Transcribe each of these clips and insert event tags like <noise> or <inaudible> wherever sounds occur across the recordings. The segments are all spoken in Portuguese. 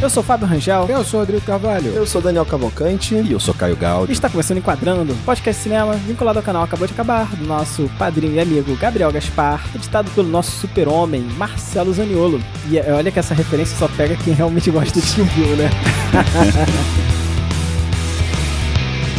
Eu sou Fábio Rangel. Eu sou Rodrigo Carvalho. Eu sou Daniel Cavalcante. E eu sou Caio Gaudi. E está começando Enquadrando, podcast cinema vinculado ao canal Acabou de Acabar, do nosso padrinho e amigo Gabriel Gaspar, editado pelo nosso super-homem Marcelo Zaniolo. E é, olha que essa referência só pega quem realmente gosta de Kill Bill, né? <laughs>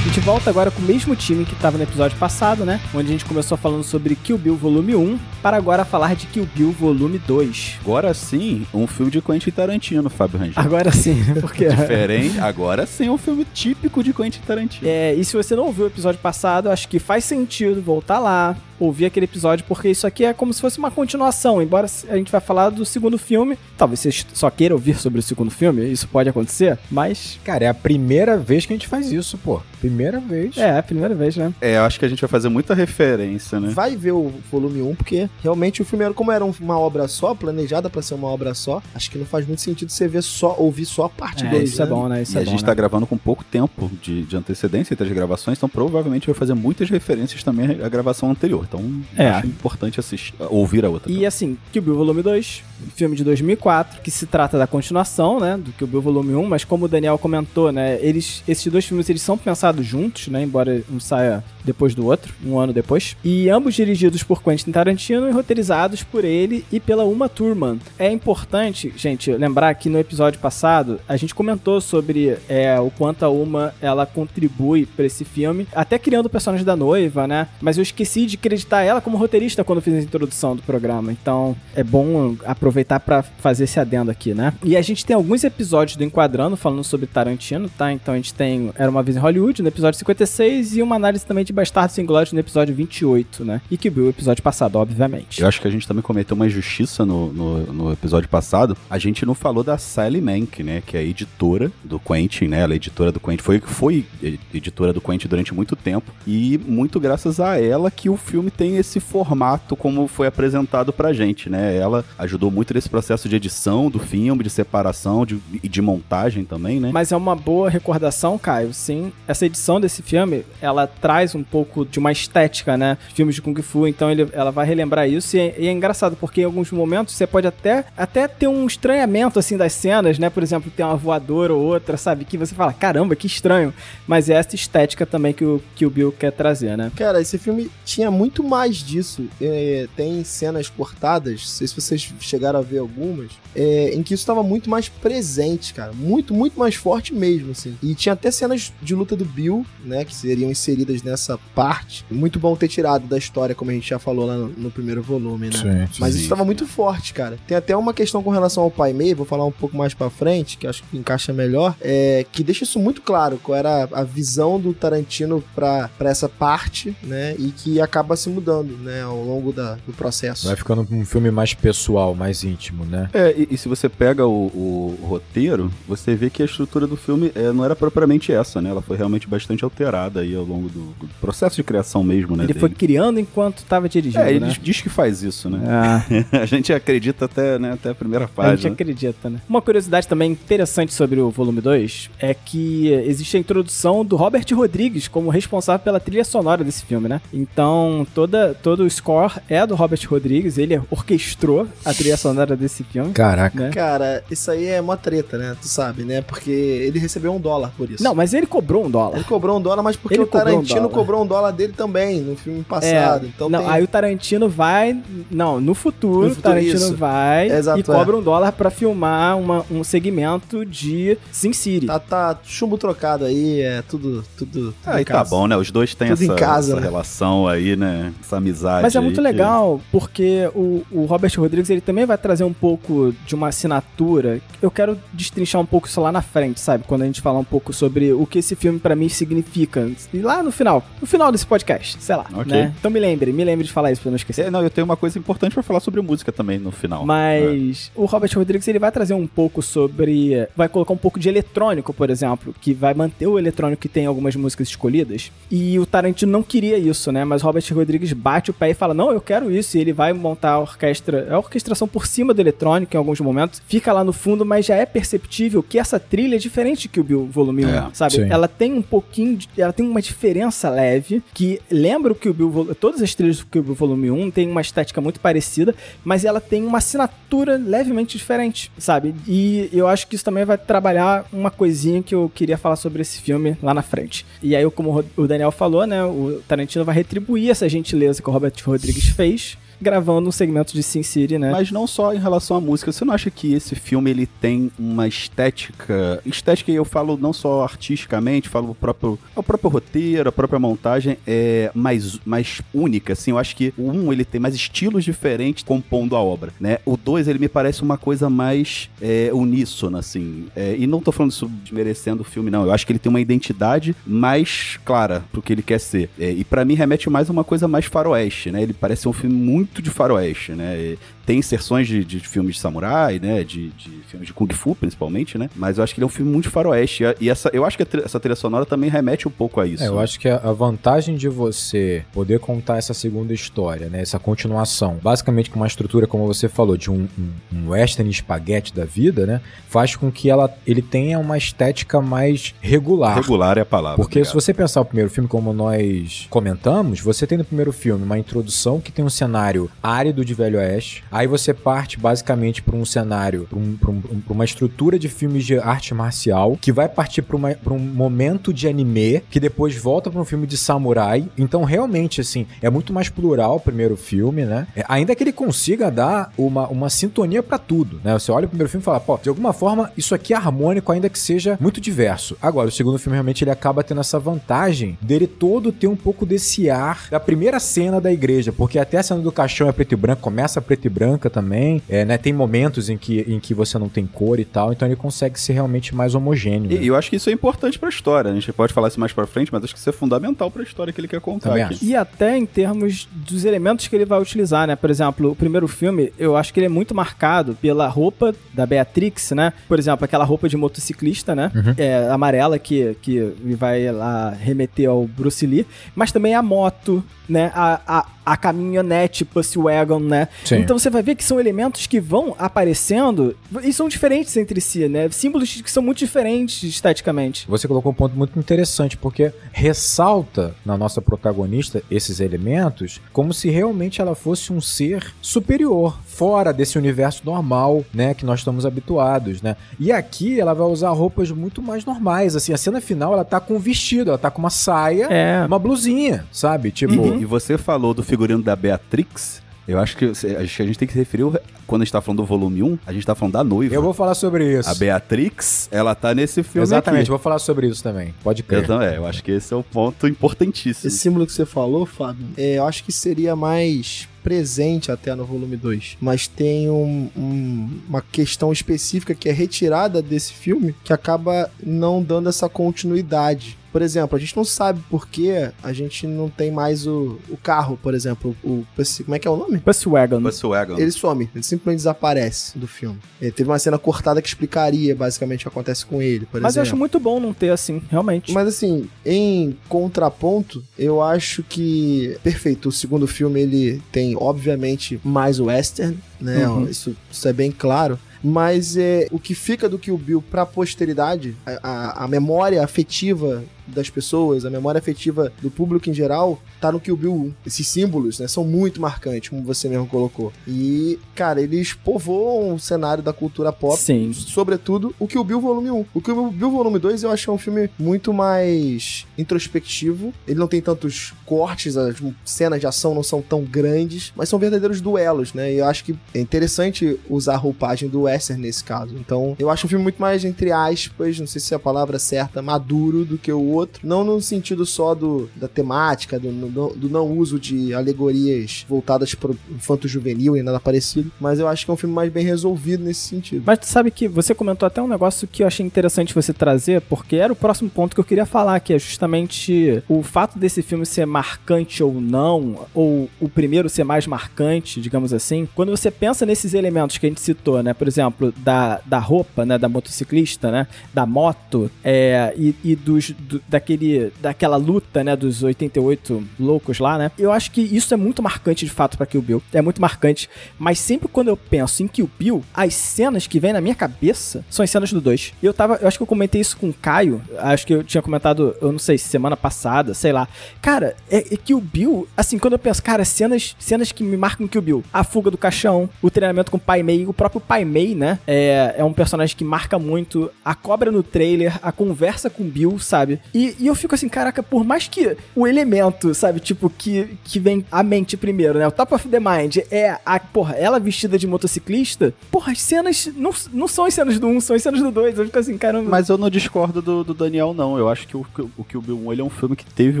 A gente volta agora com o mesmo time que estava no episódio passado, né? Onde a gente começou falando sobre Kill Bill Volume 1, para agora falar de Kill Bill Volume 2. Agora sim, um filme de Quentin Tarantino, Fábio Rangel. Agora sim, né? porque... <laughs> Diferente, agora sim, um filme típico de Quentin Tarantino. É, e se você não ouviu o episódio passado, acho que faz sentido voltar lá, ouvir aquele episódio, porque isso aqui é como se fosse uma continuação. Embora a gente vai falar do segundo filme, talvez você só queira ouvir sobre o segundo filme, isso pode acontecer, mas. Cara, é a primeira vez que a gente faz isso, pô. Primeira vez. É, é a primeira vez, né? É, acho que a gente vai fazer muita referência, né? Vai ver o volume 1, porque realmente o filme, era, como era uma obra só, planejada pra ser uma obra só, acho que não faz muito sentido você ver só, ouvir só a parte 2. É, isso né? é bom, né? Isso e é a bom, gente né? tá gravando com pouco tempo de, de antecedência entre as gravações, então provavelmente vai fazer muitas referências também à gravação anterior. Então É. acho importante assistir, ouvir a outra. E assim, Kill Bill Volume 2, filme de 2004, que se trata da continuação, né, do Kill Bill Volume 1, mas como o Daniel comentou, né, eles, esses dois filmes eles são pensados juntos, né, embora um saia depois do outro, um ano depois, e ambos dirigidos por Quentin Tarantino e roteirizados por ele e pela Uma Thurman. É importante, gente, lembrar que no episódio passado a gente comentou sobre é, o quanto a Uma ela contribui para esse filme, até criando o personagem da noiva, né, mas eu esqueci de acreditar ela como roteirista quando fiz a introdução do programa, então é bom aproveitar para fazer esse adendo aqui, né? E a gente tem alguns episódios do Enquadrando falando sobre Tarantino, tá? Então a gente tem Era Uma Vez em Hollywood, no episódio 56, e uma análise também de Bastardos Inglórios no episódio 28, né? E que viu o episódio passado, obviamente. Eu acho que a gente também cometeu uma injustiça no, no, no episódio passado. A gente não falou da Sally Mank, né? Que é a editora do Quentin, né? Ela é editora do Quentin. Foi, foi editora do Quentin durante muito tempo. E muito graças a ela que o filme tem esse formato como foi apresentado pra gente, né? Ela ajudou muito nesse processo de edição do filme, de separação de, e de montagem também, né? Mas é uma boa recordação, Caio, sim. Essa edição desse filme, ela traz um pouco de uma estética, né? Filmes de Kung Fu, então ele, ela vai relembrar isso. E é, e é engraçado, porque em alguns momentos você pode até, até ter um estranhamento, assim, das cenas, né? Por exemplo, tem uma voadora ou outra, sabe? Que você fala, caramba, que estranho. Mas é essa estética também que o, que o Bill quer trazer, né? Cara, esse filme tinha muito mais disso. É, tem cenas cortadas, não sei se vocês chegaram a ver algumas, é, em que isso estava muito mais presente, cara. Muito, muito mais forte mesmo, assim. E tinha até cenas de luta do Bill, né, que seriam inseridas nessa parte. Muito bom ter tirado da história, como a gente já falou lá no, no primeiro volume, né? Sim. Mas Sim. isso estava muito forte, cara. Tem até uma questão com relação ao Pai Mei, vou falar um pouco mais pra frente, que acho que encaixa melhor, é, que deixa isso muito claro, qual era a visão do Tarantino pra, pra essa parte, né, e que acaba se mudando, né, ao longo da, do processo. Vai ficando um filme mais pessoal, mais íntimo, né? É, e, e se você pega o, o roteiro, você vê que a estrutura do filme é, não era propriamente essa, né? Ela foi realmente bastante alterada aí ao longo do, do processo de criação mesmo, né? Ele foi dele. criando enquanto estava dirigindo, É, ele né? diz, diz que faz isso, né? Ah. <laughs> a gente acredita até, né, até a primeira A gente página. acredita, né? Uma curiosidade também interessante sobre o volume 2 é que existe a introdução do Robert Rodrigues como responsável pela trilha sonora desse filme, né? Então, toda, todo o score é do Robert Rodrigues, ele orquestrou a trilha sonora desse filme. Caraca. Né? Cara, isso aí é uma treta, né? Tu sabe, né? Porque ele recebeu um dólar por isso. Não, mas ele cobrou um dólar. Ele cobrou um dólar, mas porque Ele o cobrou um Tarantino dólar. Cobrou um dólar dele também no filme passado. então não, tem... aí o Tarantino vai. Não, no futuro, No o futuro, Tarantino isso. vai Exato, e cobra um dólar pra filmar uma- um segmento de Sin City. Tá, tá chumbo trocado aí, é tudo, tudo, tudo Aí em tá casa. bom, né? Os dois têm Tudo essa, em casa, essa né? relação aí, né? Essa amizade. Mas é muito que- legal, porque o, o Robert Rodrigues ele também vai trazer um pouco de uma assinatura. Eu quero destrinchar um pouco isso lá na frente, sabe? Quando a gente falar um pouco sobre o que esse filme pra mim significa. E lá no final, no final desse podcast, sei lá. Ok. Né? Então me lembre, me lembre de falar isso pra não esquecer. É, não, eu tenho uma coisa importante pra falar sobre música também no final. Mas o Robert Rodrigues ele vai trazer um pouco sobre. Vai colocar um pouco de eletrônico, por exemplo, que vai manter o eletrônico que tem algumas músicas escolhidas. E o Tarantino não queria isso, né? Mas o Robert Rodrigues bate o pé e fala: Não, eu quero isso. E ele vai montar a orquestra, a orquestração por cima do eletrônico em alguns momentos. Fica lá no fundo, mas já é perceptível que essa trilha é diferente que o Bill Volume 1, É, sabe? sim. Ela tem um pouquinho. De, ela tem uma diferença leve leve, que lembra o Kill Bill, todas as trilhas do Kill Bill Volume 1 tem uma estética muito parecida, mas ela tem uma assinatura levemente diferente, sabe? E eu acho que isso também vai trabalhar uma coisinha que eu queria falar sobre esse filme lá na frente. E aí, como o Daniel falou, né, o Tarantino vai retribuir essa gentileza que o Robert Rodrigues fez, gravando um segmento de Sin City, né? Mas não só em relação à música. Você não acha que esse filme ele tem uma estética. Estética eu falo não só artisticamente, falo o próprio, o próprio roteiro, a própria montagem é mais, mais única, assim. Eu acho que o um ele tem mais estilos diferentes compondo a obra, né? O dois ele me parece uma coisa mais é, uníssona, assim. É, e não tô falando isso desmerecendo o filme, não. Eu acho que ele tem uma identidade mais clara pro que ele quer ser. É, e pra mim remete mais a uma coisa mais faroeste, né? Ele parece um filme muito de faroeste, né? Tem inserções de, de filmes de samurai, né? De, de filmes de kung fu, principalmente, né? Mas eu acho que ele é um filme muito faroeste. E, essa, eu acho que essa trilha sonora também remete um pouco a isso. É, eu acho que a, vantagem de você poder contar essa segunda história, né, essa continuação, basicamente com uma estrutura, como você falou, de um, um, um western espaguete da vida, né, faz com que ela, ele tenha uma estética mais regular. Regular é a palavra. Porque se obrigado. você pensar o primeiro filme como nós comentamos, você tem no primeiro filme uma introdução que tem um cenário árido de Velho Oeste. Aí você parte basicamente para um cenário, para um, um- uma estrutura de filmes de arte marcial, que vai partir para um momento de anime, que depois volta para um filme de samurai. Então, realmente, assim, é muito mais plural o primeiro filme, né? É, ainda que ele consiga dar uma, uma sintonia para tudo, né? Você olha o primeiro filme e fala, pô, de alguma forma, isso aqui é harmônico, ainda que seja muito diverso. Agora, o segundo filme realmente ele acaba tendo essa vantagem dele todo ter um pouco desse ar da primeira cena da igreja, porque até a cena do caixão é preto e branco, começa preto e branca também, é, né? Tem momentos em que, em que você não tem cor e tal, então ele consegue ser realmente mais homogêneo. né? E eu acho que isso é importante pra história. A gente pode falar isso mais pra frente, mas acho que isso é fundamental pra história que ele quer contar aqui. E até em termos dos elementos que ele vai utilizar, né? Por exemplo, o primeiro filme, eu acho que ele é muito marcado pela roupa da Beatrix, né? Por exemplo, aquela roupa de motociclista, né? Uhum. É, amarela que, que vai lá remeter ao Bruce Lee. Mas também a moto, né? A, a, a caminhonete Pussy Wagon, né? Sim. Então você vai ver que são elementos que vão aparecendo e são diferentes entre si, né? Símbolos que são muito diferentes esteticamente. Você colocou um ponto muito interessante, porque ressalta na nossa protagonista esses elementos como se realmente ela fosse um ser superior, fora desse universo normal, né, que nós estamos habituados, né? E aqui ela vai usar roupas muito mais normais, assim, a cena final ela tá com um vestido, ela tá com uma saia, É. uma blusinha, sabe? Tipo, Uhum. E você falou do figurino da Beatrix. Eu acho que acho que a gente tem que se referir, quando a gente tá falando do volume 1, a gente tá falando da noiva. eu vou falar sobre isso. A Beatrix, ela tá nesse filme Exatamente, aqui. vou falar sobre isso também. Pode Eu crer. também, eu acho que esse é o ponto importantíssimo. Esse símbolo que você falou, Fábio, é, eu acho que seria mais presente até no volume 2. Mas tem um- um- uma questão específica que é retirada desse filme que acaba não dando essa continuidade. Por exemplo, a gente não sabe por que a gente não tem mais o, o carro, por exemplo. O, Pussy- como é que é o nome? Pussy Wagon. Pussy Wagon. Ele some, ele simplesmente desaparece do filme. É, teve uma cena cortada que explicaria basicamente o que acontece com ele, por Mas eu exemplo. acho muito bom não ter assim, realmente. Mas assim, em contraponto, eu acho que perfeito. O segundo filme ele tem obviamente mais western, né? Uhum. Isso, isso é bem claro. Mas é o que fica do Kill Bill pra posteridade, a, a, a memória afetiva das pessoas, a memória afetiva do público em geral, tá no Kill Bill 1. Esses símbolos, né, são muito marcantes, como você mesmo colocou. E, cara, eles povoam o cenário da cultura pop Sim. sobretudo o Kill Bill Volume 1. O Kill Bill Volume 2 eu acho que é um filme muito mais introspectivo. Ele não tem tantos cortes, as cenas de ação não são tão grandes, mas são verdadeiros duelos, né? E eu acho que é interessante usar a roupagem do western nesse caso. Então, eu acho um filme muito mais, entre aspas, não sei se é a palavra certa, maduro do que o outro. Não no sentido só do, da temática, do, do, do não uso de alegorias voltadas para o infanto-juvenil nem nada parecido, mas eu acho que é um filme mais bem resolvido nesse sentido. Mas tu sabe que você comentou até um negócio que eu achei interessante você trazer, porque era o próximo ponto que eu queria falar, que é justamente o fato desse filme ser marcante ou não, ou o primeiro ser mais marcante, digamos assim. Quando você pensa nesses elementos que a gente citou, né? Por exemplo, da, da roupa, né? Da motociclista, né? Da moto, é, e, e dos, do- daquele, daquela luta, né, dos 88 loucos lá, né? Eu acho que isso é muito marcante de fato pra Kill Bill. É muito marcante. Mas sempre quando eu penso em Kill Bill, as cenas que vêm na minha cabeça são as cenas do 2. E eu tava, eu acho que eu comentei isso com o Caio, acho que eu tinha comentado, eu não sei, semana passada, sei lá. Cara, é, é Kill Bill, assim, quando eu penso, cara, cenas, cenas que me marcam Kill Bill. A fuga do caixão, o treinamento com o Pai Mei, o próprio Pai Mei, né? É, é um personagem que marca muito. A cobra no trailer, a conversa com Bill, sabe? E, e eu fico assim, caraca, por mais que o elemento, sabe, tipo, que, que vem à mente primeiro, né? O top of the mind é a, porra, ela vestida de motociclista. Porra, as cenas não, não são as cenas do 1, são as cenas do 2. Eu fico assim, caramba. Mas eu não discordo do, do Daniel, não. Eu acho que o, o Kill Bill 1 ele é um filme que teve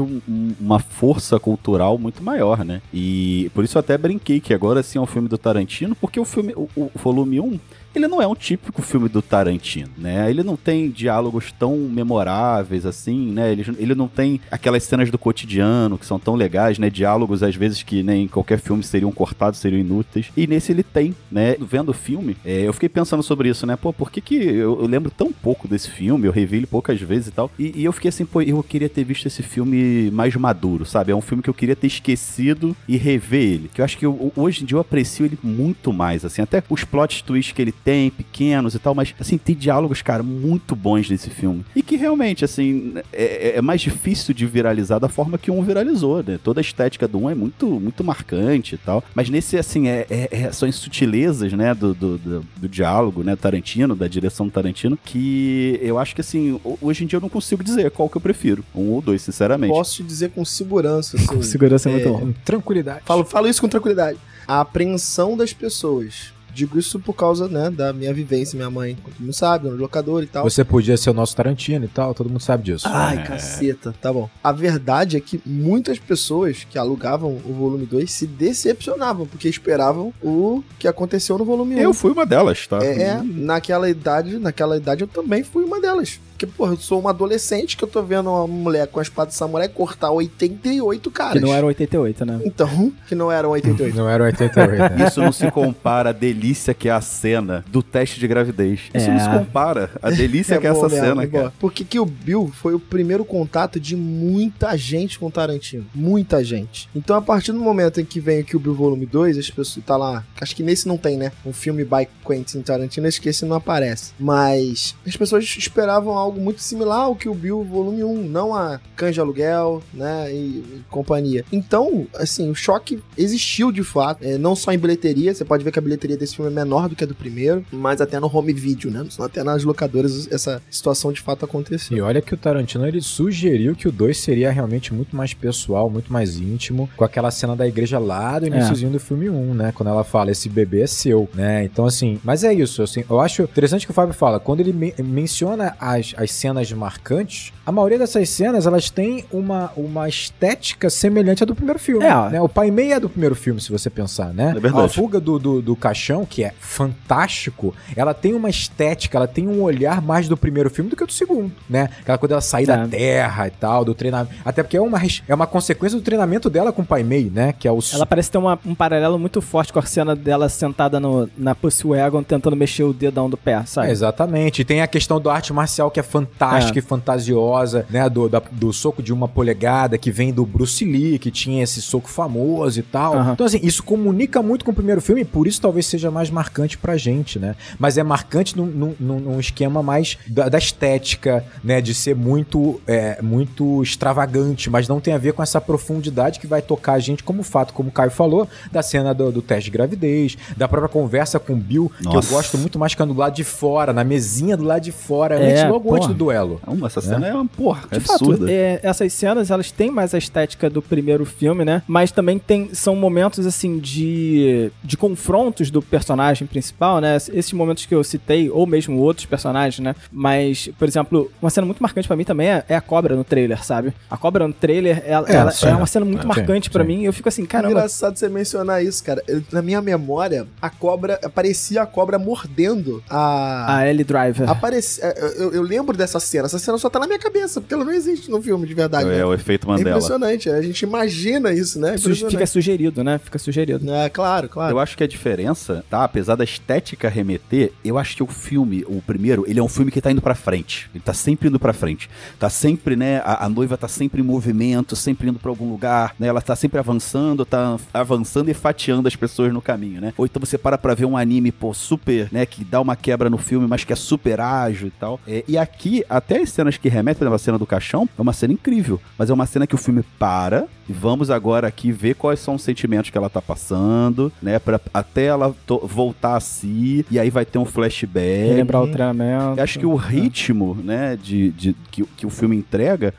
um- um- uma força cultural muito maior, né? E por isso eu até brinquei que agora sim é um filme do Tarantino, porque o filme, o, o volume 1, ele não é um típico filme do Tarantino, né? Ele não tem diálogos tão memoráveis assim, né? Ele, ele não tem aquelas cenas do cotidiano que são tão legais, né? Diálogos às vezes que nem em qualquer filme seriam cortados, seriam inúteis. E nesse ele tem, né? Vendo o filme, é, eu fiquei pensando sobre isso, né? Pô, por que que eu, eu lembro tão pouco desse filme? Eu revi ele poucas vezes e tal. E, e eu fiquei assim, pô, eu queria ter visto esse filme mais maduro, sabe? É um filme que eu queria ter esquecido e rever ele. Que eu acho que eu- hoje em dia eu aprecio ele muito mais, assim. Até os plot twists que ele tem, pequenos e tal, mas, assim, tem diálogos, cara, muito bons desse filme. E que realmente, assim, é, é mais difícil de viralizar da forma que um viralizou, né? Toda a estética do um é muito, muito marcante e tal. Mas nesse, assim, é, é- é- são as sutilezas, né, do, do, do- do diálogo, né, Tarantino, da direção do Tarantino, que eu acho que, assim, ho- hoje em dia eu não consigo dizer qual que eu prefiro. Um ou dois, sinceramente. Posso te dizer com segurança, <laughs> assim. Com segurança é muito bom. Com tranquilidade. Falo, falo isso com tranquilidade. A apreensão das pessoas. Digo isso por causa, né, da minha vivência, minha mãe, como todo mundo sabe, no locador e tal. Você podia ser o nosso Tarantino e tal, todo mundo sabe disso. Ai, É. caceta, tá bom. A verdade é que muitas pessoas que alugavam o volume 2 se decepcionavam, porque esperavam o que aconteceu no volume 1. Eu fui uma delas, tá? É, é, naquela idade, naquela idade eu também fui uma delas. Porque, porra, eu sou uma adolescente que eu tô vendo uma mulher com a espada de samurai cortar 88 caras. Que não era 88, né? Então, que não eram 88. Não era 88, né? Isso não se compara à delícia que é a cena do teste de gravidez. Isso É. não se compara à delícia <laughs> que é essa mesmo, cena, é cara. Porque que o Bill foi o primeiro contato de muita gente com Tarantino. Muita gente. Então, a partir do momento em que vem aqui o Bill Volume 2, as pessoas. Tá lá. Acho que nesse não tem, né? Um filme by Quentin Tarantino, acho que esse não aparece. Mas as pessoas esperavam algo muito similar ao que o Bill Volume 1, não a Cães de Aluguel, né? E, e companhia. Então, assim, o choque existiu de fato. É, não só em bilheteria, você pode ver que a bilheteria desse filme é menor do que a do primeiro, mas até no home video, né? Até nas locadoras essa situação de fato aconteceu. E olha que o Tarantino ele sugeriu que o 2 seria realmente muito mais pessoal, muito mais íntimo, com aquela cena da igreja lá do iníciozinho do filme 1, né? Quando ela fala, esse bebê é seu, né? Então, assim, mas é isso, assim, eu acho interessante que o Fábio fala, quando ele me- menciona as, as cenas marcantes, a maioria dessas cenas, elas têm uma, uma estética semelhante à do primeiro filme, É, né? O Pai Mei é do primeiro filme, se você pensar, né? É verdade. A fuga do, do, do caixão, que é fantástico, ela tem uma estética, ela tem um olhar mais do primeiro filme do que do segundo, né? Aquela coisa dela sair da É. terra e tal, do treinamento. Até porque é uma, é uma consequência do treinamento dela com o Pai Mei, né? Que é o. Ela parece ter uma- um paralelo muito forte com a cena dela sentada no, na Pussy Wagon tentando mexer o dedão do pé, sabe? É, exatamente. E tem a questão do arte marcial que é fantástica É. e fantasiosa, né? Do, da- do soco de uma polegada que vem do Bruce Lee, que tinha esse soco famoso e tal. Aham. Então, assim, isso comunica muito com o primeiro filme e por isso talvez seja mais marcante pra gente, né? Mas é marcante num, num- esquema mais da, da estética, né? De ser muito, é, muito extravagante, mas não tem a ver com essa profundidade que vai tocar a gente como fato, como o Caio falou, da cena do, do teste de gravidez, da própria conversa com o Bill, que eu Nossa. gosto muito mais ficando do lado de fora, na mesinha do lado de fora, É, antes, logo. Antes do duelo. Não, essa cena é, uma porra, De absurda. fato, é, essas cenas elas têm mais a estética do primeiro filme, né? Mas também tem, são momentos assim de, de confrontos do personagem principal, né? Esses momentos que eu citei, ou mesmo outros personagens, né? Mas, por exemplo, uma cena muito marcante pra mim também é, é a cobra no trailer, sabe? A cobra no trailer, ela, É, ela é uma cena muito marcante pra sim. mim. E eu fico assim, Caramba. caramba. Engraçado você mencionar isso, cara. Eu- na minha memória, a cobra. Aparecia a cobra mordendo a. A Ellie Driver. Apareci, é, eu, eu lembro lembro dessa cena. Essa cena só tá na minha cabeça, porque ela não existe no filme de verdade. É né? o efeito É Mandela. impressionante. A gente imagina isso, né? É Fica sugerido, né? Fica sugerido. É, claro, claro. Eu acho que a diferença, tá? Apesar da estética remeter, eu acho que o filme, o primeiro, ele é um filme que tá indo pra frente. Ele tá sempre indo pra frente. Tá sempre, né? A, a noiva tá sempre em movimento, sempre indo pra algum lugar, né? Ela tá sempre avançando, tá avançando e fatiando as pessoas no caminho, né? Ou então você para pra ver um anime, pô, super, né? Que dá uma quebra no filme, mas que é super ágil e tal. É, e aqui, até as cenas que remetem, por exemplo, a cena do caixão, é uma cena incrível. Mas é uma cena que o filme para e vamos agora aqui ver quais são os sentimentos que ela tá passando, né? Pra, até ela to- voltar a si, e aí vai ter um flashback. Relembrar o treinamento. Acho que o ritmo, né, de, de- que, que o filme entrega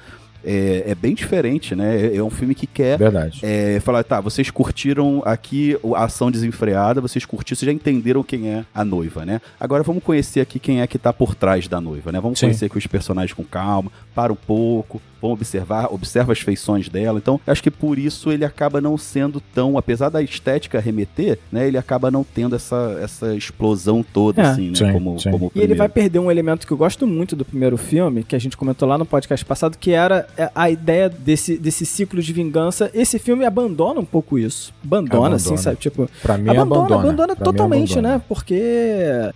é, é bem diferente, né? É, é um filme que quer é, falar, tá, vocês curtiram aqui a ação desenfreada, vocês curtiram, vocês já entenderam quem é a noiva, né? Agora vamos conhecer aqui quem é que tá por trás da noiva, né? Vamos Sim. conhecer aqui os personagens com calma, para um pouco, vamos observar, observa as feições dela. Então, acho que por isso ele acaba não sendo tão, apesar da estética remeter, né? Ele acaba não tendo essa, essa explosão toda, É. assim, né? Sim, como, sim. como o E ele vai perder um elemento que eu gosto muito do primeiro filme, que a gente comentou lá no podcast passado, que era é, a ideia desse, desse ciclo de vingança. Esse filme abandona um pouco isso. Abandona, Abandona. assim, sabe? Tipo, Pra mim, abandona, abandona. abandona Pra mim, totalmente, abandona. né? Porque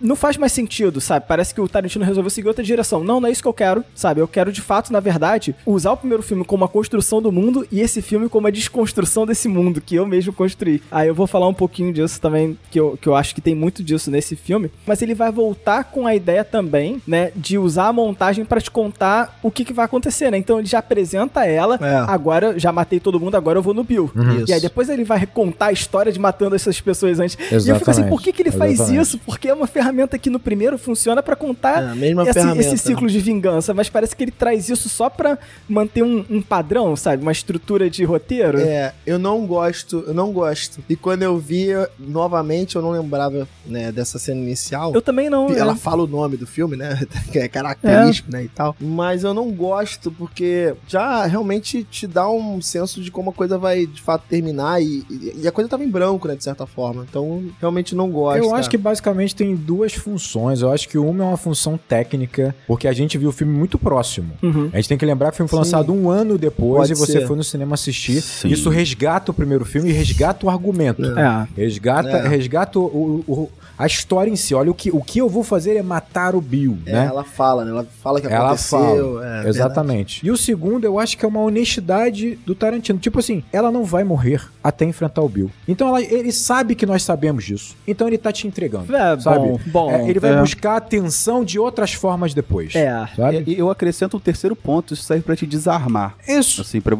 não faz mais sentido, sabe? Parece que o Tarantino resolveu seguir outra direção. Não, não é isso que eu quero, sabe? Eu quero, de fato, na verdade, usar o primeiro filme como a construção do mundo e esse filme como a desconstrução desse mundo que eu mesmo construí. Aí eu vou falar um pouquinho disso também, que eu, que eu acho que tem muito disso nesse filme. Mas ele vai voltar com a ideia também, né? De usar a montagem pra te contar o que, que vai acontecer, né? Então ele já apresenta ela, É. agora já matei todo mundo, agora eu vou no Bill. Uhum. E aí depois ele vai contar a história de matando essas pessoas antes. E eu fico assim, Exatamente. por que, que ele faz Exatamente. isso? Porque é uma ferramenta que no primeiro funciona pra contar É, esse, esse ciclo de vingança, mas parece que ele traz isso só pra manter um, um padrão, sabe? Uma estrutura de roteiro. É, eu não gosto, eu não gosto. E quando eu vi novamente, eu não lembrava, né, dessa cena inicial. Eu também não. Ela é. fala o nome do filme, né? <laughs> Que é característico, né? E tal. Mas eu não gosto porque já realmente te dá um senso de como a coisa vai de fato terminar. E, e- a coisa tava em branco, né? De certa forma. Então, realmente não gosto. Eu acho que basicamente tem duas funções. Eu acho que uma é uma função técnica, porque a gente viu o filme muito próximo. Uhum. A gente tem que lembrar que o filme foi Sim. lançado um ano depois Pode e você ser. foi no cinema assistir. Sim. Isso resgata o primeiro filme e resgata o argumento. É. Resgata, É. resgata o, o- o- a história em si. Olha, o que, o que eu vou fazer é matar o Bill, É, né? ela fala, né? Ela fala que Ela aconteceu. fala. é, verdade. Exatamente. E o segundo, eu acho que é uma honestidade do Tarantino. Tipo assim, ela não vai morrer até enfrentar o Bill. Então ela- ele sabe que nós sabemos disso. Então ele tá te entregando. É, sabe? bom, bom. É, ele vai é. buscar atenção de outras formas depois. É. Sabe? E eu acrescento um terceiro ponto, isso serve pra te desarmar. Isso. Assim, pra,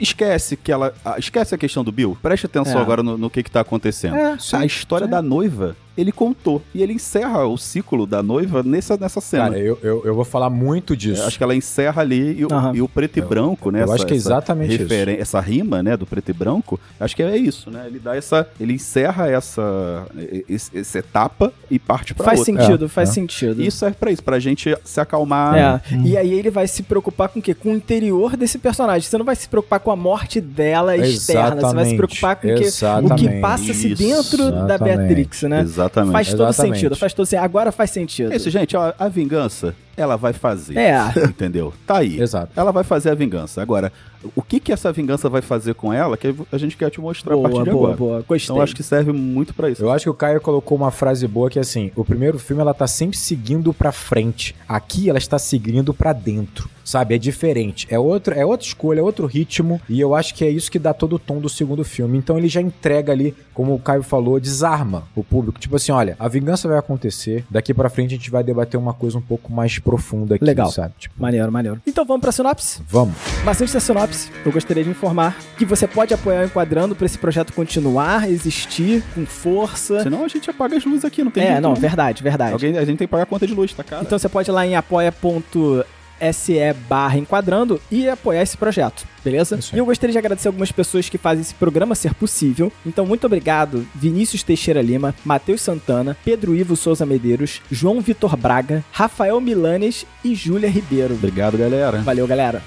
esquece que ela. ah, Esquece a questão do Bill. Preste atenção É. agora no, no que, que tá acontecendo. É, sim, a história sim. da noiva, ele contou. E ele encerra o ciclo da noiva nessa, nessa cena. Cara, eu, eu, eu vou falar muito disso. Eu acho que ela encerra ali e, e o preto e branco, né? eu acho que é exatamente isso. referen- Essa rima, né, do preto e branco, acho que é isso, né? Ele dá essa, ele encerra essa, esse- essa etapa e parte pra Faz outra. sentido, É, faz é. sentido. Isso serve pra isso, pra gente se acalmar. É, e aí ele vai se preocupar com o quê? Com o interior desse personagem. Você não vai se preocupar com a morte dela externa. Você vai se preocupar com o que, o que Exatamente. passa-se Isso, dentro da exatamente. Beatrix, né? Exatamente. Faz todo Exatamente. sentido, faz todo sentido. Agora faz sentido. É isso, gente, ó, a vingança, ela vai fazer. É. <laughs> Entendeu? Tá aí. Exato. Ela vai fazer a vingança. Agora, o que que essa vingança vai fazer com ela, que a gente quer te mostrar a Boa, partir de boa, agora. boa. Gostei. Então acho que serve muito pra isso. Eu acho que o Caio colocou uma frase boa que é assim: o primeiro filme ela tá sempre seguindo pra frente. Aqui ela está seguindo pra dentro. Sabe? É diferente. É outra, é outra escolha, é outro ritmo. E eu acho que é isso que dá todo o tom do segundo filme. Então ele já entrega ali, como o Caio falou, desarma o público. Tipo assim, olha, a vingança vai acontecer. Daqui pra frente a gente vai debater uma coisa um pouco mais profunda aqui, Legal. sabe? Tipo, Maneiro, maneiro. Então vamos pra sinopse? vamos. Mas antes da sinopse, eu gostaria de informar que você pode apoiar o Enquadrando pra esse projeto continuar, existir com força. Senão a gente apaga as luzes aqui, não tem É, jeito não, verdade, verdade. Alguém, a gente tem que pagar a conta de luz, tá cara? Então você pode ir lá em apoia.se barra enquadrando e apoiar esse projeto, beleza? E eu gostaria de agradecer algumas pessoas que fazem esse programa ser possível. Então, muito obrigado, Vinícius Teixeira Lima, Matheus Santana, Pedro Ivo Souza Medeiros, João Vitor Braga, Rafael Milanes e Júlia Ribeiro. Obrigado, galera. Valeu, galera.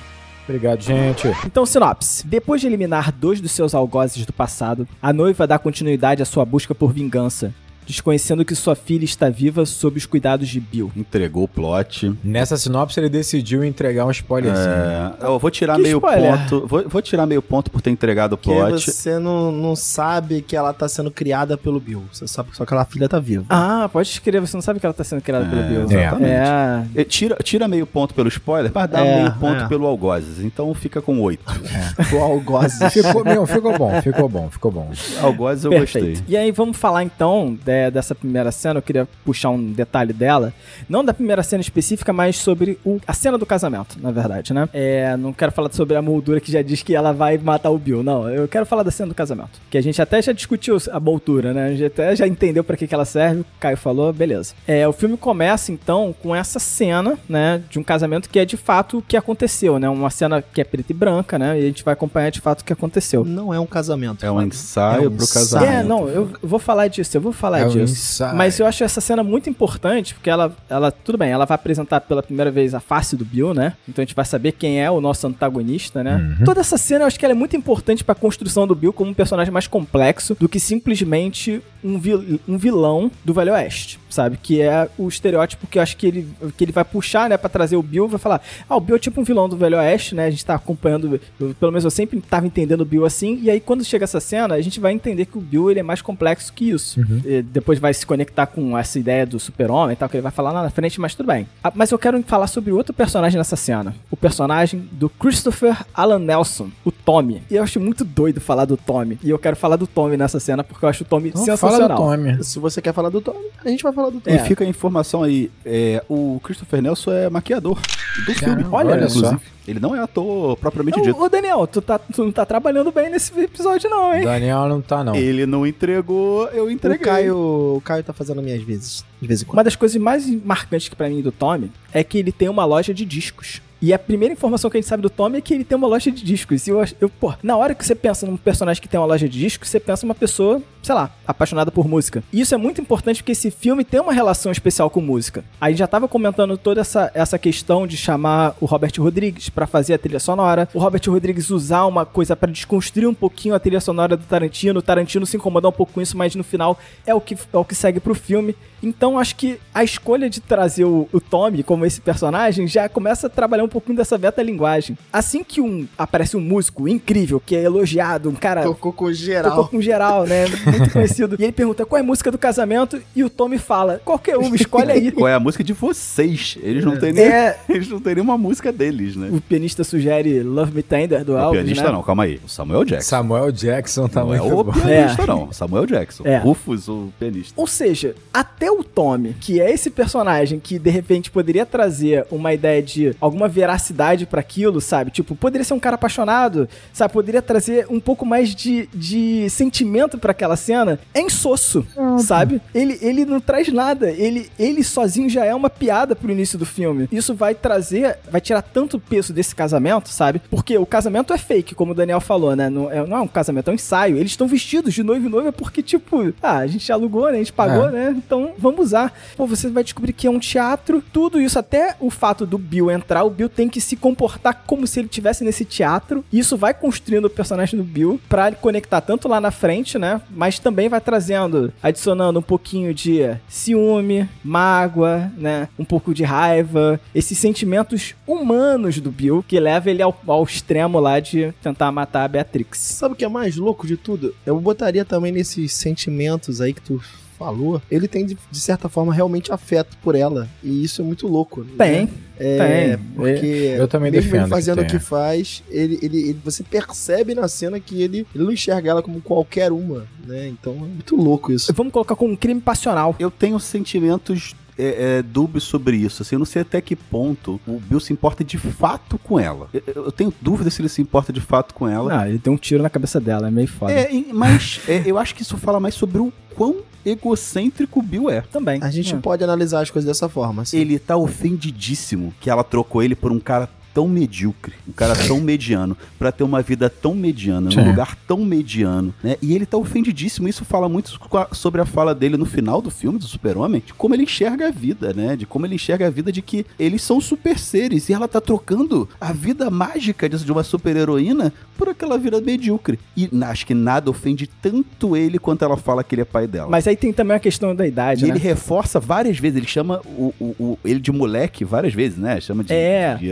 Obrigado, gente. Então, sinopse. Depois de eliminar dois dos seus algozes do passado, a noiva dá continuidade à sua busca por vingança. Desconhecendo que sua filha está viva sob os cuidados de Bill. Entregou o plot. Nessa sinopse ele decidiu entregar um spoilerzinho. É, eu vou tirar Que meio spoiler? ponto. Vou, vou tirar meio ponto por ter entregado o Porque plot. você não, não sabe que ela tá sendo criada pelo Bill. Você sabe só que aquela filha tá viva. Ah, pode escrever, você não sabe que ela tá sendo criada pelo É, Bill. exatamente. É. É, Tira, tira meio ponto pelo spoiler, mas dá É, meio ponto é. pelo algozes. Então fica com oito. <laughs> O algoz. Ficou, meu, ficou bom, ficou bom, ficou bom. algozes eu Perfeito. gostei. E aí vamos falar então de- dessa primeira cena. Eu queria puxar um detalhe dela, não da primeira cena específica, mas sobre o- a cena do casamento, na verdade, né? É, não quero falar sobre a moldura que já diz que ela vai matar o Bill, não. Eu quero falar da cena do casamento, que a gente até já discutiu a moldura, né? A gente até já entendeu pra que, que ela serve. O Caio falou, beleza. É, o filme começa então com essa cena, né, de um casamento que é de fato o que aconteceu, né? Uma cena que é preta e branca, né? E a gente vai acompanhar de fato o que aconteceu. Não é um casamento. É um ensaio É um pro ensaio. casamento. É, não, eu vou falar disso, eu vou falar É disso. ensaio. Mas eu acho essa cena muito importante, porque ela, ela, tudo bem, ela vai apresentar pela primeira vez a face do Bill, né? Então a gente vai saber quem é o nosso antagonista, né? Uhum. Toda essa cena eu acho que ela é muito importante pra construção do Bill como um personagem mais complexo do que simplesmente um, vil- um vilão do Velho Oeste, sabe? Que é o estereótipo que eu acho que ele, que ele vai puxar, né, pra trazer o Bill, vai falar, ah, o Bill é tipo um vilão do Velho Oeste, né? A gente tá acompanhando, eu- pelo menos eu sempre tava entendendo o Bill assim, e aí quando chega essa cena, a gente vai entender que o Bill ele é mais complexo que isso. E depois vai se conectar com essa ideia do super-homem e tal, que ele vai falar lá na frente, mas tudo bem. Ah, mas eu quero falar sobre outro personagem nessa cena. O personagem do Christopher Alan Nelson, o Tommy. E eu acho muito doido falar do Tommy. E eu quero falar do Tommy nessa cena, porque eu acho o Tommy Então, fala do sensacional. Tommy. Se você quer falar do Tom, a gente vai falar do. É. E fica a informação aí, é, o Christopher Nelson é maquiador do filme. Caramba, olha só. Ele não é ator propriamente dito. Ô, Daniel, tu, tá, tu não tá trabalhando bem nesse episódio, não, hein? Daniel não tá, não. Ele não entregou, eu O entreguei. Caio, o Caio tá fazendo minhas vezes. De vez em quando. Uma das coisas mais marcantes que pra mim do Tommy é que ele tem uma loja de discos. E a primeira informação que a gente sabe do Tommy é que ele tem uma loja de discos. E eu, eu pô, na hora que você pensa num personagem que tem uma loja de discos, você pensa numa pessoa, sei lá, apaixonada por música. E isso é muito importante porque esse filme tem uma relação especial com música. A gente já tava comentando toda essa, essa questão de chamar o Robert Rodrigues pra fazer a trilha sonora. O Robert Rodrigues usar uma coisa pra desconstruir um pouquinho a trilha sonora do Tarantino. O Tarantino se incomodar um pouco com isso, mas no final é o que, é o que segue pro filme. Então acho que a escolha de trazer o, o Tommy como esse personagem já começa a trabalhar um pouquinho dessa meta-linguagem. Assim que um aparece um músico incrível, que é elogiado, um cara Tocou com tocou geral. com geral, né? Muito conhecido. E ele pergunta qual é a música do casamento e o Tommy fala: qualquer uma, escolhe aí. Qual é a música de vocês? Eles não têm nem, É, eles não têm nenhuma música deles, né? o pianista sugere Love Me Tender do O Elvis, pianista né? não, calma aí. O Samuel Jackson. Samuel Jackson tá não é o bom. pianista, É. não. Samuel Jackson. É. Rufus, o pianista. Ou seja, até o Tommy, que é esse personagem que de repente poderia trazer uma ideia de alguma veracidade pra aquilo, sabe? Tipo, poderia ser um cara apaixonado, sabe? Poderia trazer um pouco mais de, de sentimento pra aquela cena. É insosso, sabe? Ele, ele não traz nada. Ele, ele sozinho já é uma piada pro início do filme. Isso vai trazer, vai tirar tanto peso desse casamento, sabe? Porque o casamento é fake, como o Daniel falou, né? Não é, não é um casamento, é um ensaio. Eles estão vestidos de noivo e noiva porque, tipo, ah, a gente alugou, né? A gente pagou, É. né? Então vamos usar. Pô, você vai descobrir que é um teatro, tudo isso, até o fato do Bill entrar, o Bill tem que se comportar como se ele estivesse nesse teatro. Isso vai construindo o personagem do Bill pra ele conectar tanto lá na frente, né? Mas também vai trazendo, adicionando um pouquinho de ciúme, mágoa, né? Um pouco de raiva, esses sentimentos humanos do Bill que leva ele ao, ao extremo lá de tentar matar a Beatrix. Sabe o que é mais louco de tudo? Eu botaria também nesses sentimentos aí que tu falou. Ele tem, de, de certa forma, realmente afeto por ela. E isso é muito louco. né? Tem, É, tem. porque Eu também mesmo defendo ele fazendo que o que faz, ele, ele, ele- você percebe na cena que ele, ele não enxerga ela como qualquer uma, né? Então é muito louco isso. Vamos colocar como um crime passional. Eu tenho sentimentos é, é, dúbios sobre isso. Assim, eu não sei até que ponto o Bill se importa de fato com ela. Eu, eu tenho dúvida se ele se importa de fato com ela. Ah, ele deu um tiro na cabeça dela, é meio foda. É, mas <laughs> é, eu acho que isso fala mais sobre o quão egocêntrico o Bill é. Também. A gente É. pode analisar as coisas dessa forma. assim. Ele tá ofendidíssimo que ela trocou ele por um cara tão medíocre, um cara tão mediano, pra ter uma vida tão mediana, num lugar tão mediano, né? E ele tá ofendidíssimo. Isso fala muito sobre a fala dele no final do filme do Super-Homem, de como ele enxerga a vida, né? De como ele enxerga a vida de que eles são super seres e ela tá trocando a vida mágica de uma super-heroína por aquela vida medíocre. E acho que nada ofende tanto ele quanto ela fala que ele é pai dela. Mas aí tem também a questão da idade, E né? ele reforça várias vezes, ele chama o, o- o- ele de moleque várias vezes, né? Chama de, É. de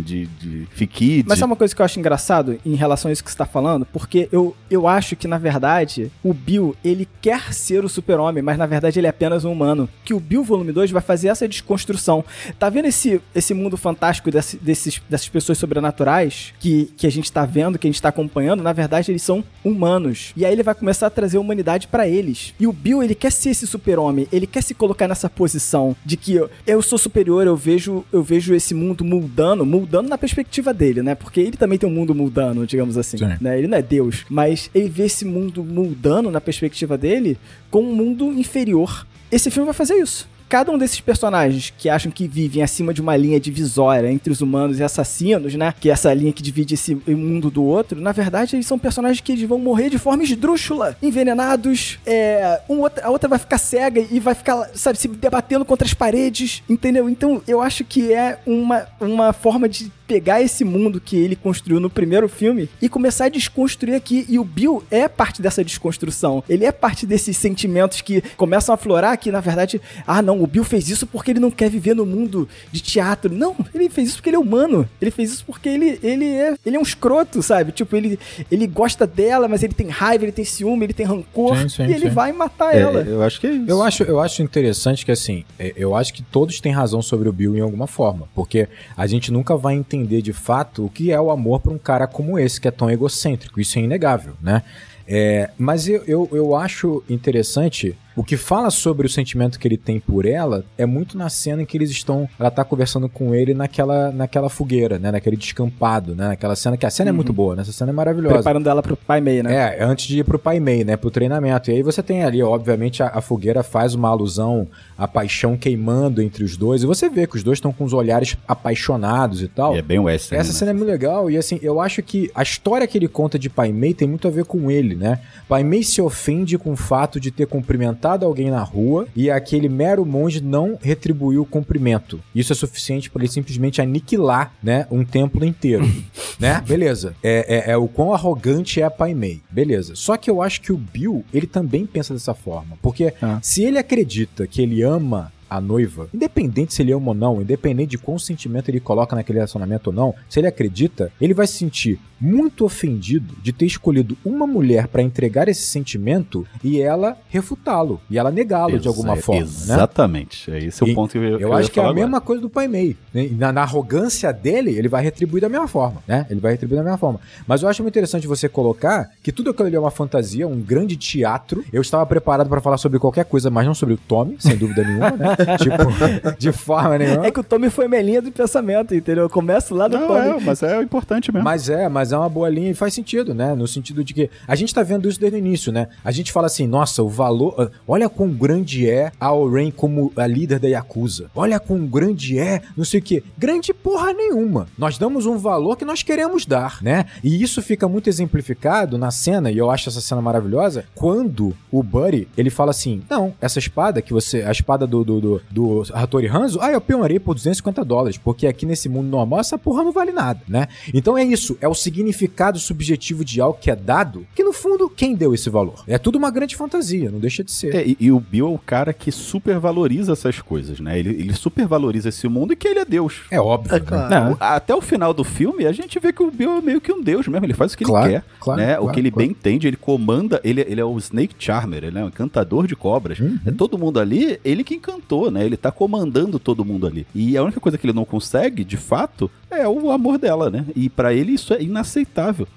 De, de Fikid. Mas sabe uma coisa que eu acho engraçado em relação a isso que você tá falando? Porque eu, eu acho que, na verdade, o Bill, ele quer ser o super-homem, mas na verdade ele é apenas um humano. Que o Bill Volume 2 vai fazer essa desconstrução. Tá vendo esse, esse mundo fantástico desse- desses, dessas pessoas sobrenaturais que, que a gente tá vendo, que a gente tá acompanhando? Na verdade, eles são humanos. E aí ele vai começar a trazer a humanidade pra eles. E o Bill, ele quer ser esse super-homem, ele quer se colocar nessa posição de que eu, eu sou superior, eu vejo, eu vejo esse mundo mudando, mudando na perspectiva dele, né? Porque ele também tem um mundo mudando, digamos assim, Sim. né? Ele não é Deus, mas ele vê esse mundo mudando na perspectiva dele como um mundo inferior. Esse filme vai fazer isso. Cada um desses personagens que acham que vivem acima de uma linha divisória entre os humanos e assassinos, né? Que é essa linha que divide esse mundo do outro, na verdade, eles são personagens que eles vão morrer de forma esdrúxula, envenenados. É, um a outra vai ficar cega e vai ficar, sabe, se debatendo contra as paredes, entendeu? Então, eu acho que é uma, uma forma de pegar esse mundo que ele construiu no primeiro filme e começar a desconstruir aqui. E o Bill é parte dessa desconstrução. Ele é parte desses sentimentos que começam a florar que, na verdade, ah, não, o Bill fez isso porque ele não quer viver no mundo de teatro. Não, ele fez isso porque ele é humano. Ele fez isso porque ele, ele, é, ele é um escroto, sabe? Tipo, ele, ele gosta dela, mas ele tem raiva, ele tem ciúme, ele tem rancor. Sim, sim, e ele sim. vai matar É, ela. eu acho que é isso. Eu acho, eu acho interessante que, assim, é, eu acho que todos têm razão sobre o Bill em alguma forma. Porque a gente nunca vai entender de fato o que é o amor pra um cara como esse, que é tão egocêntrico. Isso é inegável, né? É, mas eu, eu, eu acho interessante o que fala sobre o sentimento que ele tem por ela é muito na cena em que eles estão. Ela tá conversando com ele naquela, naquela fogueira, né? Naquele descampado, né? Naquela cena que a cena é muito boa, né? Essa cena é maravilhosa. Preparando ela pro pai meio, né? É, antes de ir pro Pai Mei, né? Pro treinamento. E aí você tem ali, obviamente, a, a fogueira faz uma alusão à paixão queimando entre os dois. E você vê que os dois estão com os olhares apaixonados e tal. E é bem western. Essa né? cena é muito legal e assim, eu acho que a história que ele conta de Pai Mei tem muito a ver com ele, né? Pai Mei se ofende com o fato de ter cumprimentado alguém na rua e aquele mero monge não retribuiu o cumprimento. Isso é suficiente para ele simplesmente aniquilar, né, um templo inteiro, <laughs> né? Beleza. É, é, é o quão arrogante é Pai Mei. Beleza. Só que eu acho que o Bill, ele também pensa dessa forma, porque Ah. se ele acredita que ele ama a noiva, independente se ele ama ou não, independente de qual sentimento ele coloca naquele relacionamento ou não, se ele acredita, ele vai se sentir muito ofendido de ter escolhido uma mulher pra entregar esse sentimento e ela refutá-lo, e ela negá-lo de alguma forma, né? Exatamente. É esse o E ponto que eu, Eu ia acho que é a falar mesma agora. coisa do Pai Mei. né? Na, na arrogância dele, ele vai retribuir da mesma forma, né? Ele vai retribuir da mesma forma. Mas eu acho muito interessante você colocar que tudo aquilo ali é uma fantasia, um grande teatro. Eu estava preparado para falar sobre qualquer coisa, mas não sobre o Tommy, sem dúvida nenhuma, né? <laughs> tipo, de forma nenhuma. É que o Tommy foi minha linha de pensamento, entendeu? Eu começo lá do Não, Tommy. é, mas é importante mesmo. Mas é, mas é uma boa linha e faz sentido, né? No sentido de que a gente tá vendo isso desde o início, né? A gente fala assim, nossa, o valor. ah, Olha quão grande é a Oren como a líder da Yakuza. Olha quão grande é, não sei o quê. Grande porra nenhuma. Nós damos um valor que nós queremos dar, né? E isso fica muito exemplificado na cena, e eu acho essa cena maravilhosa, quando o Buddy, ele fala assim: Não, essa espada que você. A espada do, do, do, do Hattori Hanzo, ah, eu peonarei por 250 dólares, porque aqui nesse mundo normal essa porra não vale nada, né? Então é isso, é o significado subjetivo de algo que é dado, que no fundo, quem deu esse valor? É tudo uma grande fantasia, não deixa de ser. É, e, e o Bill é o cara que supervaloriza essas coisas, né? Ele, ele supervaloriza esse mundo e que ele é Deus. É óbvio. É né? claro. Não. O- Até o final do filme, a gente vê que o Bill é meio que um deus mesmo. Ele faz o que Claro, ele quer. claro, né? claro, o que ele claro. bem entende, ele comanda. Ele, ele é o Snake Charmer, ele é um encantador de cobras. Uhum. É todo mundo ali, ele que encantou, né? Ele tá comandando todo mundo ali. E a única coisa que ele não consegue, de fato, é o amor dela, né? E pra ele isso é inaceitável.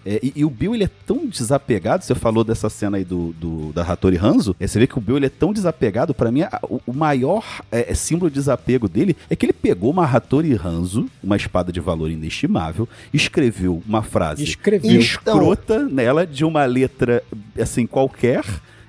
É, e, e o Bill, ele é tão desapegado. Você falou dessa cena aí do, do- da Hattori Hanzo. É, você vê que o Bill, ele é tão desapegado. Pra mim, a- o, o maior é, é, símbolo de desapego dele é que ele pegou uma Hattori Hanzo, uma espada de valor inestimável, escreveu uma frase Escreveu. Então- escrota nela de uma letra assim qualquer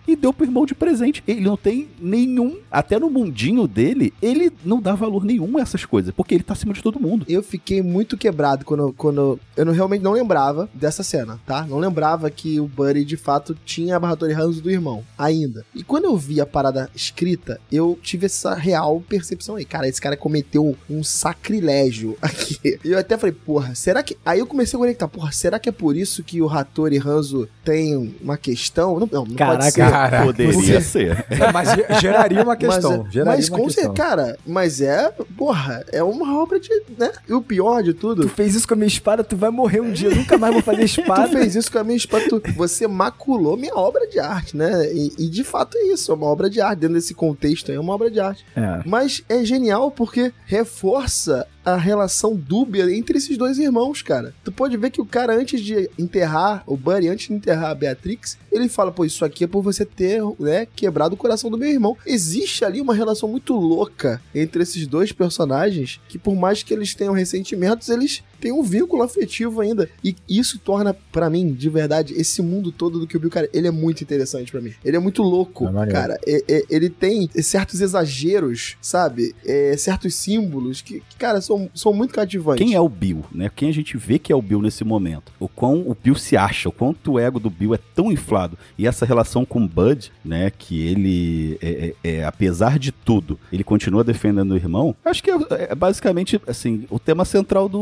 e deu pro irmão de presente. Ele não tem nenhum, até no mundinho dele, ele não dá valor nenhum a essas coisas, porque ele tá acima de todo mundo. Eu fiquei muito quebrado quando, quando eu não, realmente não lembrava dessa cena, tá? Não lembrava que o Buddy de fato tinha a barra Hans do irmão, ainda. E quando eu vi a parada escrita, eu tive essa real percepção aí. Cara, esse cara cometeu um sacrilégio <laughs> aqui. E eu até falei, porra, será que. Aí eu comecei a conectar, porra, será que é por isso que o Hattori Hanzo tem uma questão? Não, não, não Caraca, pode ser. Caraca, Poderia ser. É, mas ge- geraria uma questão. Mas, é- geraria mas uma com questão. certeza, cara, mas é, porra, é uma obra de, né? E o pior de tudo, Tu fez isso com a minha espada, tu vai morrer um dia, eu nunca mais vou fazer <laughs> tu espada. fez isso com a minha espada, tu- você maculou minha obra de arte, né? E, e de fato é isso, é uma obra de arte, dentro desse contexto aí é uma obra de arte. É. Mas é genial porque reforça a relação dúbia entre esses dois irmãos, cara. Tu pode ver que o cara, antes de enterrar, o Buddy, antes de enterrar a Beatrix, ele fala, pô, isso aqui é por você ter, né, quebrado o coração do meu irmão. Existe ali uma relação muito louca entre esses dois personagens, que por mais que eles tenham ressentimentos, eles têm um vínculo afetivo ainda. E isso torna, pra mim, de verdade, esse mundo todo do que o Bill, cara, ele é muito interessante pra mim. Ele é muito louco, É cara. É- é- ele tem certos exageros, sabe? É, certos símbolos que, que, cara, são, são muito cativantes. Quem é o Bill, né? Quem a gente vê que é o Bill nesse momento? O quão o Bill se acha, o quanto o ego do Bill é tão inflado. E essa relação com o Bud, né? Que ele, é, é- é, apesar de tudo, ele continua defendendo o irmão. Acho que é, é basicamente, assim, o tema central do,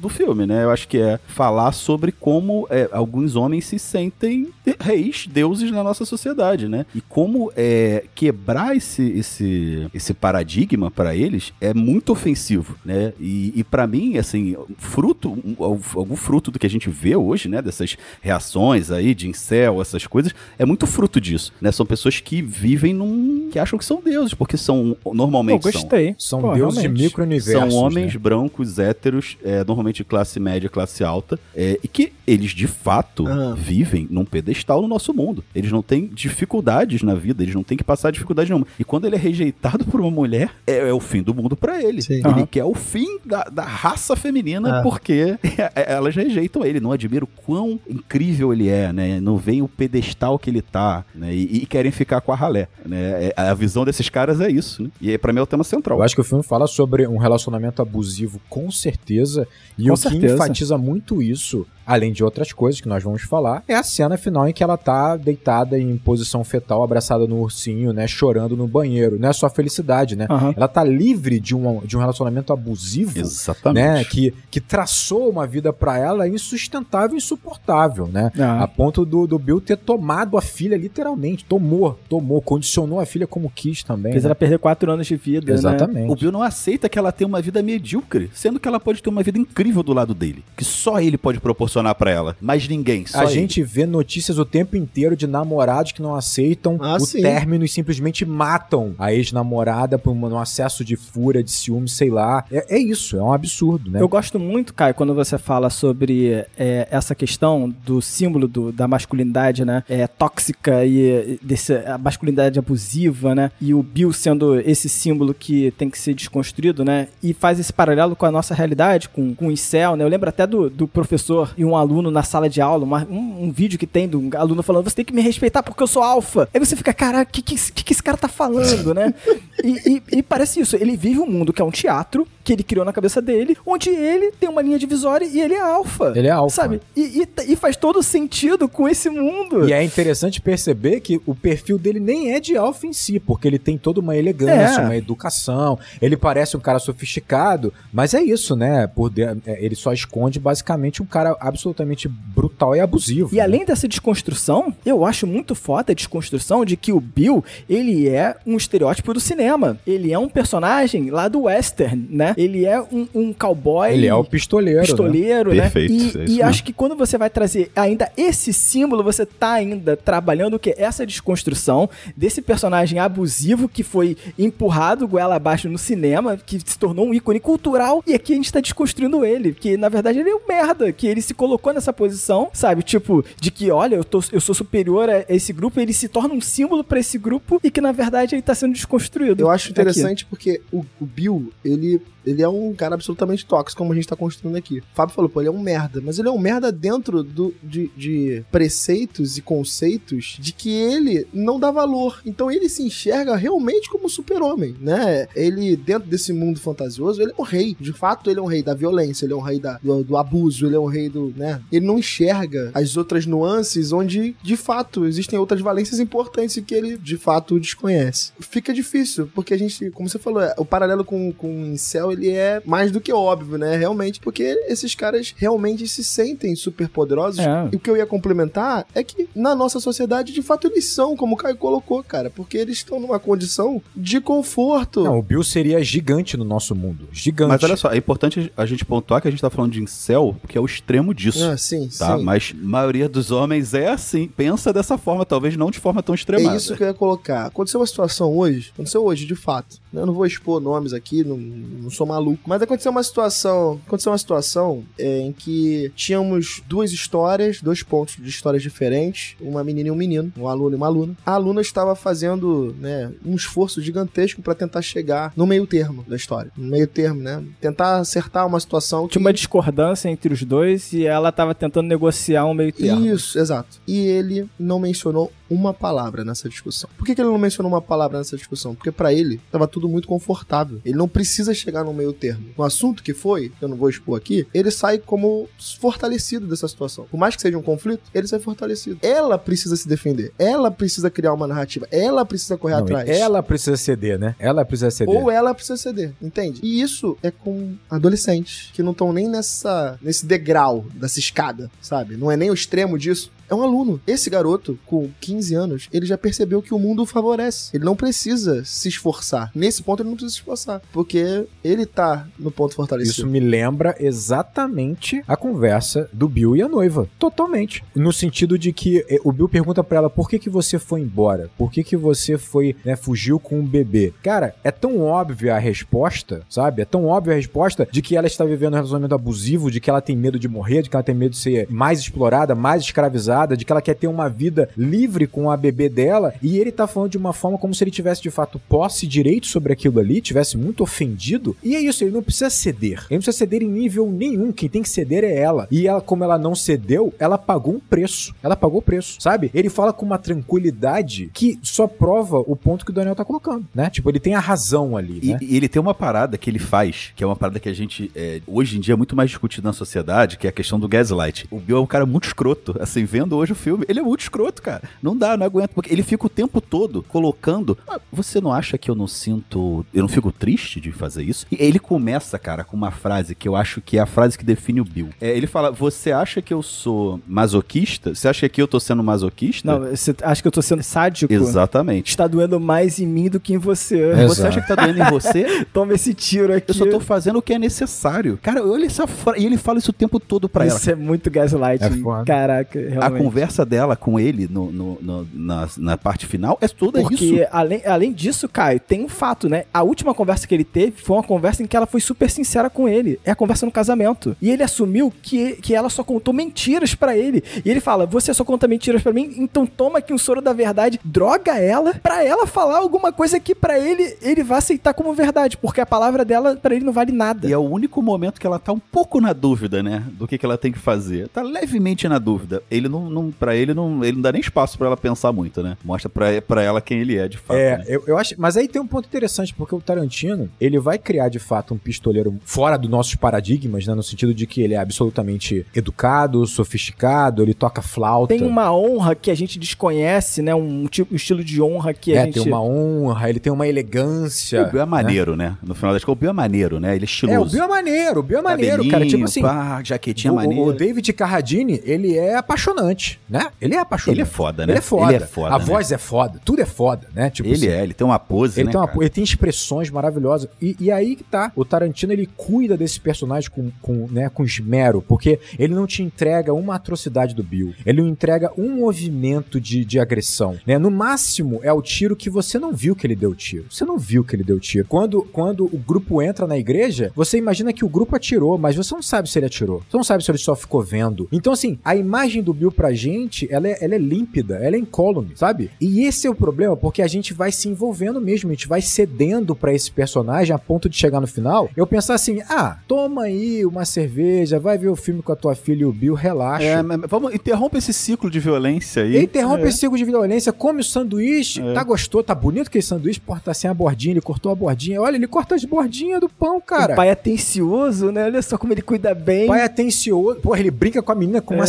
do filme, né? Eu acho que é falar sobre como é, alguns homens se sentem reis, deuses na nossa sociedade, né? E como é, quebrar esse, esse, esse paradigma para eles é muito ofensivo, né? E, e para mim, assim, fruto, um- algum fruto do que a gente vê hoje, né? Dessas reações aí de incel, essas coisas, é muito fruto disso, né? São pessoas que vivem num... que acham que são deuses, porque são, Pô, normalmente são gostei. São Pô, deuses de realmente. micro-universos. são homens né? brancos, héteros, é, normalmente de classe média, classe alta, é, e que eles de fato Ah. vivem num pedestal no nosso mundo. Eles não têm dificuldades na vida, eles não têm que passar dificuldade nenhuma. E quando ele é rejeitado <laughs> por uma mulher, é, é o fim do mundo pra ele. Sim. Ele quer o fim da, da raça feminina Ah. porque <laughs> elas rejeitam ele, não admiram o quão incrível ele é, né? Não veem o pedestal que ele tá, né? E, e querem ficar com a ralé, né? É- A visão desses caras é isso, né? E pra mim é o tema central. Eu acho que o filme fala sobre um relacionamento abusivo com certeza. E Com o que certeza. enfatiza muito isso, além de outras coisas que nós vamos falar, é a cena final em que ela tá deitada em posição fetal, abraçada no ursinho, né? Chorando no banheiro. Não é só felicidade, né? Aham. Ela tá livre de um, de um relacionamento abusivo. Exatamente. Né, que, que traçou uma vida pra ela insustentável e insuportável, né? Ah. A ponto do, do Bill ter tomado a filha, literalmente. Tomou, tomou, condicionou a filha como quis também. Fez né? ela perder quatro anos de vida, né? Exatamente. O Bill não aceita que ela tenha uma vida medíocre, sendo que ela pode ter uma vida incrível do lado dele, que só ele pode proporcionar pra ela, mas ninguém, só a ele. gente vê notícias o tempo inteiro de namorados que não aceitam Ah, o sim. término e simplesmente matam a ex-namorada por um, um acesso de fúria, de ciúme, sei lá. É, é isso, é um absurdo, né? Eu gosto muito, Caio, quando você fala sobre é, essa questão do símbolo do- da masculinidade, né? É, tóxica e desse, a masculinidade abusiva, né? E o Bill sendo esse símbolo que tem que ser desconstruído, né? E faz esse paralelo com a nossa realidade, com, com o incel, né? Eu lembro até do, do professor e um aluno na sala de aula, uma- um, um vídeo que tem do aluno falando, você tem que me respeitar porque eu sou alfa. Aí você fica, caraca, o que, que, que esse cara tá falando, né? E, e- e parece isso, ele vive um mundo que é um teatro, que ele criou na cabeça dele, onde ele tem uma linha divisória e ele é alfa. Ele é alfa. Sabe? E, e- e faz todo sentido com esse mundo. E é interessante perceber que o perfil dele nem é de alfa em si, porque ele tem toda uma elegância, É. uma educação, ele parece um cara sofisticado, mas é isso, né? Por de- é, Ele só esconde basicamente um cara absolutamente brutal e abusivo. E além dessa desconstrução, eu acho muito foda a desconstrução de que o Bill, ele é um estereótipo do cinema. Ele é um personagem lá do western, né? Ele é um, um cowboy... Ele é o pistoleiro. né? pistoleiro, né? Perfeito, E, é e acho que quando você vai trazer ainda esse símbolo, você tá ainda trabalhando o que essa desconstrução desse personagem abusivo que foi empurrado goela abaixo no cinema, que se tornou um ícone cultural, e aqui a gente tá desconstruindo ele, que na verdade ele é um merda, que ele se colocou nessa posição, sabe? Tipo, de que, olha, eu, tô, eu sou superior a esse grupo, e ele se torna um símbolo pra esse grupo, e que na verdade ele tá sendo desconstruído. Eu acho aqui. interessante porque o, o Bill, ele ele é um cara absolutamente tóxico, como a gente tá construindo aqui. O Fábio falou, pô, ele é um merda. Mas ele é um merda dentro do, de, de preceitos e conceitos de que ele não dá valor. Então ele se enxerga realmente como super-homem, né? Ele, dentro desse mundo fantasioso, ele é um rei. De fato, ele é um rei da violência, ele é um rei da, do, do abuso, ele é um rei do, né? Ele não enxerga as outras nuances onde, de fato, existem outras valências importantes que ele, de fato, desconhece. Fica difícil, porque a gente, como você falou, é, o paralelo com, com o Incel, ele é mais do que óbvio, né? Realmente, porque esses caras realmente se sentem super poderosos. É. E o que eu ia complementar é que na nossa sociedade, de fato, eles são, como o Caio colocou, cara, porque eles estão numa condição de conforto. Não, o Bill seria gigante no nosso mundo. Gigante. Mas olha só, é importante a gente pontuar que a gente tá falando de incel, que é o extremo disso. Ah, sim, Tá, sim. mas a maioria dos homens é assim, pensa dessa forma, talvez não de forma tão extremada. É isso que eu ia colocar. Aconteceu uma situação hoje, aconteceu hoje, de fato. Eu não vou expor nomes aqui, não, não sou maluco. Mas aconteceu uma situação. Aconteceu uma situação é, em que tínhamos duas histórias, dois pontos de histórias diferentes, uma menina e um menino, um aluno e uma aluna. A aluna estava fazendo né, um esforço gigantesco para tentar chegar no meio termo da história. No meio termo, né? Tentar acertar uma situação que. Tinha uma discordância entre os dois e ela tava tentando negociar um meio termo. Isso, exato. E ele não mencionou uma palavra nessa discussão. Por que, que ele não mencionou uma palavra nessa discussão? Porque pra ele tava tudo muito confortável. Ele não precisa chegar no meio termo. No assunto que foi, que eu não vou expor aqui, ele sai como fortalecido dessa situação. Por mais que seja um conflito, ele sai fortalecido. Ela precisa se defender. Ela precisa criar uma narrativa. Ela precisa correr Não, atrás. Ela precisa ceder, né? Ela precisa ceder. Ou ela precisa ceder, entende? E isso é com adolescentes que não estão nem nessa nesse degrau dessa escada, sabe? Não é nem o extremo disso. É um aluno. Esse garoto, com 15 anos, ele já percebeu que o mundo o favorece. Ele não precisa se esforçar. Nesse ponto, ele não precisa se esforçar. Porque ele tá no ponto fortalecido. Isso me lembra exatamente a conversa do Bill e a noiva. Totalmente. No sentido de que eh, o Bill pergunta pra ela por que, que você foi embora? Por que, que você foi, né, fugiu com um bebê? Cara, é tão óbvia a resposta, sabe? É tão óbvia a resposta de que ela está vivendo um relacionamento abusivo, de que ela tem medo de morrer, de que ela tem medo de ser mais explorada, mais escravizada, de que ela quer ter uma vida livre com a bebê dela. E ele tá falando de uma forma como se ele tivesse de fato posse e direito sobre aquilo ali, tivesse muito ofendido. E é isso, ele não precisa ceder. Ele não precisa ceder em nível nenhum. Quem tem que ceder é ela. E ela, como ela não cedeu, ela pagou um preço. Ela pagou o preço, sabe? Ele fala com uma tranquilidade que só prova o ponto que o Daniel tá colocando, né? Tipo, ele tem a razão ali, E, né? e ele tem uma parada que ele faz, que é uma parada que a gente, é, hoje em dia, é muito mais discutido na sociedade, que é a questão do gaslight. O Bill é um cara muito escroto. Assim, vendo hoje o filme, ele é muito escroto, cara. Não dá, não aguento. Porque ele fica o tempo todo colocando. "Ah, você não acha que eu não sinto. Eu não fico triste de fazer isso? E ele começa, cara, com uma frase que eu acho que é a frase que define o Bill. É, ele fala: Você acha que eu sou masoquista? Você acha que aqui eu tô sendo masoquista? Não, você acha que eu tô sendo sádico? Exatamente. Está doendo mais em mim do que em você. É. Você acha que tá doendo em você? <laughs> Toma esse tiro aqui. Eu só tô fazendo o que é necessário. Cara, olha essa frase. E ele fala isso o tempo todo pra ela. Isso é muito gaslight. É foda. Caraca, A realmente. conversa dela com ele no, no- no- na, na parte final é toda Porque, isso. além, além disso, Caio, tem um fato, né? A última conversa que ele teve foi uma conversa em que ela foi super sincera com ele. É a conversa no casamento. E ele assumiu que, que ela só contou mentiras pra ele. E ele fala: Você só conta mentiras pra mim, então toma aqui um soro da verdade, droga ela, pra ela falar alguma coisa que pra ele ele vai aceitar como verdade. Porque a palavra dela pra ele não vale nada. E é o único momento que ela tá um pouco na dúvida, né? Do que, que ela tem que fazer. Tá levemente na dúvida. Ele não, não para ele não, ele não dá nem espaço pra ela pensar muito, né? Mostra pra, pra ela quem ele é de fato. É, né? eu, eu acho. Mas aí tem um ponto interessante, porque o Tarantino, ele vai criar de fato um pistoleiro fora dos nossos paradigmas, né? No sentido de que ele é absolutamente educado, sofisticado, ele toca flauta. Tem uma honra que a gente desconhece, né? Um tipo um estilo de honra que a é, gente. tem uma honra, ele tem uma elegância. O Bill é maneiro, né? No final das contas, o Bill é maneiro, né? Ele é estiloso. É, o Bill é maneiro, o Bill é maneiro, cara. Tipo assim. pá, jaquetinha o, maneira. o David Carradine, ele é apaixonante, né? Ele é apaixonante. Ele é foda, né? Ele é foda. Ele é foda, A né? voz é foda, tudo é foda, né? Tipo Ele assim, é, ele tem uma pose, Ele, né? tem uma- ele tem expressões maravilosas. E, e aí que tá. O Tarantino, ele cuida desse personagem com, com, né, com esmero, porque ele não te entrega uma atrocidade do Bill. Ele não entrega um movimento de, de agressão. Né? No máximo, é o tiro que você não viu que ele deu tiro. Você não viu que ele deu tiro. Quando, quando o grupo entra na igreja, você imagina que o grupo atirou, mas você não sabe se ele atirou. Você não sabe se ele só ficou vendo. Então, assim, a imagem do Bill pra pra gente, ela é, ela é límpida, ela é incólume, sabe? E esse é o problema, porque a gente vai se envolvendo mesmo, a gente vai cedendo pra esse personagem a ponto de chegar no final, eu pensar assim, ah, toma aí uma cerveja, vai ver o filme com a tua filha e o Bill, relaxa. É, mas vamos, interrompa esse ciclo de violência aí. Interrompe É. esse ciclo de violência, come o sanduíche, tá gostoso, tá bonito aquele sanduíche, porra, tá sem a bordinha, ele cortou a bordinha. Olha, ele corta as bordinhas do pão, cara. O pai é atencioso, né? Olha só como ele cuida bem. O pai é atencioso. Porra, ele brinca com a menina com uma É.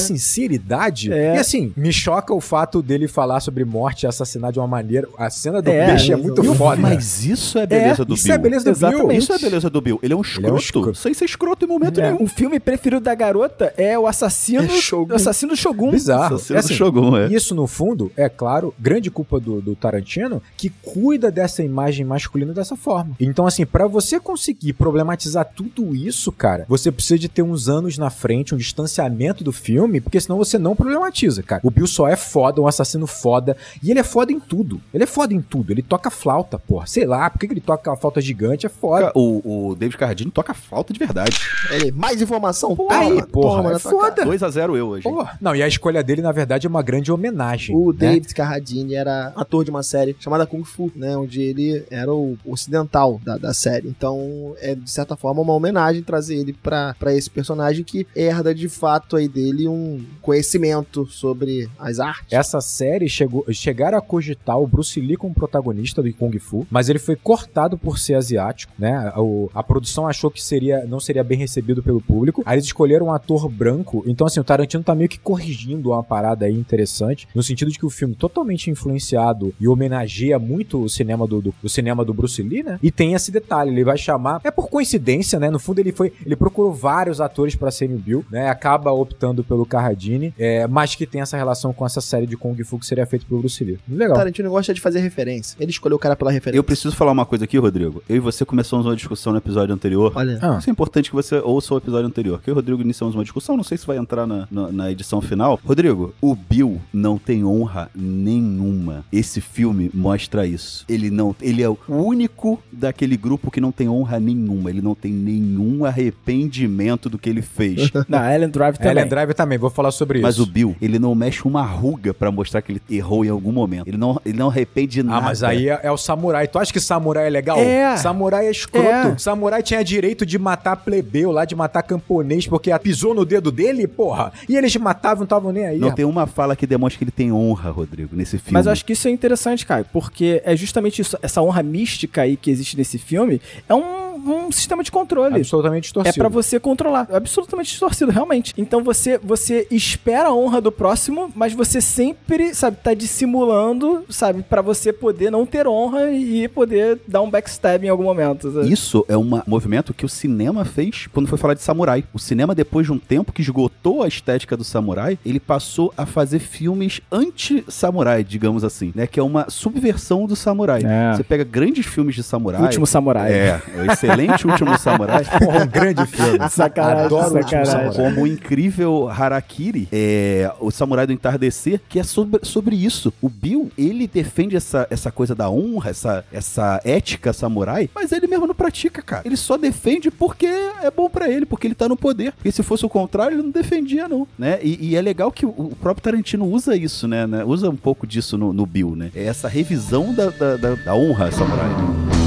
É. E assim, me choca o fato dele falar sobre morte e assassinar de uma maneira. A cena do É, peixe é muito o- foda. Mas isso é beleza do isso Bill. é a beleza do Exatamente. Bill. Isso é beleza do Bill. Ele é um Ele é um escroto, escroto. sem ser escroto em momento É, nenhum. O filme preferido da garota é o assassino, É Shogun. o assassino do Shogun. Bizarro. Assassino É do assim, Shogun, é. Isso, no fundo, é claro, grande culpa do, do Tarantino, que cuida dessa imagem masculina dessa forma. Então, assim, pra você conseguir problematizar tudo isso, cara, você precisa de ter uns anos na frente, um distanciamento do filme, porque senão você não problematiza, cara. O Bill só é foda, um assassino foda, e ele é foda em tudo. Ele é foda em tudo. Ele toca flauta, porra. Sei lá, por que ele toca uma flauta gigante? É foda. O, o David Carradine toca falta de verdade. Ele, mais informação? Aí, porra, toma é foda. 2x0 eu hoje. Porra. Não, e a escolha dele, na verdade, é uma grande homenagem. O né? David Carradine era ator de uma série chamada Kung Fu, né? Onde ele era o ocidental da, da série. Então, é de certa forma uma homenagem trazer ele pra, pra esse personagem que herda de fato aí dele um conhecimento sobre as artes. Essa série chegou, chegaram a cogitar o Bruce Lee como protagonista do Kung Fu, mas ele foi cortado por ser asiático, né? O- a produção achou que seria, não seria bem recebido pelo público. Aí eles escolheram um ator branco. Então, assim, o Tarantino tá meio que corrigindo uma parada aí interessante, no sentido de que o filme totalmente influenciado e homenageia muito o cinema do, do, o cinema do Bruce Lee, né? E tem esse detalhe, ele vai chamar, é por coincidência, né? No fundo ele foi, ele procurou vários atores pra serem Bill, né? Acaba optando pelo Carradine, é, mas que tem essa relação com essa série de Kung Fu que seria feito pelo Bruce Lee. O Legal. Tarantino gosta de fazer referência. Ele escolheu o cara pela referência. Eu preciso falar uma coisa aqui, Rodrigo. Eu e você começamos uma discussão no episódio anterior. Olha, Ah, Isso é importante que você ouça o episódio anterior. Que eu e o Rodrigo iniciamos uma discussão, não sei se vai entrar na, na, na edição final. Rodrigo, o Bill não tem honra nenhuma. Esse filme mostra isso. Ele não, ele é o único daquele grupo que não tem honra nenhuma. Ele não tem nenhum arrependimento do que ele fez. <laughs> Na Ellen Drive também. Ellen Drive também, vou falar sobre Mas o isso. Bill, ele não mexe uma ruga pra mostrar que ele errou em algum momento. Ele não, ele não arrepende nada. Ah, mas aí é, é o samurai. Tu acha que samurai é legal? É. Samurai é escroto. É. Samurai tinha direito de matar plebeu lá, de matar camponês, porque pisou no dedo dele, porra. E eles matavam, não estavam nem aí. Não tem uma fala que demonstre que ele tem honra, Rodrigo, nesse filme. Mas eu acho que isso é interessante, cara, porque é justamente isso, essa honra mística aí que existe nesse filme, é um, um sistema de controle. Absolutamente É distorcido. pra você controlar. É absolutamente distorcido, realmente. Então você você espera a honra do próximo, mas você sempre, sabe, tá dissimulando, sabe, pra você poder não ter honra e poder dar um backstab em algum momento. sabe? Isso é um movimento que o cinema fez quando foi falar de samurai. O cinema, depois de um tempo que esgotou a estética do samurai, ele passou a fazer filmes anti-samurai, digamos assim, né? Que é uma subversão do samurai. É. Você pega grandes filmes de samurai. Último Samurai. É, o excelente Último Samurai. <laughs> Porra, um grande filme. <laughs> Sacanagem, Adoro o Último sacanagem. Samurai. Como o incrível Harakiri, é, o Samurai do Entardecer, que é sobre, sobre isso. O Bill, ele defende essa, essa coisa da honra, essa, essa ética samurai, mas ele mesmo não pratica, cara. Ele só defende porque é bom pra ele, porque ele tá no poder. Porque se fosse o contrário, ele não defendia, não. Né? E, e é legal que o, o próprio Tarantino usa isso, né? né? Usa um pouco disso no, no Bill, né? É essa revisão da, da, da- da honra samurai.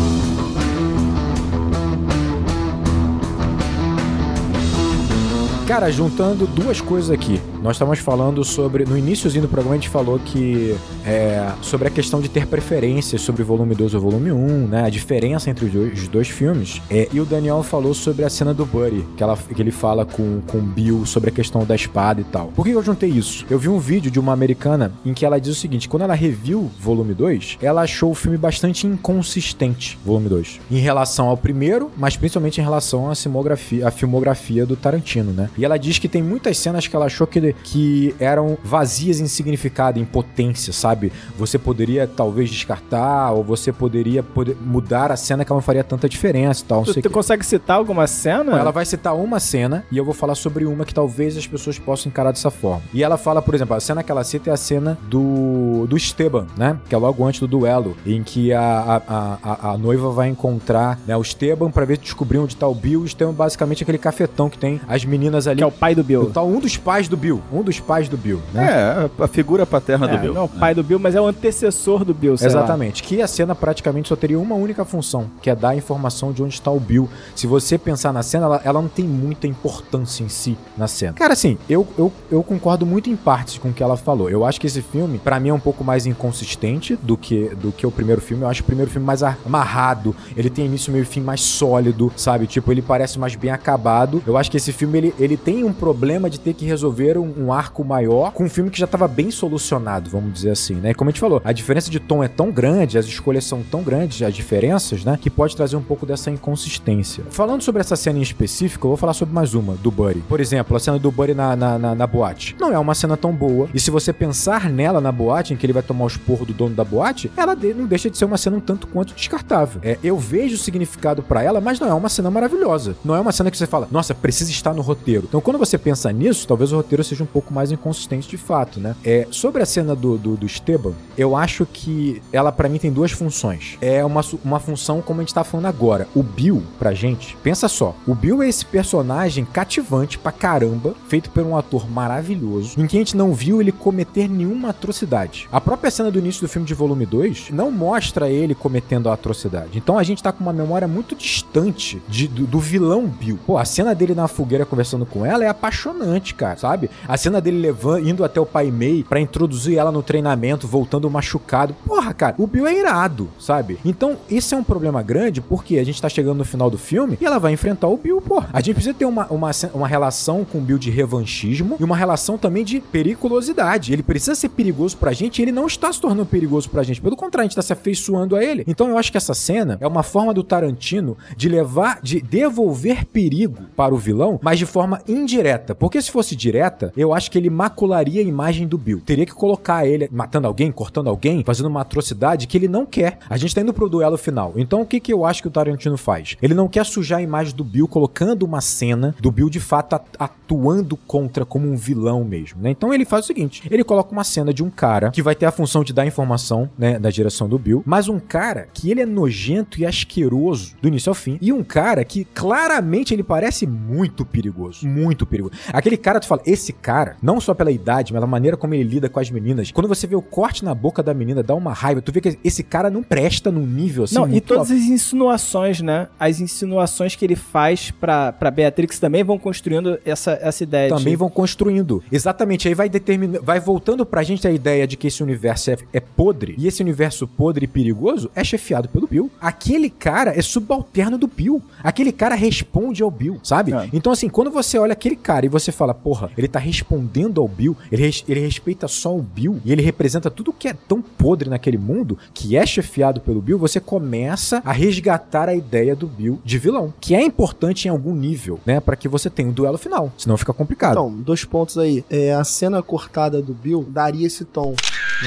Cara, juntando duas coisas aqui. Nós estávamos falando sobre. No iníciozinho do programa, a gente falou que. É, sobre a questão de ter preferências sobre volume 2 ou volume 1, né? A diferença entre os dois, os dois filmes. É, e o Daniel falou sobre a cena do Buddy, que, ela, que ele fala com, com o Bill sobre a questão da espada e tal. Por que eu juntei isso? Eu vi um vídeo de uma americana em que ela diz o seguinte: quando ela reviu volume 2, ela achou o filme bastante inconsistente, volume 2, em relação ao primeiro, mas principalmente em relação à à filmografia do Tarantino, né? E ela diz que tem muitas cenas que ela achou que, que eram vazias em significado, em potência, sabe? Você poderia talvez descartar, ou você poderia poder mudar a cena que ela não faria tanta diferença e tal. Tu, tu consegue citar alguma cena? Ela vai citar uma cena e eu vou falar sobre uma que talvez as pessoas possam encarar dessa forma. E ela fala, por exemplo, a cena que ela cita é a cena do, do Esteban, né? Que é logo antes do duelo, em que a, a, a, a- noiva vai encontrar né, o Esteban pra ver descobrir onde tá o Bill. O Esteban basicamente é aquele cafetão que tem as meninas ali. Que é o pai do Bill. Então, um dos pais do Bill. Um dos pais do Bill, né? É, a, figura paterna É, do Bill. não é o pai do Bill, mas é o antecessor do Bill, sei lá. Exatamente. Que a cena praticamente só teria uma única função, que é dar a informação de onde está o Bill. Se você pensar na cena, ela, ela não tem muita importância em si na cena. Cara, assim, eu, eu, eu concordo muito em partes com o que ela falou. Eu acho que esse filme, pra mim, é um pouco mais inconsistente do que, do que o primeiro filme. Eu acho o primeiro filme mais amarrado. Ele tem início, meio e fim mais sólido, sabe? Tipo, ele parece mais bem acabado. Eu acho que esse filme, ele, ele tem um problema de ter que resolver um, um arco maior com um filme que já tava bem solucionado, vamos dizer assim, né? Como a gente falou, a diferença de tom é tão grande, as escolhas são tão grandes, as diferenças, né? Que pode trazer um pouco dessa inconsistência. Falando sobre essa cena em específico, eu vou falar sobre mais uma, do Buddy. Por exemplo, a cena do Buddy na, na, na, na boate. Não é uma cena tão boa. E se você pensar nela na boate, em que ele vai tomar os porros do dono da boate, ela de- não deixa de ser uma cena um tanto quanto descartável. É, eu vejo o significado pra ela, mas não é uma cena maravilhosa. Não é uma cena que você fala, nossa, precisa estar no roteiro. Então, quando você pensa nisso, talvez o roteiro seja um pouco mais inconsistente de fato, né? É, sobre a cena do, do, do Esteban, eu acho que ela, pra mim, tem duas funções. É uma, uma função, como a gente tá falando agora. O Bill, pra gente, pensa só. O Bill é esse personagem cativante pra caramba, feito por um ator maravilhoso, em que a gente não viu ele cometer nenhuma atrocidade. A própria cena do início do filme de volume 2 não mostra ele cometendo a atrocidade. Então a gente tá com uma memória muito distante de- do, do vilão Bill. Pô, a cena dele na fogueira conversando com ela é apaixonante, cara, sabe? A cena dele levando, indo até o Pai Mei pra introduzir ela no treinamento, voltando machucado. Porra, cara, o Bill é irado, sabe? Então, isso é um problema grande porque a gente tá chegando no final do filme e ela vai enfrentar o Bill, pô. A gente precisa ter uma, uma, uma relação com o Bill de revanchismo e uma relação também de periculosidade. Ele precisa ser perigoso pra gente e ele não está se tornando perigoso pra gente. Pelo contrário, a gente tá se afeiçoando a ele. Então, eu acho que essa cena é uma forma do Tarantino de levar, de devolver perigo para o vilão, mas de forma indireta. Porque se fosse direta, eu acho que ele macularia a imagem do Bill. Teria que colocar ele matando alguém, cortando alguém, fazendo uma atrocidade que ele não quer. A gente tá indo pro duelo final. Então o que que eu acho que o Tarantino faz? Ele não quer sujar a imagem do Bill colocando uma cena do Bill de fato at- atuando contra como um vilão mesmo, né? Então ele faz o seguinte, ele coloca uma cena de um cara que vai ter a função de dar informação, né, da direção do Bill, mas um cara que ele é nojento e asqueroso do início ao fim, e um cara que claramente ele parece muito perigoso, muito perigoso. Aquele cara, tu fala, esse cara, não só pela idade, mas a maneira como ele lida com as meninas, quando você vê o corte na boca da menina, dá uma raiva, tu vê que esse cara não presta num nível assim Não, e todas alto. as insinuações, né? As insinuações que ele faz pra, pra Beatrix também vão construindo essa, essa ideia também de... vão construindo. Exatamente, aí vai determinando, vai voltando pra gente a ideia de que esse universo é, é podre, e esse universo podre e perigoso é chefiado pelo Bill. Aquele cara é subalterno do Bill. Aquele cara responde ao Bill, sabe? É. Então, assim, quando você olha aquele cara e você fala, porra, ele tá respondendo ao Bill, ele, res- ele respeita só o Bill, e ele representa tudo que é tão podre naquele mundo, que é chefiado pelo Bill, você começa a resgatar a ideia do Bill de vilão, que é importante em algum nível, né, Pra que você tenha um duelo final, senão fica complicado. Então, dois pontos aí. É, a cena cortada do Bill daria esse tom.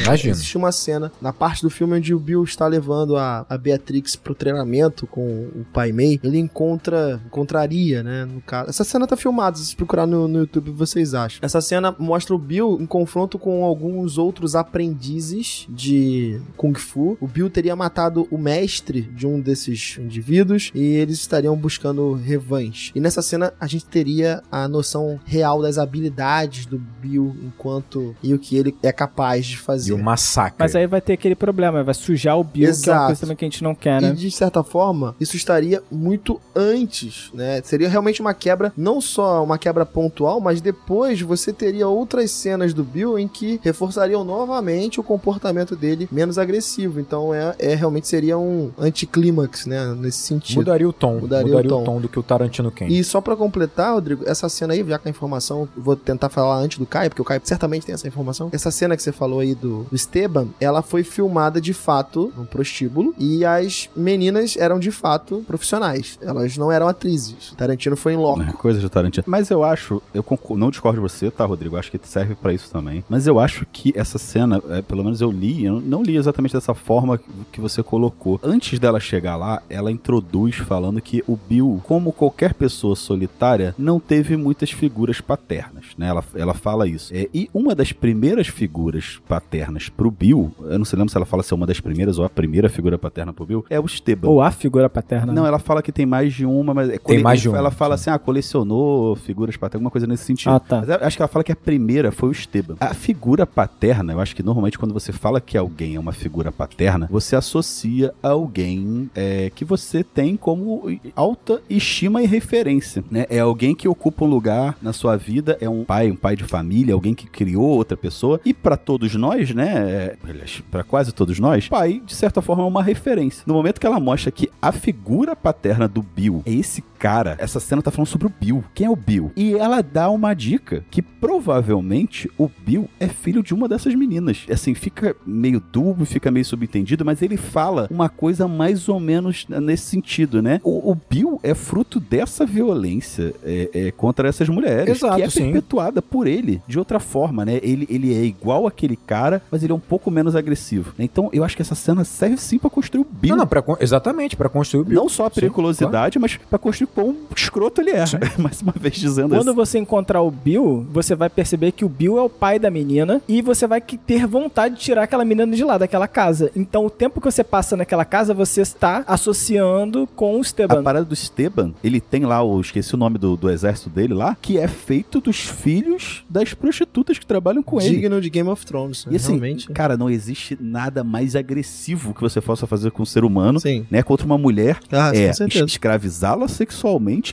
Imagina. Existe uma cena na parte do filme onde o Bill está levando a, a Beatrix pro treinamento com o pai May. Ele encontra, encontraria, né, no caso. Essa cena tá filmada, se procurar no, no YouTube vocês acham. Essa cena mostra o Bill em confronto com alguns outros aprendizes de Kung Fu. O Bill teria matado o mestre de um desses indivíduos e eles estariam buscando revanche. E nessa cena a gente teria a noção real das habilidades do Bill enquanto e o que ele é capaz de fazer. E o massacre. Mas aí vai ter aquele problema, vai sujar o Bill, que é uma Exato. coisa também que a gente não quer, E né? de certa forma, isso estaria muito antes, né? Seria realmente uma quebra, não só uma quebra pontual, mas depois você teria outras cenas do Bill em que reforçariam novamente o comportamento dele menos agressivo. Então é, é realmente seria um anticlímax, né? Nesse sentido. Mudaria o tom. Mudaria Mudaria, o o, tom. tom. do que o Tarantino quer. E só pra completar, Rodrigo, essa cena aí, já com a informação, vou tentar falar antes do Caio, porque o Caio certamente tem essa informação. Essa cena que você falou aí do, do Esteban, ela foi filmada de fato no prostíbulo e as meninas eram de fato profissionais. Elas não eram atrizes. Tarantino foi em loco. É, coisa de Tarantino. Mas eu acho, eu não discordo de você, tá, Rodrigo? Acho que serve pra isso também. Mas eu acho que essa cena, é, pelo menos eu li, eu não li exatamente dessa forma que você colocou. Antes dela chegar lá, ela introduz falando que o Bill, como qualquer pessoa solitária, não teve muitas figuras paternas, né? Ela, ela fala isso. É, e uma das primeiras figuras paternas pro Bill, eu não sei lembro se ela fala se é uma das primeiras ou a primeira figura paterna pro Bill, é o Esteban. Ou a figura paterna. Não, né? ela fala que tem mais de uma, mas é Tem mais de uma, Ela fala assim: ah, colecionou figuras paternas, alguma coisa nesse sentido. Ah, tá. Mas acho que ela fala que a primeira foi o Esteban. A figura paterna, eu acho que normalmente quando você fala que alguém é uma figura paterna, você associa a alguém é, que você tem como alta estima e referência, né? É alguém que ocupa um lugar na sua vida, é um pai, um pai de família, alguém que criou outra pessoa. E pra todos nós, né? é, Pra quase todos nós, pai, de certa forma, é uma referência. No momento que ela mostra que a figura paterna do Bill é esse cara, essa cena tá falando sobre o Bill. Quem é o Bill? E ela dá uma dica que provavelmente o Bill é filho de uma dessas meninas. Assim, fica meio dúbio, fica meio subentendido, mas ele fala uma coisa mais ou menos nesse sentido, né? O, o Bill é fruto dessa violência é, é, contra essas mulheres, Exato, que é sim. perpetuada por ele de outra forma, né? Ele, ele é igual aquele cara, mas ele é um pouco menos agressivo. Então, eu acho que essa cena serve sim pra construir o Bill. Não, não, pra, exatamente, pra construir o Bill. Não só a Sim, periculosidade, mas pra construir quão escroto ele é. Sim. <laughs> Mais uma vez dizendo Quando isso. você encontrar o Bill, você vai perceber que o Bill é o pai da menina e você vai ter vontade de tirar aquela menina de lá, daquela casa. Então, o tempo que você passa naquela casa, você está associando com o A Esteban. parada do Esteban, ele tem lá, eu esqueci o nome do, do exército dele lá, que é feito dos filhos das prostitutas que trabalham com ele. Digno de Game of Thrones, né? E assim, realmente. cara, não existe nada mais agressivo que você possa fazer com um ser humano, Sim. né, contra uma mulher Ah, é escravizá-la sexualmente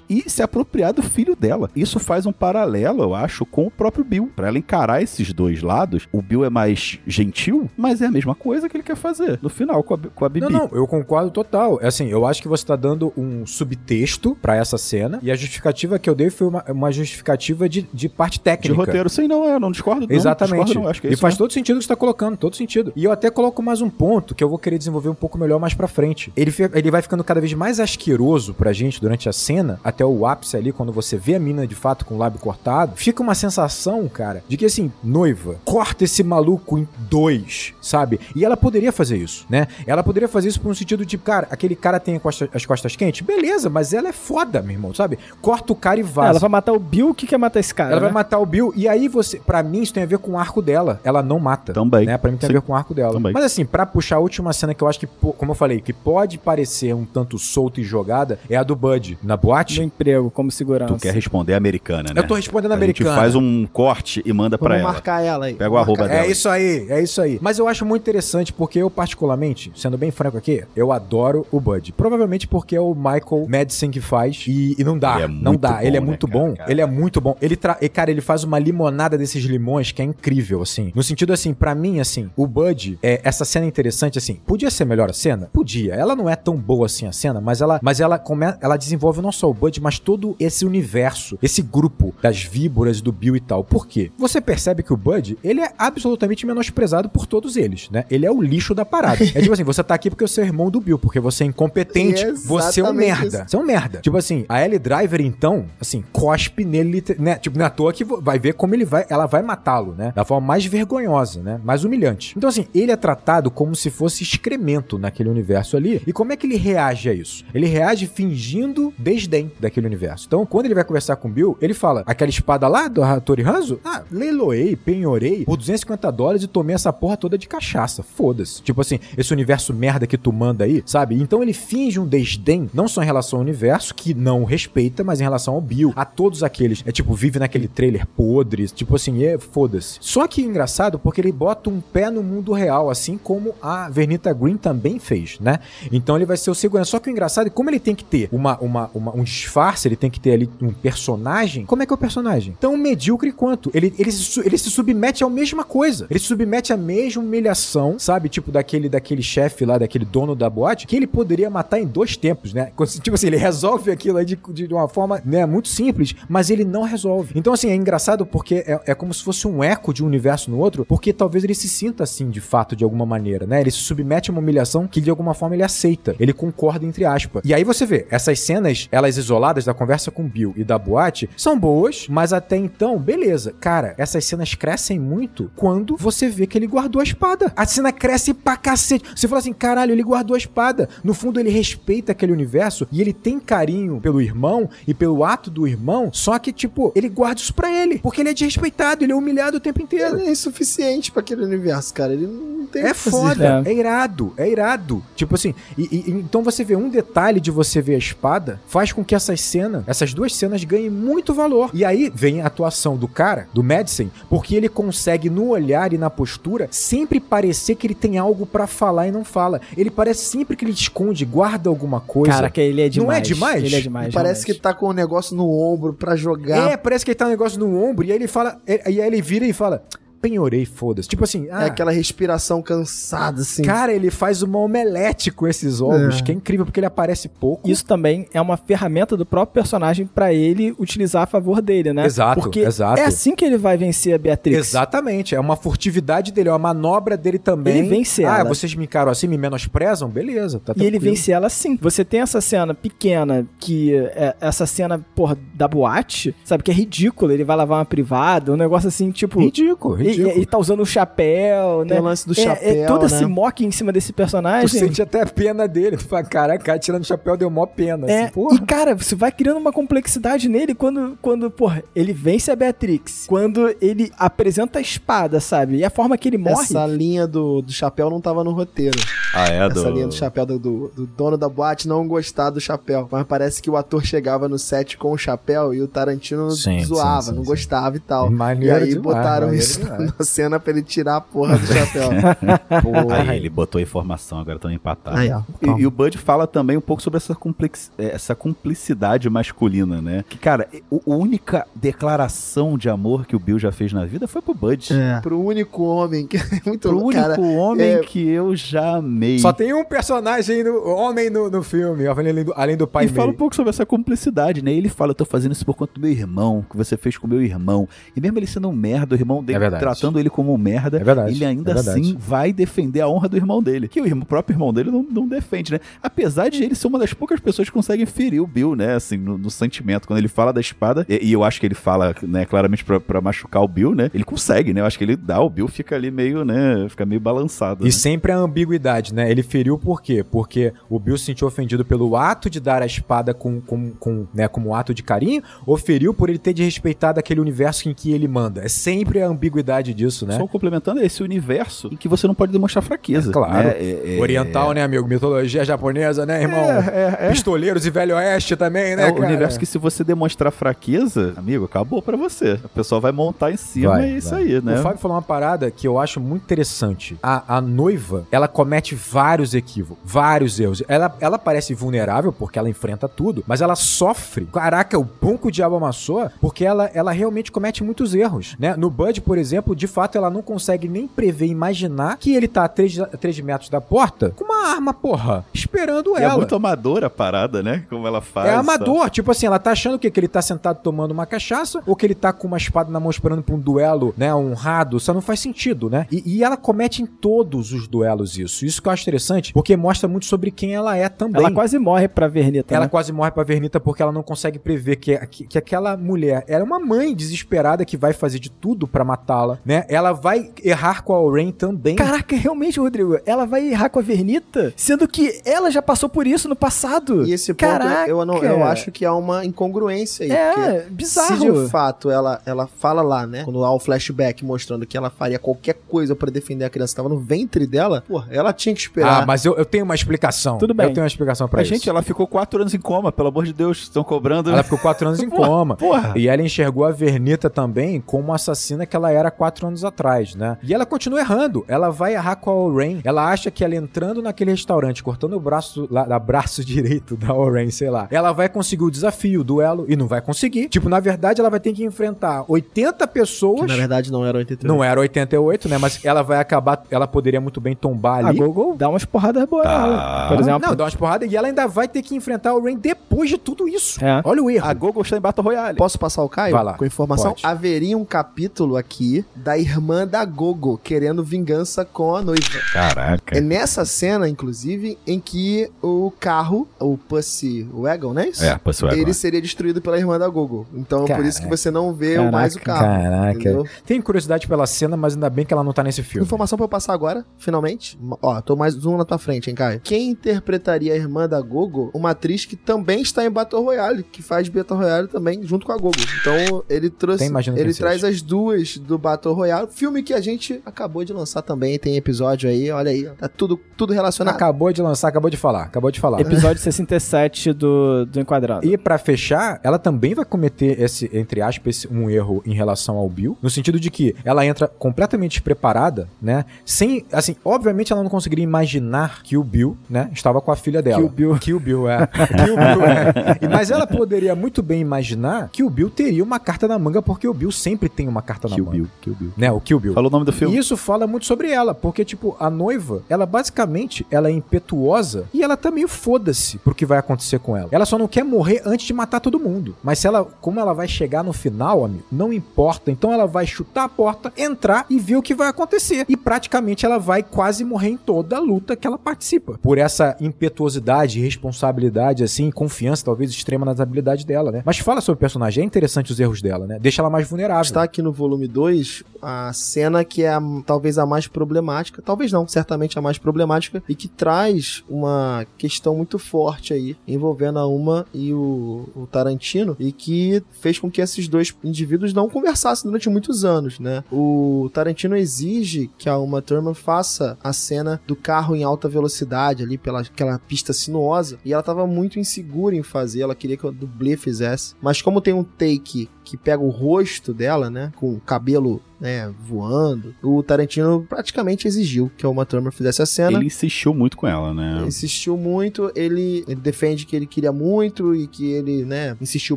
e se apropriar do filho dela. Isso faz um paralelo, eu acho, com o próprio Bill. Pra ela encarar esses dois lados, o Bill é mais gentil, mas é a mesma coisa que ele quer fazer no final com a, com a Bibi. Não, não, eu concordo total. É assim, eu acho que você tá dando um subtexto pra essa cena e a justificativa que eu dei foi uma, uma justificativa de, de parte De técnica. roteiro, sim, não, eu não discordo. não, Exatamente. discordo, não, acho que é e isso faz todo sentido o que você tá colocando, todo sentido. E eu até coloco mais um ponto que eu vou querer desenvolver um pouco melhor mais pra frente. Ele, ele vai ficando cada vez mais asqueroso pra gente durante a cena, até o ápice ali, quando você vê a mina de fato com o lábio cortado. Fica uma sensação, cara, de que assim, noiva, corta esse maluco em dois, sabe? E ela poderia fazer isso, né? Ela poderia fazer isso por um sentido de, cara, aquele cara tem as costas quentes? Beleza, mas ela é foda, meu irmão, sabe? Corta o cara e vaza. Ela vai matar o Bill, o que quer matar esse cara? Ela vai né? matar o Bill. E aí você. Pra mim, isso tem a ver com o arco dela. Ela não mata. Também. Né? Pra mim tem Sim. a ver com o arco dela. Também. Mas assim, pra puxar a última cena que eu acho que, como eu falei, que pode parecer um tanto solta e jogada, é a do Bud na boate. No emprego, como segurança. Tu quer responder americana, né? Eu tô respondendo A americana. gente faz um corte e manda pra Vamos ela. marcar ela aí. Pega o arroba É dela. isso aí, é isso aí. Mas eu acho muito interessante porque eu, particularmente, sendo bem franco aqui, eu adoro o Bud. Provavelmente porque é o Michael Madison que faz e, e não dá. É não dá. bom, ele é né, muito cara, bom. cara? Ele é muito bom. Ele tra... e, cara, ele faz uma limonada desses limões que é incrível, assim. No sentido assim, pra mim, assim, o Bud, é, essa cena é interessante, assim. Podia ser melhor a cena? Podia. Ela não é tão boa assim a cena, mas ela, mas ela, come... ela desenvolve não só o Bud, mas todo esse universo, esse grupo das víboras do Bill e tal. Por quê? Você percebe que o Bud, ele é absolutamente menosprezado por todos eles, né? Ele é o lixo da parada. é tipo assim, você tá aqui porque você é irmão do Bill, porque você é incompetente, <laughs> você é um merda. isso. Você é um merda. Tipo assim, a Ellie Driver, então, assim, cospe nele, né? Tipo, não é toa que vai ver como ele vai, ela vai matá-lo, né? Da forma mais vergonhosa, né? Mais humilhante. Então, assim, ele é tratado como se fosse excremento naquele universo ali. E como é que ele reage a isso? Ele reage fingindo desdém daquele universo. Então, quando ele vai conversar com o Bill, ele fala: aquela espada lá do Hattori Hanzo? Ah, leiloei, penhorei por 250 dólares e tomei essa porra toda de cachaça. Foda-se. Tipo assim, esse universo merda que tu manda aí, sabe? Então ele finge um desdém, não só em relação ao universo, que não respeita, mas em relação ao Bill, a todos aqueles. É tipo, vive naquele trailer podre, tipo assim, é foda-se. Só que é engraçado porque ele bota um pé no mundo real, assim como a Vernita Green também fez, né? Então ele vai ser o segurança. Só que o engraçado é como ele tem que ter uma, uma, uma- um disfarce, ele tem que ter ali um personagem. Como é que é o personagem? Tão medíocre quanto. Ele, ele, se, ele se submete à mesma coisa. Ele se submete à mesma humilhação, sabe? Tipo daquele, daquele chefe lá, daquele dono da boate, que ele poderia matar em dois tempos, né? <laughs> Tipo assim, ele resolve aquilo aí de, de uma forma né, muito simples, mas ele não resolve. Então, assim, é engraçado porque é, é como se fosse um eco de um universo no outro, porque talvez ele se sinta assim, de fato, de alguma maneira, né? Ele se submete a uma humilhação que de alguma forma ele aceita. Ele concorda, entre aspas. E aí você vê, essas cenas, elas isoladas da conversa com o Bill e da boate, são boas, mas até então, beleza. Cara, essas cenas crescem muito quando você vê que ele guardou a espada. A cena cresce pra cacete. Você fala assim, caralho, ele guardou a espada. No fundo, ele respeita aquele universo e ele tem carinho pelo irmão e pelo ato do irmão, só que, tipo, ele guarda isso pra ele. Porque ele é desrespeitado, ele é humilhado o tempo inteiro. Ele é insuficiente pra aquele universo, cara. Ele não tem É foda, É. é. irado, é irado. Tipo assim, e- e- então você vê um detalhe de você ver a espada, faz com que essas cenas, essas duas cenas ganhem muito valor. E aí vem a atuação do cara, do Madison, porque ele consegue no olhar e na postura sempre parecer que ele tem algo pra falar e não fala. Ele parece sempre que ele esconde, guarda alguma coisa. Cara, que ele é demais. Não é demais? Ele é demais. Parece que tá com um negócio no ombro pra jogar. É, parece que ele tá um negócio no ombro e aí ele fala, e aí ele vira e fala, penhorei, foda-se. Tipo assim, ah, É aquela respiração cansada, assim. Cara, ele faz uma omelete com esses ovos, É. que é incrível porque ele aparece pouco. Isso também é uma ferramenta do próprio personagem pra ele utilizar a favor dele, né? Exato, Porque exato. é assim que ele vai vencer a Beatrix. Exatamente, é uma furtividade dele, é uma manobra dele também. Ele vence Ah, ela. vocês me encaram assim, me menosprezam? Beleza, tá E ele vence ela sim. Você tem essa cena pequena, que é essa cena, porra, da boate, sabe? Que é ridícula. Ele vai lavar uma privada, um negócio assim, tipo. Ridículo, E, ridículo. e- e tá usando o chapéu, né? Tem o lance do é, chapéu, é todo né? esse mock em cima desse Tu personagem. sente até pena dele. Tu fala, caraca, cara tirando o chapéu deu mó pena. É, assim, porra. e cara, você vai criando uma complexidade nele quando, quando, porra, ele vence a Beatrix. Quando ele apresenta a espada, sabe? E a forma que ele morre. Essa linha do, do chapéu não tava no roteiro. Ah, é? Do... Essa linha do chapéu do, do, do dono da boate não gostar do chapéu. Mas parece que o ator chegava no set com o chapéu e o Tarantino Sim, zoava, sim, sim, não sim. gostava e tal. Maneiro e aí demais, botaram isso <laughs> na cena pra ele tirar a porra do chapéu. <laughs> Porra. Aí ele botou a informação, agora estão empatados. Aí, ó. E, e o Bud fala também um pouco sobre essa, complex, eh, essa cumplicidade masculina, né? Que, cara, o- a única declaração de amor que o Bill já fez na vida foi pro Bud. É. Pro único homem que <laughs> é muito Pro único cara, homem é- que eu já amei. Só tem um personagem, no, homem no, no filme, além do, além do pai e fala um pouco sobre essa cumplicidade, né? Ele fala, eu tô fazendo isso por conta do meu irmão, que você fez com o meu irmão. E mesmo ele sendo um merda, o irmão dele É verdade. Tratando ele como um merda, É verdade, ele ainda é assim vai defender a honra do irmão dele. Que o, irmão- o próprio irmão dele não, não defende, né? Apesar de ele ser uma das poucas pessoas que conseguem ferir o Bill, né? Assim, no, no sentimento. Quando ele fala da espada, e, e eu acho que ele fala, né, claramente pra, pra machucar o Bill, né? Ele consegue, né? Eu acho que ele dá, o Bill fica ali meio, né? Fica meio balançado. E né? sempre a ambiguidade, né? Ele feriu por quê? Porque o Bill se sentiu ofendido pelo ato de dar a espada com, com, com, né, como ato de carinho, ou feriu por ele ter desrespeitado aquele universo em que ele manda. É sempre a ambiguidade disso, né? Só complementando esse universo em que você não pode demonstrar fraqueza. É claro. né? É- é- Oriental, né, amigo? Mitologia japonesa, né, irmão? É, é, é. Pistoleiros e Velho Oeste também, né, É o universo que se você demonstrar fraqueza, amigo, acabou pra você. O pessoal vai montar em cima Vai, e é isso vai. aí, né? O Fábio falou uma parada que eu acho muito interessante. A, a noiva, ela comete vários equívocos, vários erros. Ela, ela parece vulnerável porque ela enfrenta tudo, mas ela sofre. Caraca, o pão que o diabo amassou, porque ela, ela realmente comete muitos erros, né? No Bud, por exemplo, de fato, ela não consegue nem prever, imaginar que ele tá a 3, a três metros da porta com uma arma, porra, esperando E é ela. muito amadora a parada, né? Como ela faz. É amador, tipo assim, ela tá achando o quê? Que ele tá sentado tomando uma cachaça ou que ele tá com uma espada na mão esperando pra um duelo, né, honrado, isso não faz sentido, né? E, e ela comete em todos os duelos isso. Isso que eu acho interessante, porque mostra muito sobre quem ela é também. Ela quase morre pra Vernita. Ela né? quase morre pra Vernita porque ela não consegue prever que, que, que aquela mulher era uma mãe desesperada que vai fazer de tudo pra matá-la, né? Ela vai errar com a Oren também. Caraca, realmente, Rodrigo, ela vai errar com a Vernita, sendo que ela já passou por isso no passado. E esse ponto Caraca. eu, não, eu acho que há uma incongruência aí. porque É, bizarro. Se de fato ela, ela fala lá, né? Quando há o flashback mostrando que ela faria qualquer coisa pra defender a criança que tava no ventre dela, pô, ela tinha que esperar. Ah, mas eu, eu tenho uma explicação. Tudo bem. Eu tenho uma explicação pra A isso. gente, ela ficou quatro anos em coma, pelo amor de Deus, estão cobrando. Ela ficou quatro anos em Porra, <laughs> coma. porra. E ela enxergou a Vernita também como assassina que ela era quatro anos atrás, né? E ela continua errando. Ela vai errar com a Oren. Ela acha que ela entrando naquele restaurante, cortando o braço, lá, da braço <laughs> direito da Oren, sei lá, ela vai conseguir o desafio, o duelo, e não vai conseguir. Tipo, na verdade, ela vai ter que enfrentar 80 Que pessoas. na verdade não era 88. Não era 88, né? Mas ela vai acabar. Ela poderia muito bem tombar A ali. Gogo dá umas porradas boas Tá. Por exemplo. Não, dá umas porradas e ela ainda vai ter que enfrentar o Rain depois de tudo isso. É. Olha o erro. A Gogo está em Battle Royale. Posso passar o Caio? Vai lá, Com informação? pode. Haveria um capítulo aqui da irmã da Gogo querendo vingança com a noiva. Caraca. É nessa cena, inclusive, em que o carro, o Pussy Wagon, né? Isso? É, Pussy Wagon. Ele seria destruído pela irmã da Gogo. Então, por isso que Caraca. você não vê Caraca, mais o carro. Caraca. entendeu? Tenho curiosidade pela cena, mas ainda bem que ela não tá nesse filme. Informação pra eu passar agora, finalmente. Ó, tô mais um na tua frente, hein, Caio? Quem interpretaria a irmã da Gogo? Uma atriz que também está em Battle Royale, que faz Battle Royale também junto com a Gogo. Então, ele trouxe. Quem Ele seja. traz as duas do Battle Battle Royale. Filme que a gente acabou de lançar também, tem episódio aí, olha aí, tá tudo, tudo relacionado. Acabou de lançar, acabou de falar, acabou de falar. Episódio 67 do, do Enquadrado. E pra fechar, ela também vai cometer esse, entre aspas, esse- um erro em relação ao Bill, no sentido de que ela entra completamente despreparada, né? Sem, assim, obviamente ela não conseguiria imaginar que o Bill, né, estava com a filha dela. Que o Bill. Que o Bill, é. Que o Bill, é. E- Mas ela poderia muito bem imaginar que o Bill teria uma carta na manga, porque o Bill sempre tem uma carta na Kill manga. Bill, Kill Bill. Né, o Kill Bill. Falou o nome do filme? E isso fala muito sobre ela, porque, tipo, a noiva, ela basicamente, ela é impetuosa e ela tá meio foda-se pro que vai acontecer com ela. Ela só não quer morrer antes de matar todo mundo. Mas se ela, como ela vai chegar no final, amigo, não importa. Então ela vai chutar a porta, entrar e ver o que vai acontecer. E praticamente ela vai quase morrer em toda a luta que ela participa. Por essa impetuosidade, responsabilidade, assim, confiança, talvez extrema nas habilidades dela, né? Mas fala sobre o personagem, é interessante os erros dela, né? Deixa ela mais vulnerável. Está aqui no volume 2 a cena que é a- talvez a mais problemática, talvez não, certamente a mais problemática, e que traz uma questão muito forte aí envolvendo a Uma e o, o Tarantino, e que fez com que esses dois indivíduos não conversassem durante muitos anos, né? O Tarantino exige que a Uma Thurman faça a cena do carro em alta velocidade ali pela aquela pista sinuosa, e ela tava muito insegura em fazer, ela queria que o dublê fizesse, mas como tem um take que pega o rosto dela, né, com o cabelo né, voando, o Tarantino praticamente exigiu que a Uma Thurman fizesse a cena. Ele insistiu muito com ela, né? Insistiu muito, ele, ele defende que ele queria muito e que ele, né, insistiu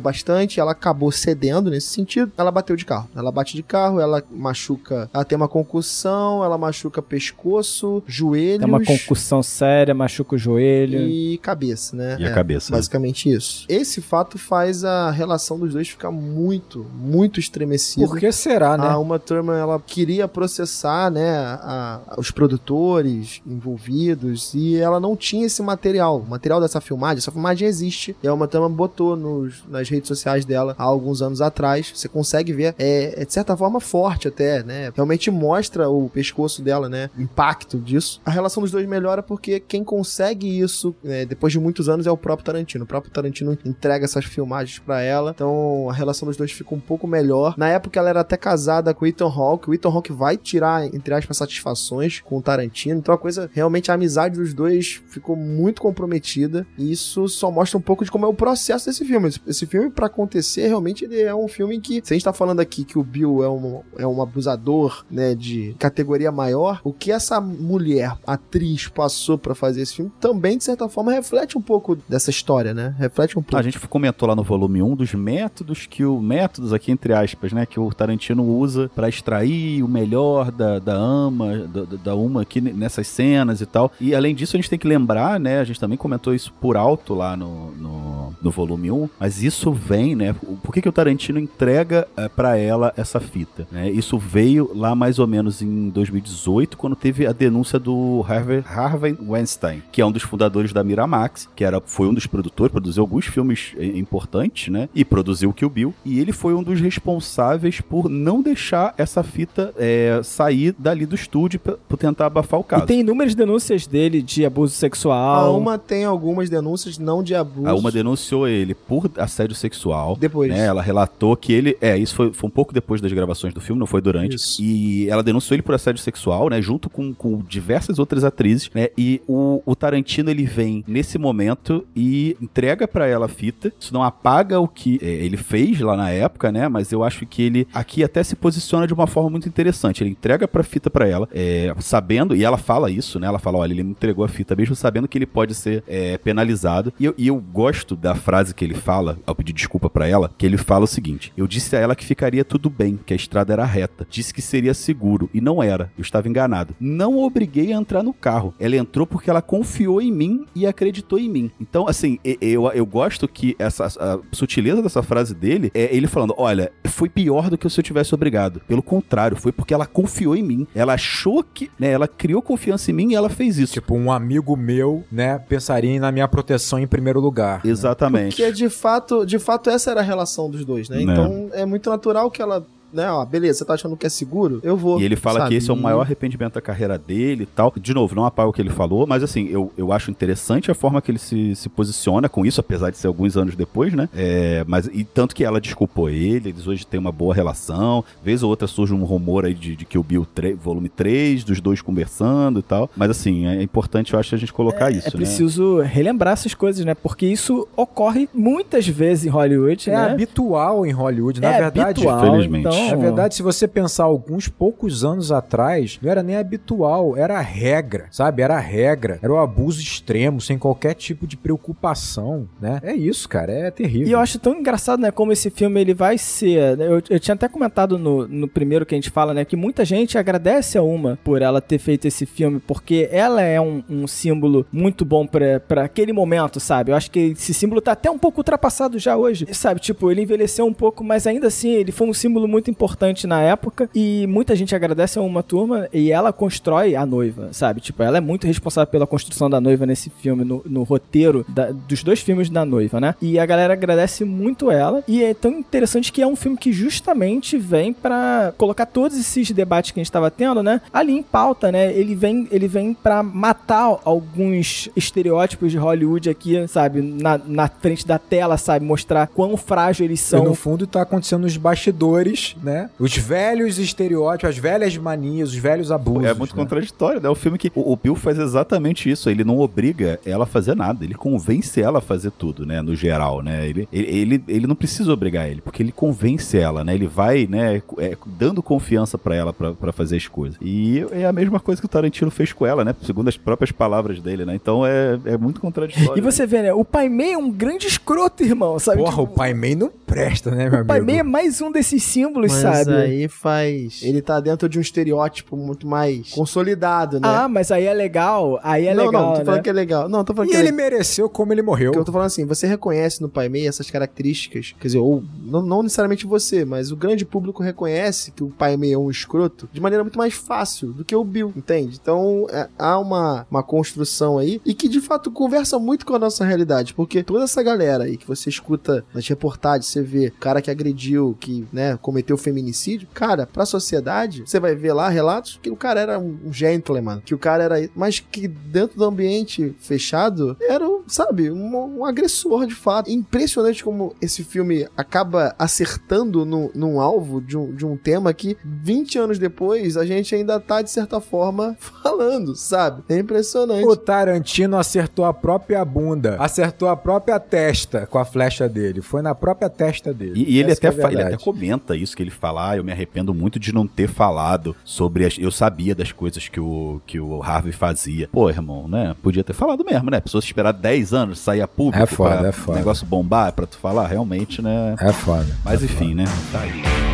bastante. Ela acabou cedendo nesse sentido. Ela bateu de carro. Ela bate de carro, ela machuca. Ela tem uma concussão, ela machuca pescoço, joelhos Tem uma concussão séria, machuca o joelho. e cabeça, né? E a cabeça. Basicamente isso. Esse fato faz a relação dos dois ficar muito, muito estremecida. Por que será, né? A Uma Thurman, ela queria processar, né, a- a- os produtores envolvidos e ela não tinha esse material. O material dessa filmagem, essa filmagem existe e a Uma Thurman botou nos, nas redes sociais dela há alguns anos atrás. Você consegue ver, é, é de certa forma forte até, né? Realmente mostra o pescoço dela, né? O impacto disso. A relação dos dois melhora porque quem consegue isso, né, depois de muitos anos, é o próprio Tarantino. O próprio Tarantino entrega essas filmagens pra ela. Então a relação dos dois fica um pouco melhor. Na época ela era até casada com o Ethan Hawke. O Ethan Hawke vai tirar, entre aspas, satisfações com o Tarantino. Então a coisa, realmente a amizade dos dois ficou muito comprometida. E isso só mostra um pouco de como é o processo desse filme. Esse- filme, pra acontecer, realmente ele é um filme que, se a gente tá falando aqui que o Bill é um, é um abusador, né, de categoria maior, o que essa mulher, atriz, passou pra fazer esse filme também, de certa forma, reflete um pouco dessa história, né? Reflete um pouco. A gente comentou lá no volume 1 dos métodos que o. Métodos aqui, entre aspas, né? Que o Tarantino usa pra extrair o melhor da, da ama, da, da- uma aqui nessas cenas e tal. E além disso, a gente tem que lembrar, né? A gente também comentou isso por alto lá no, no, no volume 1, mas isso vem, né? Por que, que o Tarantino entrega é, para ela essa fita? Né? Isso veio lá mais ou menos em 2018, quando teve a denúncia do Harvey, Harvey Weinstein, que é um dos fundadores da Miramax, que era, foi um dos produtores, produziu alguns filmes eh, importantes, né? E produziu o Kill Bill. E ele foi um dos responsáveis por não deixar essa fita eh, sair dali do estúdio pra- por tentar abafar o caso. E tem inúmeras denúncias dele de abuso A sexual. Uma tem algumas denúncias, não de abuso. A Uma denunciou ele por assédio sexual. Depois. né? Ela relatou que ele. É, isso foi, foi um pouco depois das gravações do filme, não foi durante. Isso. E ela denunciou ele por assédio sexual, né? Junto com, com diversas outras atrizes, né? E o, o Tarantino ele vem nesse momento e entrega pra ela a fita. Isso não apaga o que é, ele fez lá na época, né? Mas eu acho que ele aqui até se posiciona de uma forma muito interessante. Ele entrega pra fita pra ela, é, sabendo, e ela fala isso, né? Ela fala: olha, ele me entregou a fita, mesmo sabendo que ele pode ser é, penalizado. E eu, e eu gosto da frase que ele fala, ao pedir desculpa pra ela, que ele fala o seguinte: Eu disse a ela que ficaria tudo bem, que a estrada era reta. Disse que seria seguro, e não era. Eu estava enganado. Não obriguei a entrar no carro. Ela entrou porque ela confiou em mim e acreditou em mim. Então, assim, eu, eu gosto que essa a sutileza dessa frase dele é ele falando: Olha, foi pior do que se eu tivesse obrigado. Pelo contrário, foi porque ela confiou em mim. Ela achou que, né? Ela criou confiança em mim e ela fez isso. Tipo, um amigo meu, né, pensaria na minha proteção em primeiro lugar. Exatamente. Porque de fato, de fato essa era a relação dos dois, né? Né. Então é muito natural que ela né, ó, beleza, você tá achando que é seguro? Eu vou. E ele fala sabe? que esse é o maior arrependimento da carreira dele e tal. De novo, não apaga o que ele falou, mas assim, eu, eu acho interessante a forma que ele se, se posiciona com isso, apesar de ser alguns anos depois, né? É, mas, e tanto que ela desculpou ele, eles hoje têm uma boa relação. Vez ou outra surge um rumor aí de, de que o Bill 3, volume 3, dos dois conversando e tal. Mas assim, é importante, eu acho, a gente colocar isso, É né? preciso relembrar essas coisas, né? Porque isso ocorre muitas vezes em Hollywood, É né? habitual em Hollywood. Na é verdade, habitual, infelizmente. Então, Na verdade, se você pensar alguns poucos anos atrás, não era nem habitual, era a regra, sabe? Era a regra, era o abuso extremo, sem qualquer tipo de preocupação, né? É isso, cara, é terrível. E eu acho tão engraçado, né, como esse filme ele vai ser. né, Eu, eu tinha até comentado no, no primeiro que a gente fala, né, que muita gente agradece a Uma por ela ter feito esse filme, porque ela é um, um símbolo muito bom pra, pra aquele momento, sabe? Eu acho que esse símbolo tá até um pouco ultrapassado já hoje, sabe? Tipo, ele envelheceu um pouco, mas ainda assim ele foi um símbolo muito importante na época e muita gente agradece a Uma Turma e ela constrói a noiva, sabe? Tipo, ela é muito responsável pela construção da noiva nesse filme, no, no roteiro da- dos dois filmes da noiva, né? E a galera agradece muito ela. E é tão interessante que é um filme que justamente vem pra colocar todos esses debates que a gente tava tendo, né? Ali em pauta, né? Ele vem, ele vem para matar alguns estereótipos de Hollywood aqui, sabe? Na, na frente da tela, sabe? Mostrar quão frágil eles E são. no fundo tá acontecendo nos bastidores, né? Os velhos estereótipos, as velhas manias, os velhos abusos. É muito né? contraditório, né? O filme que. O, o Bill faz exatamente isso. Ele não obriga ela a fazer nada. Ele convence ela a fazer tudo, né? No geral, né? Ele, ele, ele, ele não precisa obrigar ele, porque ele convence ela, né? Ele vai, né? é, dando confiança pra ela pra, pra fazer as coisas. E é a mesma coisa que o Tarantino fez com ela, né? Segundo as próprias palavras dele, né? Então é, é muito contraditório. E você vê, né? O Pai Mei é um grande escroto, irmão, sabe? Porra, Tipo, o Pai Mei não presta, né, meu o Pai amigo? Mei é mais um desses símbolos, Mas sabe? aí faz. Ele tá dentro de um estereótipo muito mais consolidado, né? Ah, mas aí é legal. Aí é não, legal. não, tô né? falando que é legal. Não, tô falando E que é ele legal. mereceu como ele morreu. Porque eu tô falando assim, você reconhece no Pai Mei essas características, quer dizer, ou não, não necessariamente você, mas o grande público reconhece que o Pai Mei é um escroto de maneira muito mais fácil do que o Bill, entende? Então é, há uma, uma construção aí e que de fato conversa muito com a nossa realidade, porque toda essa galera aí que você escuta nas reportagens, você vê o cara que agrediu, que né, cometeu feminicídio, cara, pra sociedade, você vai ver lá relatos que o cara era um, gentleman, que o cara era. Mas que dentro do ambiente fechado era, um, sabe, um, um agressor de fato. Impressionante como esse filme acaba acertando no, num alvo de um, de um tema que 20 anos depois a gente ainda tá, de certa forma, <laughs> falando, sabe? É impressionante. O Tarantino acertou a própria bunda, acertou a própria testa com a flecha dele. Foi na própria testa dele. E, e ele, até é ele até comenta isso que ele fala, ah, eu me arrependo muito de não ter falado sobre as, eu sabia das coisas que o que o Harvey fazia. Pô, irmão, né? Podia ter falado mesmo, né? Pessoas esperar 10 anos sair a público É foda, pra é foda. negócio bombar pra tu falar, realmente, né? É foda. Mas é enfim, né? Tá aí.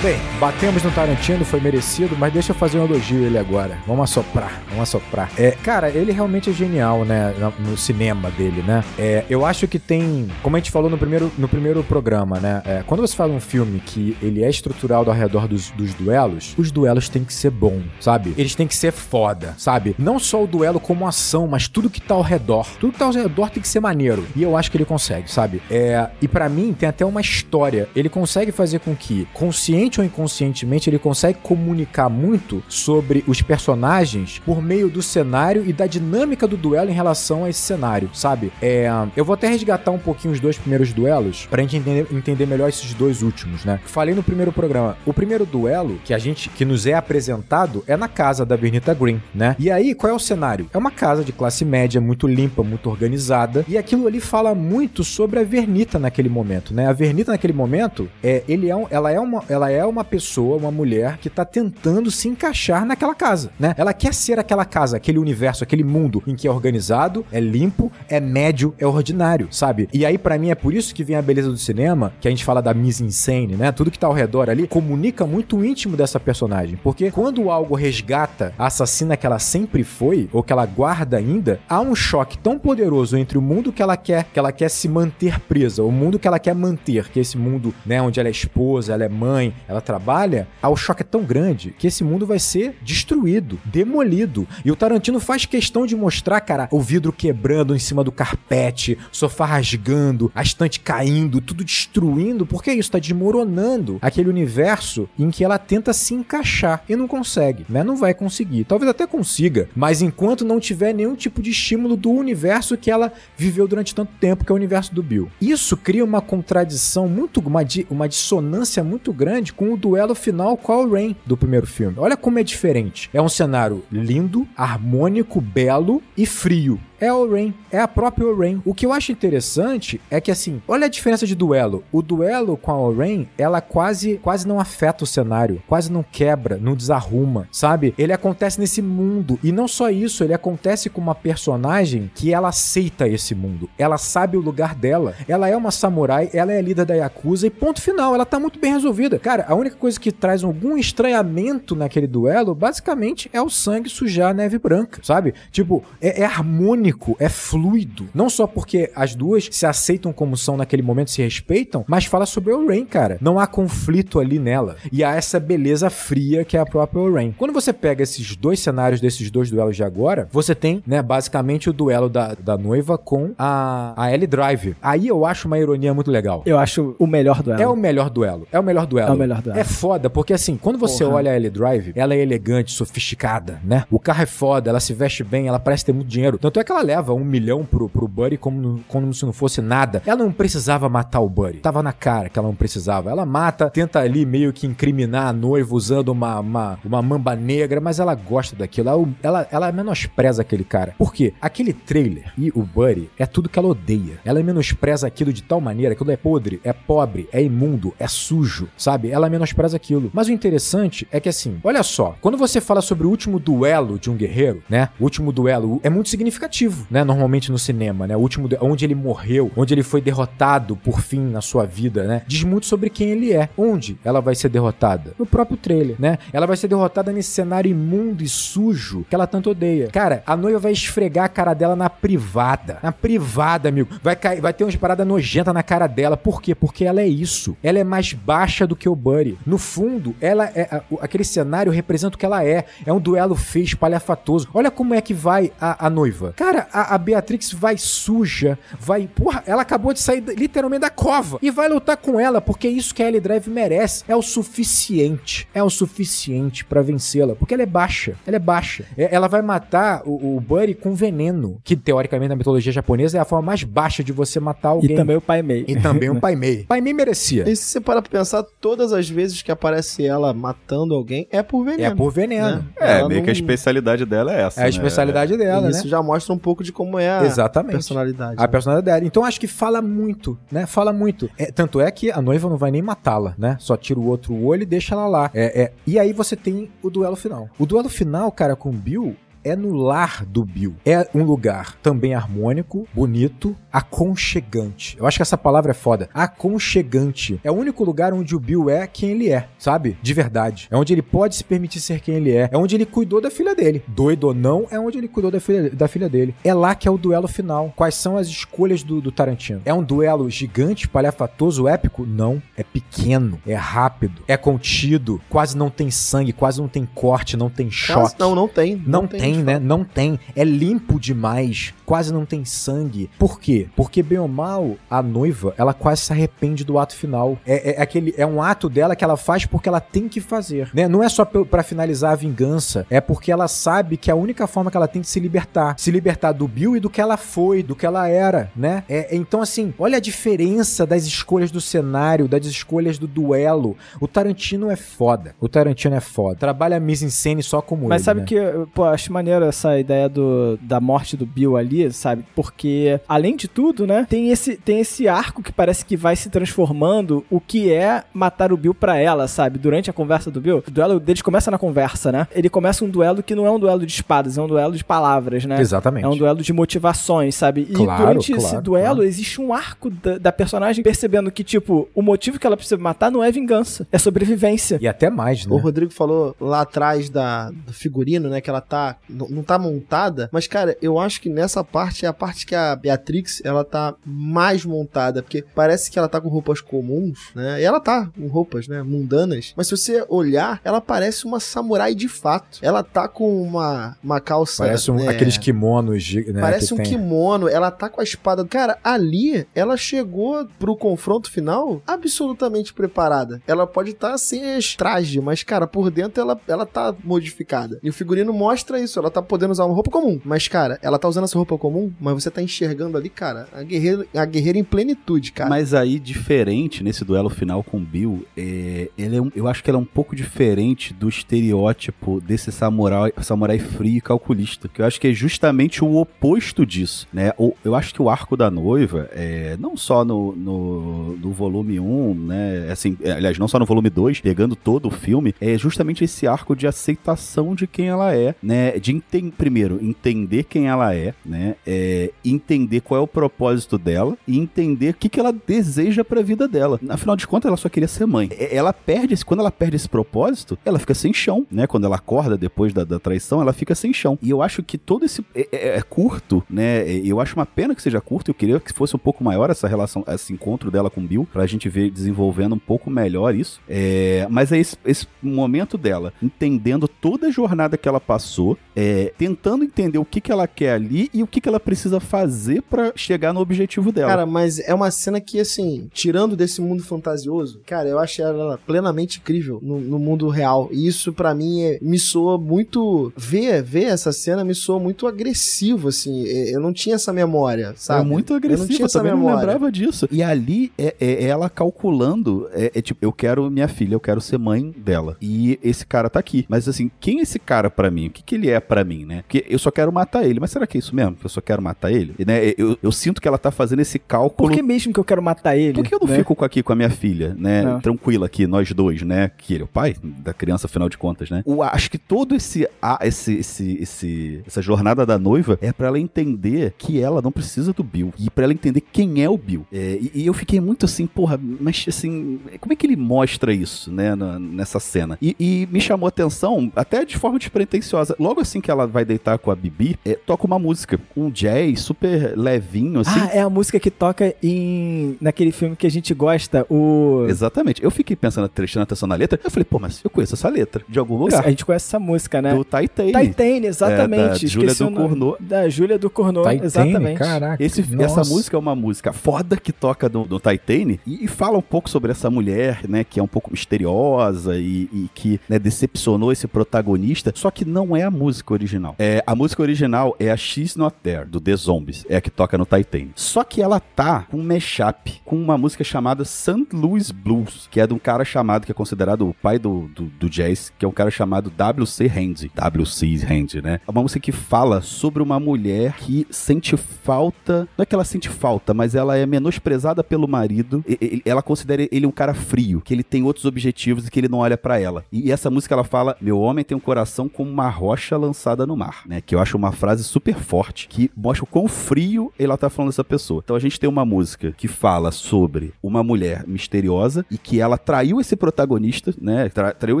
Bem, batemos no Tarantino, foi merecido, mas deixa eu fazer um elogio ele agora. Vamos assoprar, vamos assoprar. É, cara, ele realmente é genial, né, no cinema dele, né? É, eu acho que tem, como a gente falou no primeiro, no primeiro programa, né? é, quando você fala um filme que ele é estruturado ao redor dos, dos duelos, os duelos têm que ser bom, sabe? Eles têm que ser foda, sabe? Não só o duelo como ação, mas tudo que tá ao redor. Tudo que tá ao redor tem que ser maneiro. E eu acho que ele consegue, sabe? É, e pra mim tem até uma história. Ele consegue fazer com que, consciente ou inconscientemente, ele consegue comunicar muito sobre os personagens por meio do cenário e da dinâmica do duelo em relação a esse cenário, sabe? É, eu vou até resgatar um pouquinho os dois primeiros duelos pra gente entender, entender melhor esses dois últimos, né? Falei no primeiro programa, o primeiro duelo que a gente que nos é apresentado é na casa da Bernita Green, né? E aí, qual é o cenário? É uma casa de classe média, muito limpa, muito organizada, e aquilo ali fala muito sobre a Vernita naquele momento, né? A Vernita naquele momento, é, ele é um, ela é uma, ela é uma pessoa, uma mulher que tá tentando se encaixar naquela casa, né? Ela quer ser aquela casa, aquele universo, aquele mundo em que é organizado, é limpo, é médio, é ordinário, sabe? E aí pra mim é por isso que vem a beleza do cinema, que a gente fala da mise-en-scène, né? Tudo que tá ao redor ali comunica muito o íntimo dessa personagem, porque quando algo resgata a assassina que ela sempre foi ou que ela guarda ainda, há um choque tão poderoso entre o mundo que ela quer, que ela quer se manter presa, o mundo que ela quer manter, que é esse mundo, né, onde ela é esposa, ela é mãe, ela trabalha, ah, o choque é tão grande que esse mundo vai ser destruído, demolido. E o Tarantino faz questão de mostrar, cara, o vidro quebrando em cima do carpete, sofá rasgando, a estante caindo, tudo destruindo, porque isso tá desmoronando aquele universo em que ela tenta se encaixar e não consegue, né? Não vai conseguir. Talvez até consiga, mas enquanto não tiver nenhum tipo de estímulo do universo que ela viveu durante tanto tempo, que é o universo do Bill. Isso cria uma contradição muito, uma, uma dissonância muito grande com o duelo final com a Rain do primeiro filme. Olha como é diferente. É um cenário lindo, harmônico, belo e frio é o Rain, é a própria Rain. O que eu acho interessante é que assim, olha a diferença de duelo. O duelo com a Rain, ela quase quase não afeta o cenário, quase não quebra, não desarruma, sabe? Ele acontece nesse mundo e não só isso, ele acontece com uma personagem que ela aceita esse mundo. Ela sabe o lugar dela. Ela é uma samurai, ela é líder da Yakuza e ponto final, ela tá muito bem resolvida. Cara, a única coisa que traz algum estranhamento naquele duelo, basicamente, é o sangue sujar a neve branca, sabe? Tipo, é, é harmônico único, é fluido. Não só porque as duas se aceitam como são naquele momento, se respeitam, mas fala sobre o Rain, cara. Não há conflito ali nela. E há essa beleza fria que é a própria Rain. Quando você pega esses dois cenários desses dois duelos de agora, você tem, né, basicamente o duelo da, da noiva com a, a Ellie Drive. Aí eu acho uma ironia muito legal. Eu acho o melhor duelo. É o melhor duelo. É o melhor duelo. É o melhor duelo. É foda, porque assim, quando você Porra. olha a Ellie Drive, ela é elegante, sofisticada, né? O carro é foda, ela se veste bem, ela parece ter muito dinheiro. Tanto é que ela leva um milhão pro, pro Buddy como, como se não fosse nada. Ela não precisava matar o Buddy. Tava na cara que ela não precisava. Ela mata, tenta ali meio que incriminar a noiva usando uma, uma, uma mamba negra, mas ela gosta daquilo. Ela, ela, ela menospreza aquele cara. Por quê? Aquele trailer e o Buddy é tudo que ela odeia. Ela menospreza aquilo de tal maneira que aquilo é podre, é pobre, é imundo, é sujo, sabe? Ela menospreza aquilo. Mas o interessante é que assim, olha só, quando você fala sobre o último duelo de um guerreiro, né? O último duelo é muito significativo, né? Normalmente no cinema, né? O último, onde ele morreu, onde ele foi derrotado por fim na sua vida, né? Diz muito sobre quem ele é. Onde ela vai ser derrotada? No próprio trailer, né? Ela vai ser derrotada nesse cenário imundo e sujo que ela tanto odeia. Cara, a noiva vai esfregar a cara dela na privada. Na privada, amigo. Vai cair, vai ter umas paradas nojentas na cara dela. Por quê? Porque ela é isso. Ela é mais baixa do que o Buddy. No fundo, ela é. aquele cenário representa o que ela é. É um duelo feio, espalhafatoso. Olha como é que vai a, a noiva. Cara, a, a Beatrix vai suja, vai. Porra, ela acabou de sair literalmente da cova e vai lutar com ela, porque é isso que a Ellie Drive merece. É o suficiente. É o suficiente para vencê-la, porque ela é baixa. Ela é baixa. É, ela vai matar o, o Buddy com veneno, que teoricamente na mitologia japonesa é a forma mais baixa de você matar alguém. E também o Pai Mei. E também o <laughs> Pai Mei. Pai Mei merecia. E se você parar pra pensar, todas as vezes que aparece ela matando alguém, é por veneno. É por veneno. Né? É, ela meio não... que a especialidade dela é essa. É a né? especialidade é. dela, Isso né? já mostra um pouco de como é a Exatamente. personalidade. A né? personalidade dela. Então acho que fala muito, né? Fala muito. É, tanto é que a noiva não vai nem matá-la, né? Só tira o outro olho e deixa ela lá. É, é, e aí você tem o duelo final. O duelo final, cara, com o Bill, é no lar do Bill. É um lugar também harmônico, bonito, aconchegante. Eu acho que essa palavra é foda. Aconchegante. É o único lugar onde o Bill é quem ele é, sabe? De verdade. É onde ele pode se permitir ser quem ele é. É onde ele cuidou da filha dele. Doido ou não, é onde ele cuidou da filha, da filha dele. É lá que é o duelo final. Quais são as escolhas do, do Tarantino? É um duelo gigante, palhafatoso, épico? Não. É pequeno, é rápido, é contido, quase não tem sangue, quase não tem corte, não tem choque. Quase não, não tem. Não, não tem, tem né? Não tem. É limpo demais. Quase não tem sangue. Por quê? Porque, bem ou mal, a noiva, ela quase se arrepende do ato final. É, é, aquele, é um ato dela que ela faz porque ela tem que fazer. Né? Não é só para finalizar a vingança. É porque ela sabe que é a única forma que ela tem de se libertar. Se libertar do Bill e do que ela foi, do que ela era, né? É, então, assim, olha a diferença das escolhas do cenário, das escolhas do duelo. O Tarantino é foda. O Tarantino é foda. Trabalha a mise-en-scène só como Mas ele, sabe né? que, pô, acho maneiro essa ideia do, da morte do Bill ali, sabe? Porque, além de tudo, né, tem esse, tem esse arco que parece que vai se transformando o que é matar o Bill pra ela, sabe? Durante a conversa do Bill, o duelo deles começa na conversa, né? Ele começa um duelo que não é um duelo de espadas, é um duelo de palavras, né? Exatamente. É um duelo de motivações, sabe? E claro, durante claro, esse duelo claro. existe um arco da, da, personagem percebendo que, tipo, o motivo que ela precisa matar não é vingança, é sobrevivência. E até mais, né? O Rodrigo falou lá atrás da, do figurino, né? Que ela tá não, tá montada, mas, cara, eu acho que nessa parte é a parte que a Beatrix, ela tá mais montada, porque parece que ela tá com roupas comuns, né? E ela tá com roupas, né, mundanas, mas se você olhar, ela parece uma samurai de fato. Ela tá com uma, uma calça... Parece um, né, aqueles kimonos, né? Parece um tem. kimono, ela tá com a espada. Cara, ali ela chegou pro confronto final absolutamente preparada. Ela pode estar sem as traje, mas, cara, por dentro ela, ela tá modificada. E o figurino mostra isso. Ela tá podendo usar uma roupa comum. Mas, cara, ela tá usando essa roupa comum, mas você tá enxergando ali, cara, a guerreira, a guerreira em plenitude, cara. Mas aí, diferente nesse duelo final com Bill, é, ele é um- eu acho que ela é um pouco diferente do estereótipo desse samurai, samurai frio e calculista. Que eu acho que é justamente o oposto disso, né? Eu acho que o arco da noiva, é, não só no, no, no volume 1, né? Assim, é, aliás, não só no volume 2, pegando todo o filme, é justamente esse arco de aceitação de quem ela é, né? De enten- primeiro, entender quem ela é, né? É, entender qual é o propósito dela e entender o que, que ela deseja pra vida dela. Afinal de contas, ela só queria ser mãe. É, Ela perde esse, quando ela perde esse propósito, ela fica sem chão, né? Quando ela acorda depois da, da traição, ela fica sem chão. E eu acho que todo esse é, é- é curto, né? É, Eu acho uma pena que seja curto. Eu queria que fosse um pouco maior essa relação, esse encontro dela com Bill, pra gente ver desenvolvendo um pouco melhor isso. É, mas é esse, esse momento dela entendendo toda a jornada que ela passou, é, tentando entender o que, que ela quer ali e o que, que ela precisa fazer pra chegar no objetivo dela. Cara, mas é uma cena que, assim, tirando desse mundo fantasioso, cara, eu achei ela plenamente incrível no, no mundo real. E isso, pra mim, é- me soa muito. Ver, ver essa cena me soa muito agressivo, assim. É, Eu não tinha essa memória, sabe? É muito Eu não agressivo, tinha eu essa também não memória. lembrava disso. E ali é, é ela calculando, é, é tipo, eu quero minha filha, eu quero ser mãe dela. E esse cara tá aqui. Mas assim, quem é esse cara pra mim? O que, que ele é pra mim, né? Porque eu só quero matar ele. Mas será que é isso mesmo? Que eu só quero matar ele? E, né, eu, eu sinto que ela tá fazendo esse cálculo. Por que mesmo que eu quero matar ele? Por que eu não né? fico aqui com a minha filha, né? Não. Tranquila aqui, nós dois, né? Que ele é o pai da criança, afinal de contas, né? Acho que todo esse, a, esse, esse, esse, essa jornada da noiva é pra ela entender que ela não precisa do Bill. E pra ela entender quem é o Bill. É, e, e eu fiquei muito assim, porra, mas assim, como é que ele mostra isso, né? na- nessa cena. E, e me chamou a atenção, até de forma despretensiosa. Logo assim que ela vai deitar com a Bibi, é, toca uma música, um jazz super levinho, assim. Ah, é a música que toca em naquele filme que a gente gosta, o Exatamente. Eu fiquei pensando, prestando atenção na letra. Eu falei, pô, mas eu conheço essa letra de algum lugar. a gente conhece essa música, né? Do Titane. Titane, exatamente. É, da Júlia Esqueci o nome. Ducournau. Da Júlia do Cornô, exatamente. Caraca. Esse, nossa. essa música é uma música foda que toca no, no Titane e, e fala um pouco sobre essa mulher, né, que é um pouco misteriosa e, e que né, decepcionou esse protagonista, só que não é a música original. É, a música original é a She's Not do The Zombies, é a que toca no Titane. Só que ela tá com um mashup com uma música chamada St. Louis Blues, que é de um cara chamado, que é considerado o pai do, do, do jazz, que é um cara chamado W.C. Handy. W.C. Handy, né? É uma música que fala sobre uma mulher que sente falta, não é que ela sente falta, mas ela é menosprezada pelo marido, e- e- ela considera ele um cara frio, que ele tem outros objetivos e que ele não olha pra ela. E essa música ela fala: "Meu homem tem um coração como uma rocha lançada no mar", né? Que eu acho uma frase super forte que mostra o quão frio ela tá falando dessa pessoa. Então a gente tem uma música que fala sobre uma mulher misteriosa e que ela traiu esse protagonista, né? Tra traiu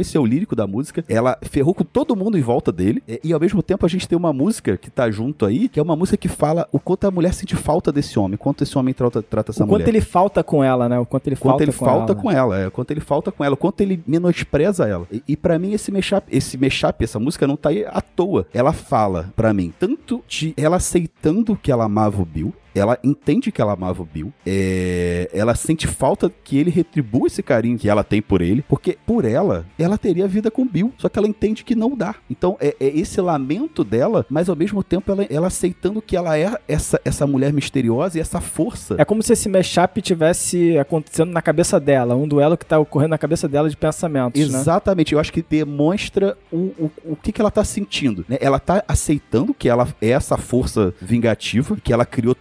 esse é o lírico da música. Ela ferrou com todo mundo em volta dele. E, e, ao mesmo tempo a gente tem uma música que tá junto aí, que é uma música que fala o quanto a mulher sente falta desse homem, quanto esse homem trata, trata essa O quanto mulher. ele falta com ela, né? O quanto ele Quanto falta ele com falta ela. com ela, é, quanto ele falta com ela, quanto ele menospreza ela. E, e para mim esse mashup, esse mashup, essa música não tá aí à toa. Ela fala pra mim tanto de ela aceitando que ela amava o Bill, ela entende que ela amava o Bill, é, ela sente falta que ele retribua esse carinho que ela tem por ele, porque por ela, ela teria vida com o Bill, só que ela entende que não dá. Então é, é esse lamento dela, mas ao mesmo tempo ela, ela aceitando que ela é essa, essa mulher misteriosa e essa força. É como se esse mashup tivesse acontecendo na cabeça dela, um duelo que tá ocorrendo na cabeça dela de pensamentos, né? Exatamente, eu acho que demonstra o, o, o que, que ela tá sentindo. Né? Ela tá aceitando que ela é essa força vingativa, que ela criou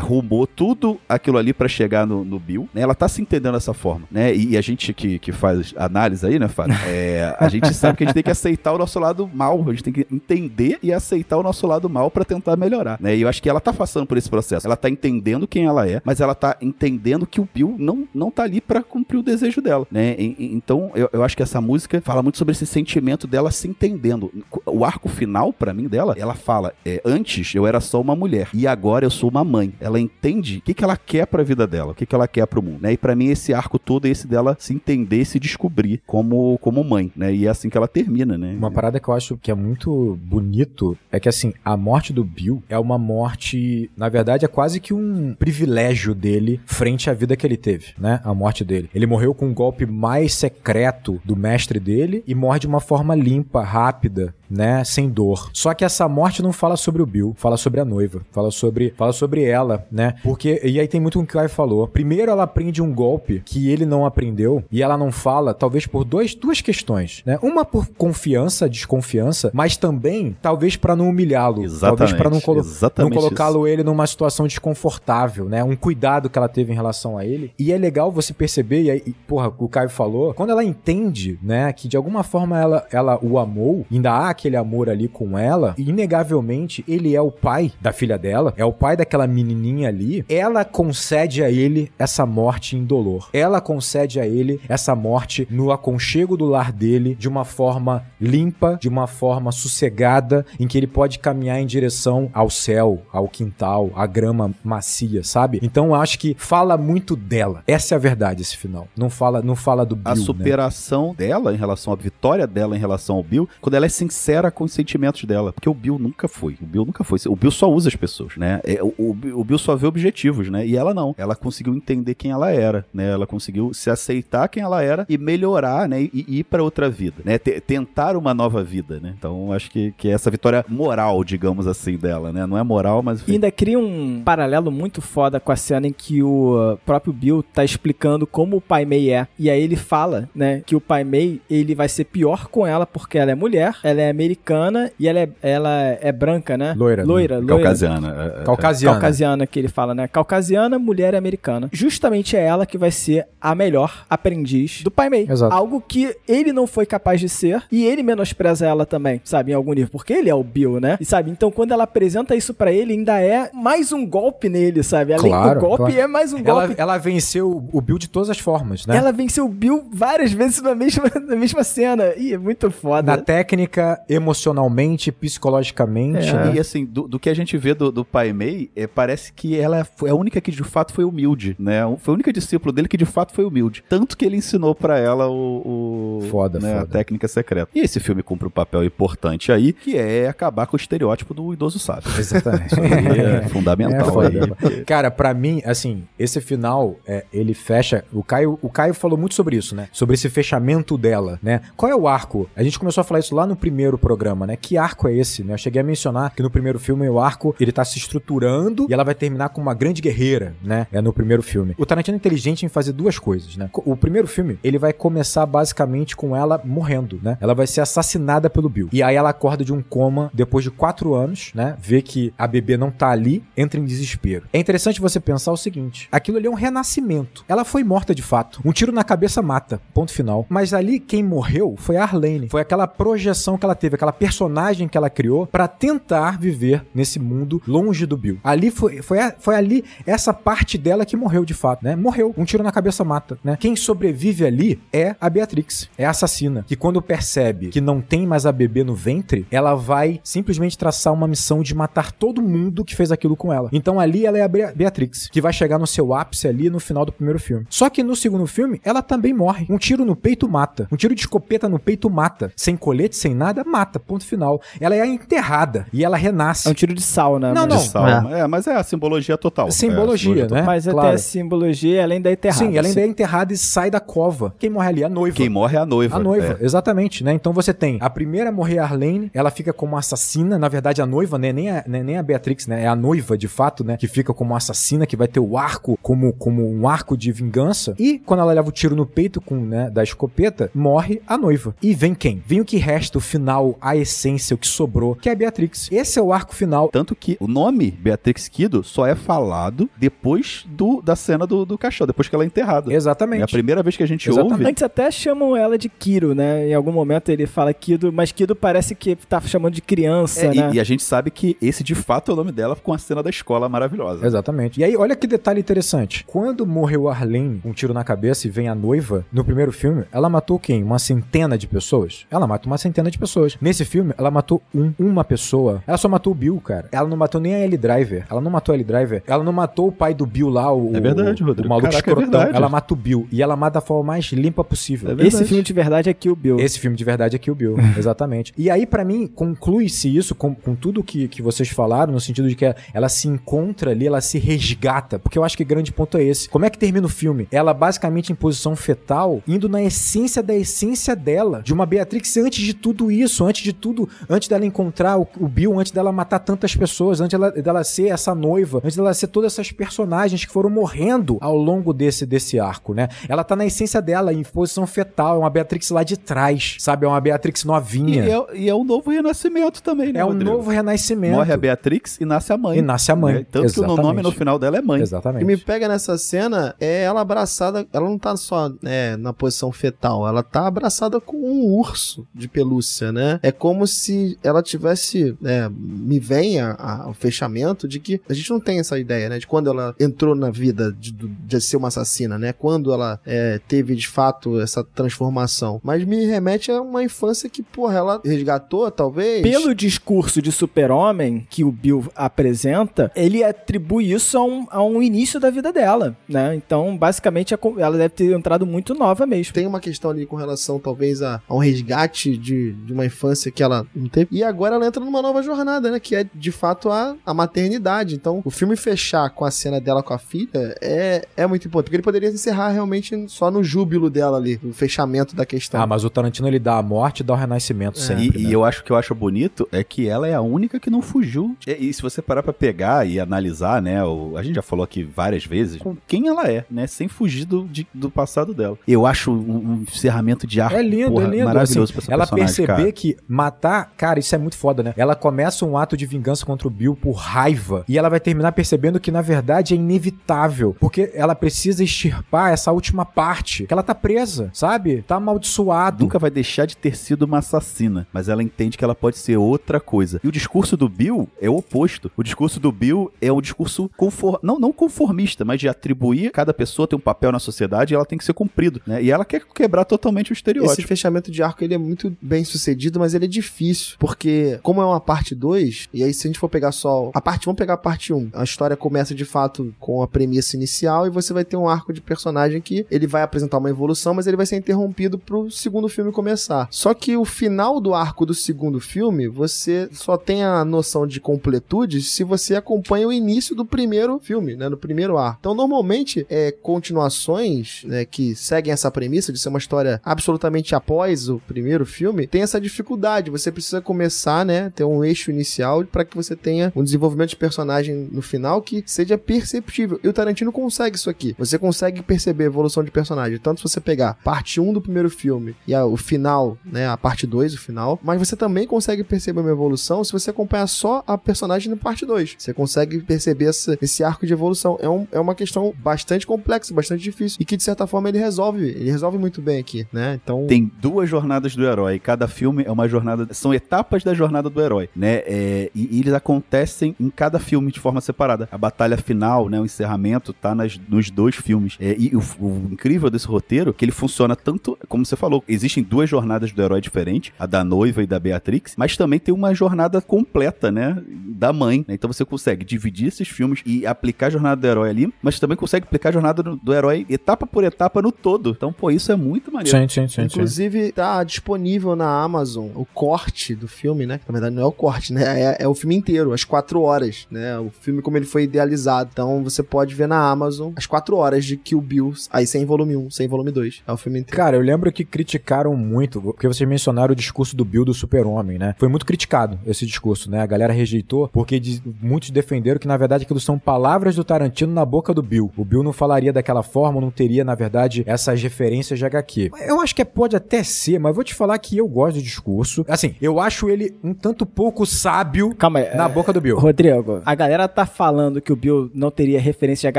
rumou tudo aquilo ali pra chegar no, no Bill, né? Ela tá se entendendo dessa forma, né? E, e a gente que, que faz análise aí, né, Fábio? <laughs> É, a gente sabe que a gente tem que aceitar o nosso lado mal, a gente tem que entender e aceitar o nosso lado mal pra tentar melhorar, né? E eu acho que ela tá passando por esse processo. Ela tá entendendo quem ela é, mas ela tá entendendo que o Bill não, não tá ali pra cumprir o desejo dela, né? E- e- então, eu, eu acho que essa música fala muito sobre esse sentimento dela se entendendo. O arco final, pra mim, dela, ela fala: é, antes eu era só uma mulher e agora eu sou uma mãe. Ela entende o que, que ela quer pra vida dela, o que, que ela quer pro mundo, né? E pra mim, esse arco todo é esse dela se entender se descobrir como, como mãe, né? E é assim que ela termina, né? Uma parada que eu acho que é muito bonito é que, assim, a morte do Bill é uma morte, na verdade, é quase que um privilégio dele frente à vida que ele teve, né? A morte dele. Ele morreu com o golpe mais secreto do mestre dele e morre de uma forma limpa, rápida, né? Sem dor. Só que essa morte não fala sobre o Bill, fala sobre a noiva, fala sobre, fala sobre ela, né? Porque, e aí tem muito o que o Kai falou. Primeiro ela aprende um golpe que ele não aprendeu e ela não fala, talvez por dois, duas questões, né? Uma por confiança, desconfiança, mas também talvez pra não humilhá-lo, talvez Exatamente, pra não, colo não colocá-lo ele numa situação desconfortável, né? Um cuidado que ela teve em relação a ele. E é legal você perceber, e aí, e, porra, o Caio falou, quando ela entende, né, que de alguma forma ela, ela o amou, ainda há aquele amor ali com ela, e inegavelmente ele é o pai da filha dela, é o pai daquela menininha ali, ela concede a ele essa morte indolor. Ela concede a ele essa morte no aconchego do lar dele de uma forma limpa, de uma forma sossegada, em que ele pode caminhar em direção ao céu, ao quintal, à grama macia, sabe? Então eu acho que fala muito dela. Essa é a verdade esse final. Não fala, não fala do Bill, a né? superação dela em relação à vitória dela em relação ao Bill, quando ela é sincera com os sentimentos dela. Porque o Bill nunca foi. O Bill nunca foi. O Bill só usa as pessoas, né? É, o, o, o Bill só vê objetivos, né? E ela não. Ela conseguiu entender quem ela era, né? Ela conseguiu se aceitar quem ela era e melhorar, né? E, e ir para outra vida, né? T- tentar uma nova vida, né? Então acho que, que é essa vitória moral, digamos assim, dela, né? Não é moral, mas E ainda cria um paralelo muito foda com a cena em que o uh, próprio Bill tá explicando como o Pai Mei é. E aí ele fala, né, que o Pai Mei, ele vai ser pior com ela porque ela é mulher, ela é americana e ela é, ela é branca, né? Loira, né? Loira, loira. caucasiana. é- é- Caucasiana. Caucasiana que ele fala, né? Caucasiana, mulher americana. Justamente é ela que vai ser a melhor aprendiz do Pai Mei. Exato. Algo que ele não foi capaz de ser e ele menospreza ela também, sabe? Em algum nível. Porque ele é o Bill, né? E sabe? Então quando ela apresenta isso pra ele, ainda é mais um golpe nele, sabe? Além Claro, do golpe, claro. é mais um Ela, golpe. ela venceu o Bill de todas as formas, né? Ela venceu o Bill várias vezes na mesma, na mesma cena. Ih, é muito foda. Na técnica, emocionalmente, psicologicamente, É. né? E assim, do, do que a gente vê do, do Pai Mei, é, parece que ela foi a única que de fato foi humilde, né? Foi a única discípula dele que de fato foi humilde. Tanto que ele ensinou pra ela o, o- Foda, né, a foda. técnica secreta. E esse filme cumpre um papel importante aí, que é acabar com o estereótipo do idoso sábio. Exatamente. Isso <laughs> aí é fundamental É. Cara, pra mim, assim, esse final, é, ele fecha. O Caio, o Caio falou muito sobre isso, né? Sobre esse fechamento dela, né? Qual é o arco? A gente começou a falar isso lá no primeiro programa, né? Que arco é esse, né? Eu cheguei a mencionar que no primeiro filme o arco ele tá se estruturando e ela vai terminar com uma grande guerreira, né? É no primeiro filme. O Tarantino é inteligente em fazer duas coisas, né? O primeiro filme, ele vai começar basicamente com ela morrendo, né? Ela vai ser assassinada pelo Bill. E aí ela acorda de um coma depois de quatro anos, né? Vê que a bebê não tá ali, entra em desespero. É interessante você pensar o seguinte: aquilo ali é um renascimento. Ela foi morta de fato. Um tiro na cabeça mata. Ponto final. Mas ali quem morreu foi a Arlene. Foi aquela projeção que ela teve, aquela personagem que ela criou pra tentar viver nesse mundo longe do Bill. Ali foi, foi, foi ali essa parte dela que morreu de fato, né? Morreu. Um tiro na cabeça mata, né? Quem sobrevive ali é a Beatrix, é a assassina, que quando percebe que não tem mais a bebê no ventre, ela vai simplesmente traçar uma missão de matar todo mundo que fez aquilo com ela. Então ali ela é a Bea- Beatrix, que vai chegar no seu ápice ali no final do primeiro filme. Só que no segundo filme, ela também morre. Um tiro no peito mata. Um tiro de escopeta no peito mata. Sem colete, sem nada, mata. Ponto final. Ela é enterrada e ela renasce. É um tiro de sal, né? Não, Mas- De sal. É. mas é a simbologia total. Simbologia, É, a né? Mas até Claro. a simbologia, além da enterrada. Sim, ela ainda é enterrada e sai da cova. Quem morre ali é a noiva. Quem morre é a noiva. A noiva, É. exatamente, né? Então você tem a primeira a morrer, a Arlene, ela fica como assassina, na verdade a noiva, né? Nem a, né? Nem a Beatrix, né? É a noiva, de fato, né? Que fica como assassina, que vai ter o arco como, como um arco de vingança. E quando ela leva o tiro no peito com, né, da escopeta, morre a noiva. E vem quem? Vem o que resta, o final, a essência, o que sobrou, que é a Beatrix. Esse é o arco final. Tanto que o nome Beatrix Kido só é falado depois do, da cena do, do caixão, depois que ela é enterrada. Exatamente. É a primeira vez que a gente Exatamente. ouve. Antes até chamam ela de Kiro, né? Em algum momento ele fala Kido, mas Kido parece que tá chamando de criança, É, né? e, e a gente sabe que esse de fato é o nome dela com a cena da escola maravilhosa. Exatamente. E aí, olha que detalhe interessante. Quando morreu Arlene, um tiro na cabeça e vem a noiva, no primeiro filme, ela matou quem? Uma centena de pessoas? Ela mata uma centena de pessoas. Nesse filme, ela matou um, uma pessoa. Ela só matou o Bill, cara. Ela não matou nem a Ellie Driver. Ela não matou a Ellie Driver. Ela não matou o pai do Bill lá, o, É verdade, Rodrigo. o maluco Caraca, é escrotão. verdade. ela mata o Bill. E ela mata da forma mais limpa possível. É. Esse filme de verdade é Kill Bill. Esse filme de verdade é Kill Bill, <laughs> exatamente. E aí, pra mim, conclui-se isso com, com tudo que, que vocês falaram, no sentido de que ela se encontra ali, ela se resgata. Porque eu acho que o grande ponto é esse. Como é que termina o filme? Ela basicamente em posição fetal, indo na essência da essência dela, de uma Beatrix antes de tudo isso, antes de tudo, antes dela encontrar o, o Bill, antes dela matar tantas pessoas, antes dela, dela ser essa noiva, antes dela ser todas essas personagens que foram morrendo ao longo desse, desse arco, né? Ela tá na essência dela, em posição fetal, é uma Beatrix lá de trás, sabe? É uma Beatrix E novinha. é, e é um novo renascimento também, né? É um Rodrigo? novo renascimento. Morre a Beatrix e nasce a mãe. E nasce a mãe. né? Tanto que o Exatamente. nome no final dela é mãe. O Exatamente. que me pega nessa cena é ela abraçada. Ela não tá só né, na posição fetal, ela tá abraçada com um urso de pelúcia, né? É como se ela tivesse. né, me vem a- a- o fechamento de que a gente não tem essa ideia, né? De quando ela entrou na vida de, de ser uma assassina, né? Quando ela é, teve de fato essa transformação. Mas me remete a uma infância que, porra, ela resgatou, talvez. Pelo discurso de super-homem que o Bill apresenta, ele atribui isso a um, a um início da vida dela, né? Então, basicamente, co- ela deve ter entrado muito nova mesmo. tem uma questão ali com relação, talvez, a, a um resgate de, de uma infância que ela não teve. E agora ela entra numa nova jornada, né? Que é, de fato, a, a maternidade. Então, o filme fechar com a cena dela com a filha é, é muito importante. Porque ele poderia encerrar realmente só no júbilo dela ali, no fechamento da questão. Ah, mas o Tarantino ele dá a morte e dá o renascimento É. sempre. E, né? e eu acho que eu acho bonito é que ela é a única que não fugiu. E, e se você parar pra pegar e analisar, né? O, a gente já falou aqui várias vezes com quem ela é, né? Sem fugir do, de- do passado dela. Eu acho um, um encerramento de arco É lindo, porra, é lindo. maravilhoso assim, pra essa ela personagem, perceber cara. que matar, cara, isso é muito foda, né? Ela começa um ato de vingança contra o Bill por raiva e ela vai terminar percebendo que na verdade é inevitável, porque ela precisa extirpar essa última parte, que ela tá presa, sabe? Tá amaldiçoado. Nunca vai deixar de ter sido uma assassina, mas ela entende que ela pode ser outra coisa. E o discurso do Bill é o oposto. O discurso do Bill é um discurso confor... não, não conformista, mas de atribuir cada pessoa tem um papel na sociedade e ela tem que ser cumprido, né? E ela quer quebrar totalmente o Esse estereótipo. fechamento de arco ele é muito bem sucedido, mas ele é difícil. Porque, como é uma parte 2, e aí se a gente for pegar só a parte, vamos pegar a parte 1. Um, a história começa de fato com a premissa inicial e você vai ter um arco de personagem que ele vai apresentar uma evolução, mas ele vai ser interrompido pro segundo filme começar. Só que o final do arco do segundo filme, você só tem a noção de completude se você acompanha o início do primeiro filme, né? No primeiro arco. Então, normalmente, é continuações né, que seguem essa premissa de ser uma história absolutamente após o primeiro filme, tem essa dificuldade. Você precisa começar, né? Ter um eixo inicial para que você tenha um desenvolvimento de personagem no final que seja perceptível. E o Tarantino consegue isso aqui. Você consegue perceber a evolução de personagem. Tanto se você pegar parte 1 do primeiro filme e a- o final, né? A parte 2, o final. Mas você também consegue perceber uma evolução se você acompanhar só a personagem no parte 2. Você consegue perceber essa- esse arco de evolução. É, um- é uma questão bastante complexa, bastante difícil. E que, de certa forma, ele resolve. Ele resolve muito bem aqui, né? Então. Tem duas jornadas do herói. Cada filme é uma jornada. São etapas da jornada do herói, né? É, e, e eles acontecem em cada filme de forma separada. A batalha final, né? O encerramento tá nas, nos dois filmes. É, e o, o incrível desse roteiro é que ele funciona tanto, como você falou, existem duas jornadas do herói diferentes, a da noiva e da Beatrix, mas também tem uma jornada completa, né? Da mãe. né? Então você consegue dividir esses filmes e aplicar a jornada do herói ali, mas também consegue aplicar a jornada do, do herói etapa por etapa no todo. Então, pô, isso é muito maneiro. Sim, sim, sim. Inclusive, tá disponível na Amazon o corte do filme, né? Que na verdade não é o corte, né? É, é o filme inteiro, as quatro horas, né? O filme como ele foi idealizado. Então você pode ver na Amazon as quatro horas de Kill Bill, aí sem volume 1, sem volume 2. É o filme inteiro. Cara, eu lembro que criticaram muito, porque vocês mencionaram o discurso do Bill do super-homem, né? Foi muito criticado esse discurso, né? A galera rejeitou, porque muitos defenderam que, na verdade, aquilo são palavras do Tarantino na boca do Bill. O Bill não falaria daquela forma, não teria, na verdade, essas referências de HQ. Eu acho que pode até ser, mas vou te falar que eu gosto do discurso. Assim, eu acho ele um tanto pouco sábio Calma aí. na é, boca do Bill. Rodrigo, a galera tá falando que o Bill não teria referência de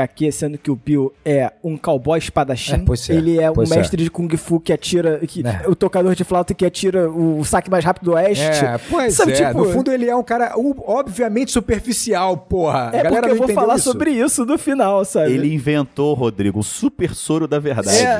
HQ, sendo que o Bill é um cowboy espadachim. É, pois é, Ele é um pois é. mestre de Kung Fu que atira. Que, É. O tocador de flauta que atira o saque mais rápido do oeste. É, pois Sabe, é. tipo- no fundo, ele é um cara, obviamente, superficial, porra. É a galera porque eu vou falar isso. sobre isso no final, sabe? Ele inventou, Rodrigo, o super soro da verdade. É,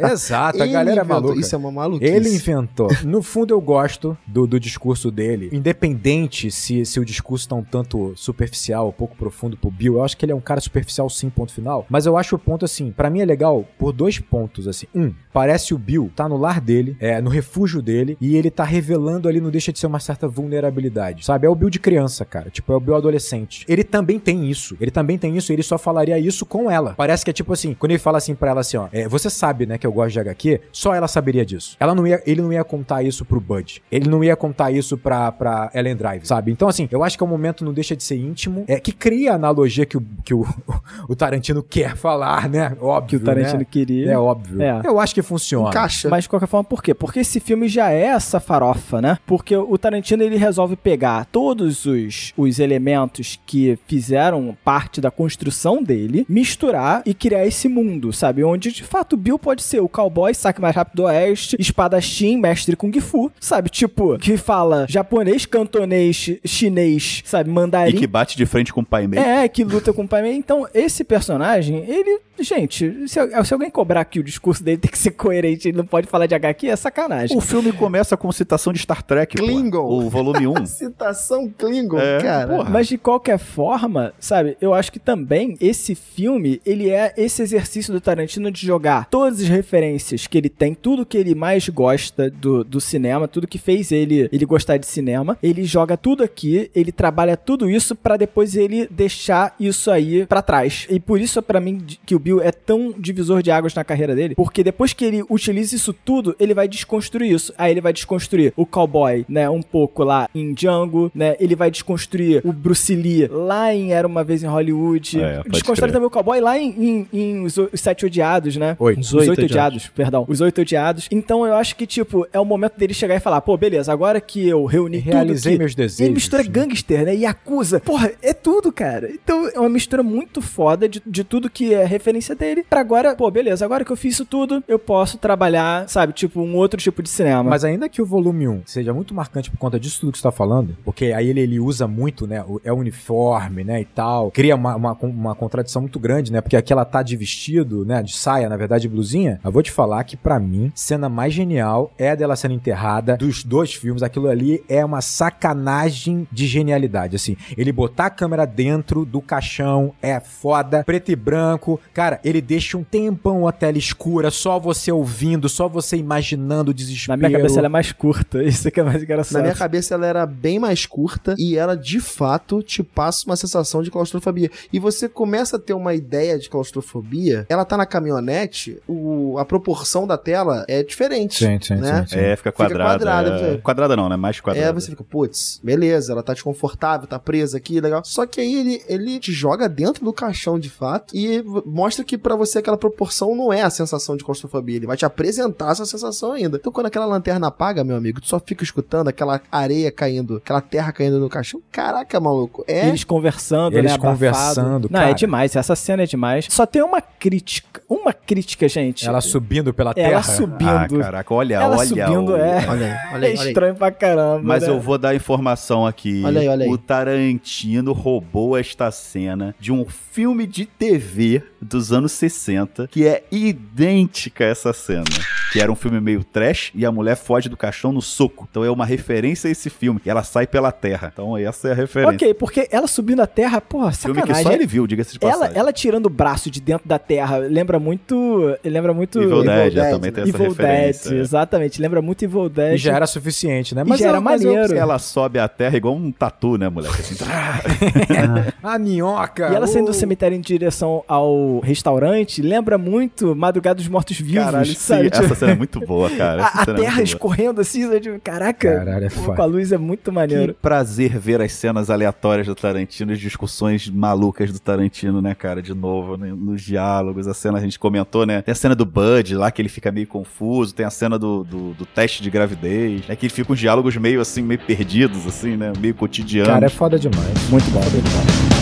<laughs> Exato, a Ele galera é inventou- maluca. Isso é uma maluquice. Ele inventou. <laughs> No fundo, eu gosto do, do discurso dele. Independente se, se o discurso tá um tanto superficial ou pouco profundo pro Bill, eu acho que ele é um cara superficial sim, ponto final. Mas eu acho o ponto assim, pra mim é legal por dois pontos, assim. Um, parece o Bill tá no lar dele, é, no refúgio dele, e ele tá revelando ali, não deixa de ser uma certa vulnerabilidade, sabe? É o Bill de criança, cara. Tipo, é o Bill adolescente. Ele também tem isso. Ele também tem isso, ele só falaria isso com ela. Parece que é tipo assim, quando ele fala assim pra ela assim, ó, é, você sabe, né, que eu gosto de HQ, só ela saberia disso. Ela não ia, ele não ia contar isso pro Bud. Ele não ia contar isso pra, pra Ellen Drive, sabe? Então, assim, eu acho que é um momento não deixa de ser íntimo, é que cria a analogia que o, que o, <laughs> o Tarantino quer falar, né? que Óbvio, o Tarantino né? queria. É óbvio. É. Eu acho que funciona. Encaixa. Mas de qualquer forma, por quê? Porque esse filme já é essa farofa, né? Porque o Tarantino ele resolve pegar todos os, os elementos que fizeram parte da construção dele, misturar e criar esse mundo, sabe? Onde de fato o Bill pode ser o cowboy, saque mais rápido do oeste, espadachim, mestre kung fu, sabe? Tipo, que fala japonês, cantonês, chinês, sabe? E Mandarim. que bate de frente com o pai meio. É, que luta com o pai. Então, esse personagem, ele. Gente, se, se alguém cobrar que o discurso dele <laughs> tem que ser coerente, ele não pode falar de HQ, é sacanagem. O filme começa com citação de Star Trek, pô. Klingon. O volume 1. <laughs> Citação Klingon, É, cara. porra. Mas de qualquer forma, sabe, eu acho que também esse filme, ele é esse exercício do Tarantino de jogar todas as referências que ele tem, tudo que ele mais gosta do, do cinema, tudo que fez ele, ele gostar de cinema, ele joga tudo aqui, ele trabalha tudo isso pra depois ele deixar isso aí pra trás. E por isso, pra mim, que o Bill é tão divisor de águas na carreira dele, porque depois que ele utiliza isso tudo, ele vai desconstruir isso. Aí ele vai desconstruir o cowboy, né, um pouco lá em Django, né, ele vai desconstruir o Bruce Lee lá em Era Uma Vez em Hollywood, É, desconstrói crer. também o cowboy lá em, em- em os, os Sete Odiados, né? Oito. Os Oito, odiados. perdão. Os Oito Odiados. Então eu acho que, tipo, é o momento dele chegar e falar, pô, beleza, agora que eu reuni Realizei tudo que... meus desejos, Ele mistura né? gangster, né? E acusa. Porra, é tudo, cara. Então é uma mistura muito foda de, de tudo que é referência dele. Pra agora, pô, beleza, agora que eu fiz isso tudo, eu posso trabalhar, sabe, tipo, um outro tipo de cinema. Mas ainda que o volume 1 seja muito marcante por conta disso tudo que você tá falando, porque aí ele, ele usa muito, né? É uniforme, né? E tal. Cria uma, uma, uma contradição muito grande, né? Porque aqui ela tá de vestido, né? De saia, na verdade, de blusinha. Eu vou te falar que, pra mim, cena mais genial é a dela sendo enterrada dos dois filmes. Aquilo ali é uma sacanagem de genialidade. Assim, ele botar a câmera dentro do caixão é foda, preto e branco. Cara, ele deixa um tempão a tela escura, só você ouvindo, só você imaginando o Na desespero. minha cabeça ela é mais curta. <laughs> Isso que é mais engraçado. Na minha cabeça ela era bem mais curta e ela de fato te passa uma sensação de claustrofobia. E você começa a ter uma ideia de claustrofobia, ela tá na caminhonete, o, a proporção da tela é diferente. Sim, sim, né? sim, sim. É, fica quadrada. Quadrada, é... Quadrada não, né? Mais quadrada. É, você fica, putz, beleza, ela tá desconfortável, tá presa aqui, legal. Só que aí ele, ele te joga dentro do caixão de fato e mostra que pra você aquela proporção não é a sensação de claustrofobia. Ele vai te apresentar essa sensação ainda. Então quando aquela lanterna apaga, meu amigo, tu só fica escutando aquela areia caindo, aquela terra caindo no caixão. Caraca, maluco. É. Eles conversando, Eles né? conversando, Não, cara. é demais. Essa cena é demais. Só tem uma crítica. Uma crítica, gente. Ela subindo pela terra. Ela subindo. Ah, caraca, olha, ela olha. subindo, o- é. Olha aí, olha É aí, aí. estranho pra caramba. Mas né? eu vou dar informação aqui. Olha aí, olha aí. O Tarantino roubou esta cena de um filme de TV dos anos 60 que é idêntica a essa cena. Que era um filme meio trash e a mulher foge do caixão no soco. Então é uma referência a esse filme. E ela sai pela terra. Então essa é a referência. Ok, porque ela subindo a terra, porra, Filme que sacanagem. só ele viu, diga-se de ela, passagem. ela tirando o braço de dentro da terra lembra muito. Lembra muito. Evil Dead, Evil já Dead, também tem essa Evil referência. Dead, exatamente. Lembra muito Evil Dead. E já era suficiente, né? E já era eu- eu- maneiro. Ela sobe a terra igual um tatu, né, moleque? Assim, <laughs> <laughs> A minhoca! E ela saindo do uh. cemitério em direção ao restaurante lembra muito Madrugada dos Mortos-Vivos, Caralho, sim, sabe? Tipo, essa cena é <laughs> muito boa, cara. A, a cena é terra muito boa. escorrendo assim, sabe? Caraca, Caralho, é pô, foda. com a luz é muito Que maneiro. prazer ver as cenas aleatórias do Tarantino, as discussões malucas do Tarantino, né, cara? De novo, né, nos diálogos, a cena a gente comentou, né? Tem a cena do Bud lá, que ele fica meio confuso, tem a cena do, do, do teste de gravidez, né? Que ele fica uns diálogos meio assim, meio perdidos, assim, né? Meio cotidianos. Cara, é foda demais. Muito bom, muito bom.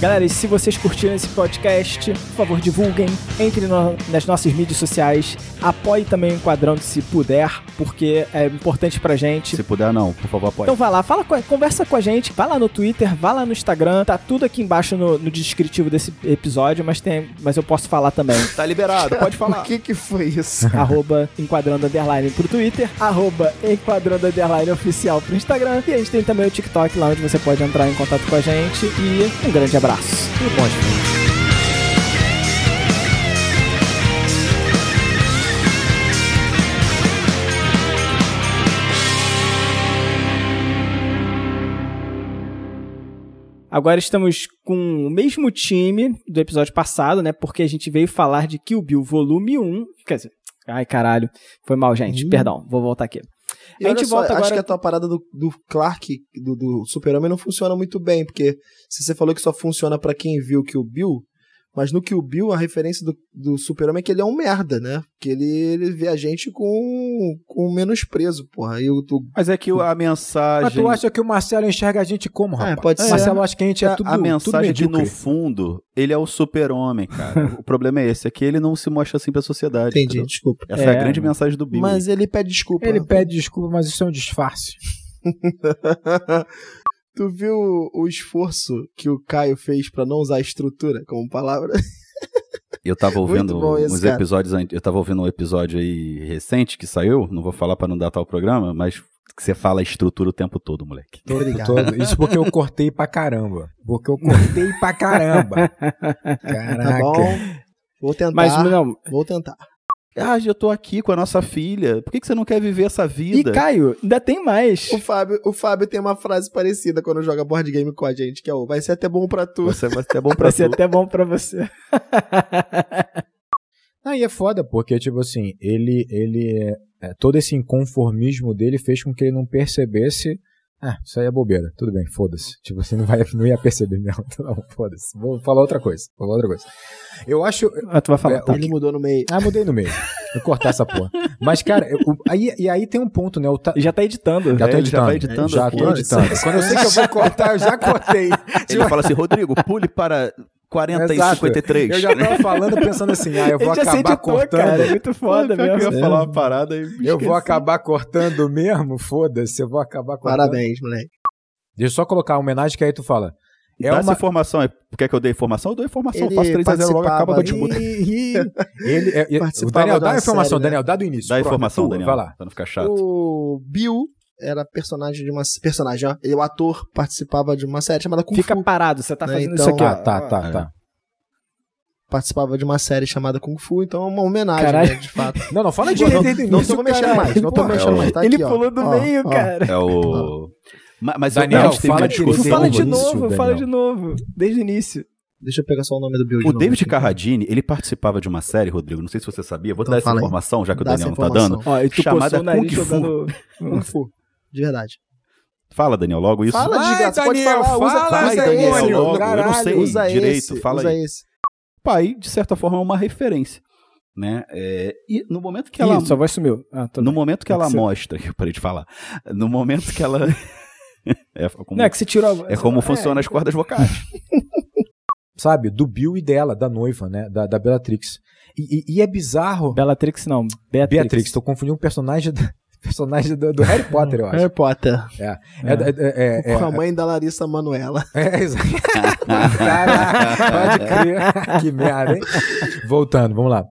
Galera, e se vocês curtiram esse podcast, por favor, divulguem, entre no- nas nossas mídias sociais, apoie também o Enquadrando se puder, porque é importante pra gente. Se puder, não, por favor, apoie. Então vai lá, fala com- conversa com a gente, vai lá no Twitter, vai lá no Instagram, tá tudo aqui embaixo no, no descritivo desse episódio, mas tem, mas eu posso falar também. Tá liberado, pode <laughs> falar. O que que foi isso? <laughs> arroba enquadrando underline pro Twitter, arroba enquadrando underline oficial pro Instagram, e a gente tem também o TikTok lá onde você pode entrar em contato com a gente, e um grande abraço. Tudo bom, gente. Agora estamos com o mesmo time do episódio passado, né? Porque a gente veio falar de Kill Bill Volume 1. Quer dizer, ai caralho, foi mal, gente. Ih. Perdão, vou voltar aqui. E A gente só, volta Acho agora- que a tua parada do, do Clark, do, do Super-Homem, não funciona muito bem, porque se você falou que só funciona pra quem viu que o Bill, mas no Kill Bill a referência do, do Super-Homem é que ele é um merda, né? Que ele, ele vê a gente com, com menosprezo, porra. E o, tu, Mas é que a mensagem. Mas tu acha que o Marcelo enxerga a gente como, rapaz? pode ser. Marcelo acha que a gente é a, tudo a mensagem tudo de no fundo, ele é o super-homem, cara. <laughs> o problema é esse, é que ele não se mostra assim pra sociedade. entendi, entendeu? desculpa. Essa é, a É. grande mensagem do Bill. Mas ele pede desculpa. Ele pede desculpa, mas isso é um disfarce. <laughs> tu viu o esforço que o Caio fez pra não usar estrutura como palavra? Eu tava <laughs> ouvindo uns cara. episódios, eu tava ouvindo um episódio aí recente que saiu, não vou falar pra não datar o programa, mas que você fala estrutura o tempo todo, moleque. Obrigado. Todo- Isso porque eu cortei pra caramba. Porque eu cortei pra caramba. <laughs> Tá Caraca. bom. Vou tentar. Mas não. Vou tentar. Ah, eu tô aqui com a nossa filha. Por que, que você não quer viver essa E vida? Caio, ainda tem mais. O Fábio, o Fábio tem uma frase parecida quando joga board game com a gente, que é o vai ser até bom pra tu. Você vai ser bom <laughs> pra Vai ser tu. até bom pra você. <laughs> Aí é foda, porque, tipo assim, ele, ele é, todo esse inconformismo dele fez com que ele não percebesse. Ah, isso aí é bobeira, tudo bem, foda-se. Tipo assim, não, vai, não ia perceber mesmo. <laughs> Não, foda-se. Vou falar outra coisa. Vou falar outra coisa. Eu acho. Ah, tu vai falar. É, tá. Ele mudou no meio. Ah, mudei no meio. Vou cortar essa porra. Mas, cara, eu- o- aí, e aí tem um ponto, né? O ta- já tá editando. Já tô ele já editando. vai editando Já tô editando. Quando eu sei que eu vou cortar, eu já cortei. Ele fala assim, Rodrigo, pule para 40 Exato. e 53. Eu já tava falando pensando assim, ah, eu <laughs> vou acabar cortando. cara. É muito foda que mesmo. Eu ia falar uma parada e Eu esqueci. vou acabar cortando mesmo, foda-se, eu vou acabar cortando. Parabéns, moleque. Deixa eu só colocar a homenagem que aí tu fala. É Dá essa uma... informação aí. Quer que eu dê informação? Eu dou informação. Ele Faço 3x0 logo, acaba com a participava- disputa. Ih, ih. Ele, é- é- o Daniel, dá a informação, série, né? Daniel, dá do início. Dá a informação, Daniel. Vai lá. Pra não ficar chato. O Bill era personagem de uma. Personagem, ó. E o ator participava de uma série chamada Kung Fica Fu. parado, você tá Né, fazendo então- isso aqui, ó. Ah, tá, tá, tá. Participava de uma série chamada Kung Fu, então é uma homenagem, né, de fato. <laughs> Não, não, fala Não, direito não, o não início, tô mexendo caralho. mais, não tô Porra, mexendo é o- mais. Tá Ele aqui, ó. pulou do Ó, meio, ó. cara. É o... Ma- Mas Daniel, teve fala uma direito. discussão. Fala de o novo, fala Daniel. de novo. Desde o início. Deixa eu pegar só o nome do Bill. de O novo David aqui. Carradine, ele participava de uma série, Rodrigo, não sei se você sabia, vou Então dar essa fala aí. informação, já que o Dá Daniel não tá dando. informação. Ó, e tu Chamada o Kung Fu. jogando... Kung Fu. De verdade. Fala, Daniel, logo isso. Fala, Vai, desgraça. Pode Daniel, falar. Usa, fala, Vai, usa Daniel, esse. logo, eu não caralho. sei Usa direito, esse. fala usa aí. esse. Pai, de certa forma, é uma referência, né? É, e no momento que ela... Ih, sua voz sumiu. Ah, No momento que ela Pode ser. mostra, <laughs> eu parei de falar, no momento que ela... <laughs> é, como, Não, é que você tirou a... é como funcionam as cordas vocais. <laughs> Sabe, do Bill e dela, da noiva, né? Da, da Bellatrix. E, e- e é bizarro. Bellatrix não, Beatrix. Beatrix, tô confundindo um personagem, do, personagem do, do Harry Potter, eu acho. Harry Potter. É, é, é, é, é, Com a mãe da Larissa Manuela. É, exato. <laughs> Caraca, pode crer. <laughs> que merda, hein? Voltando, vamos lá.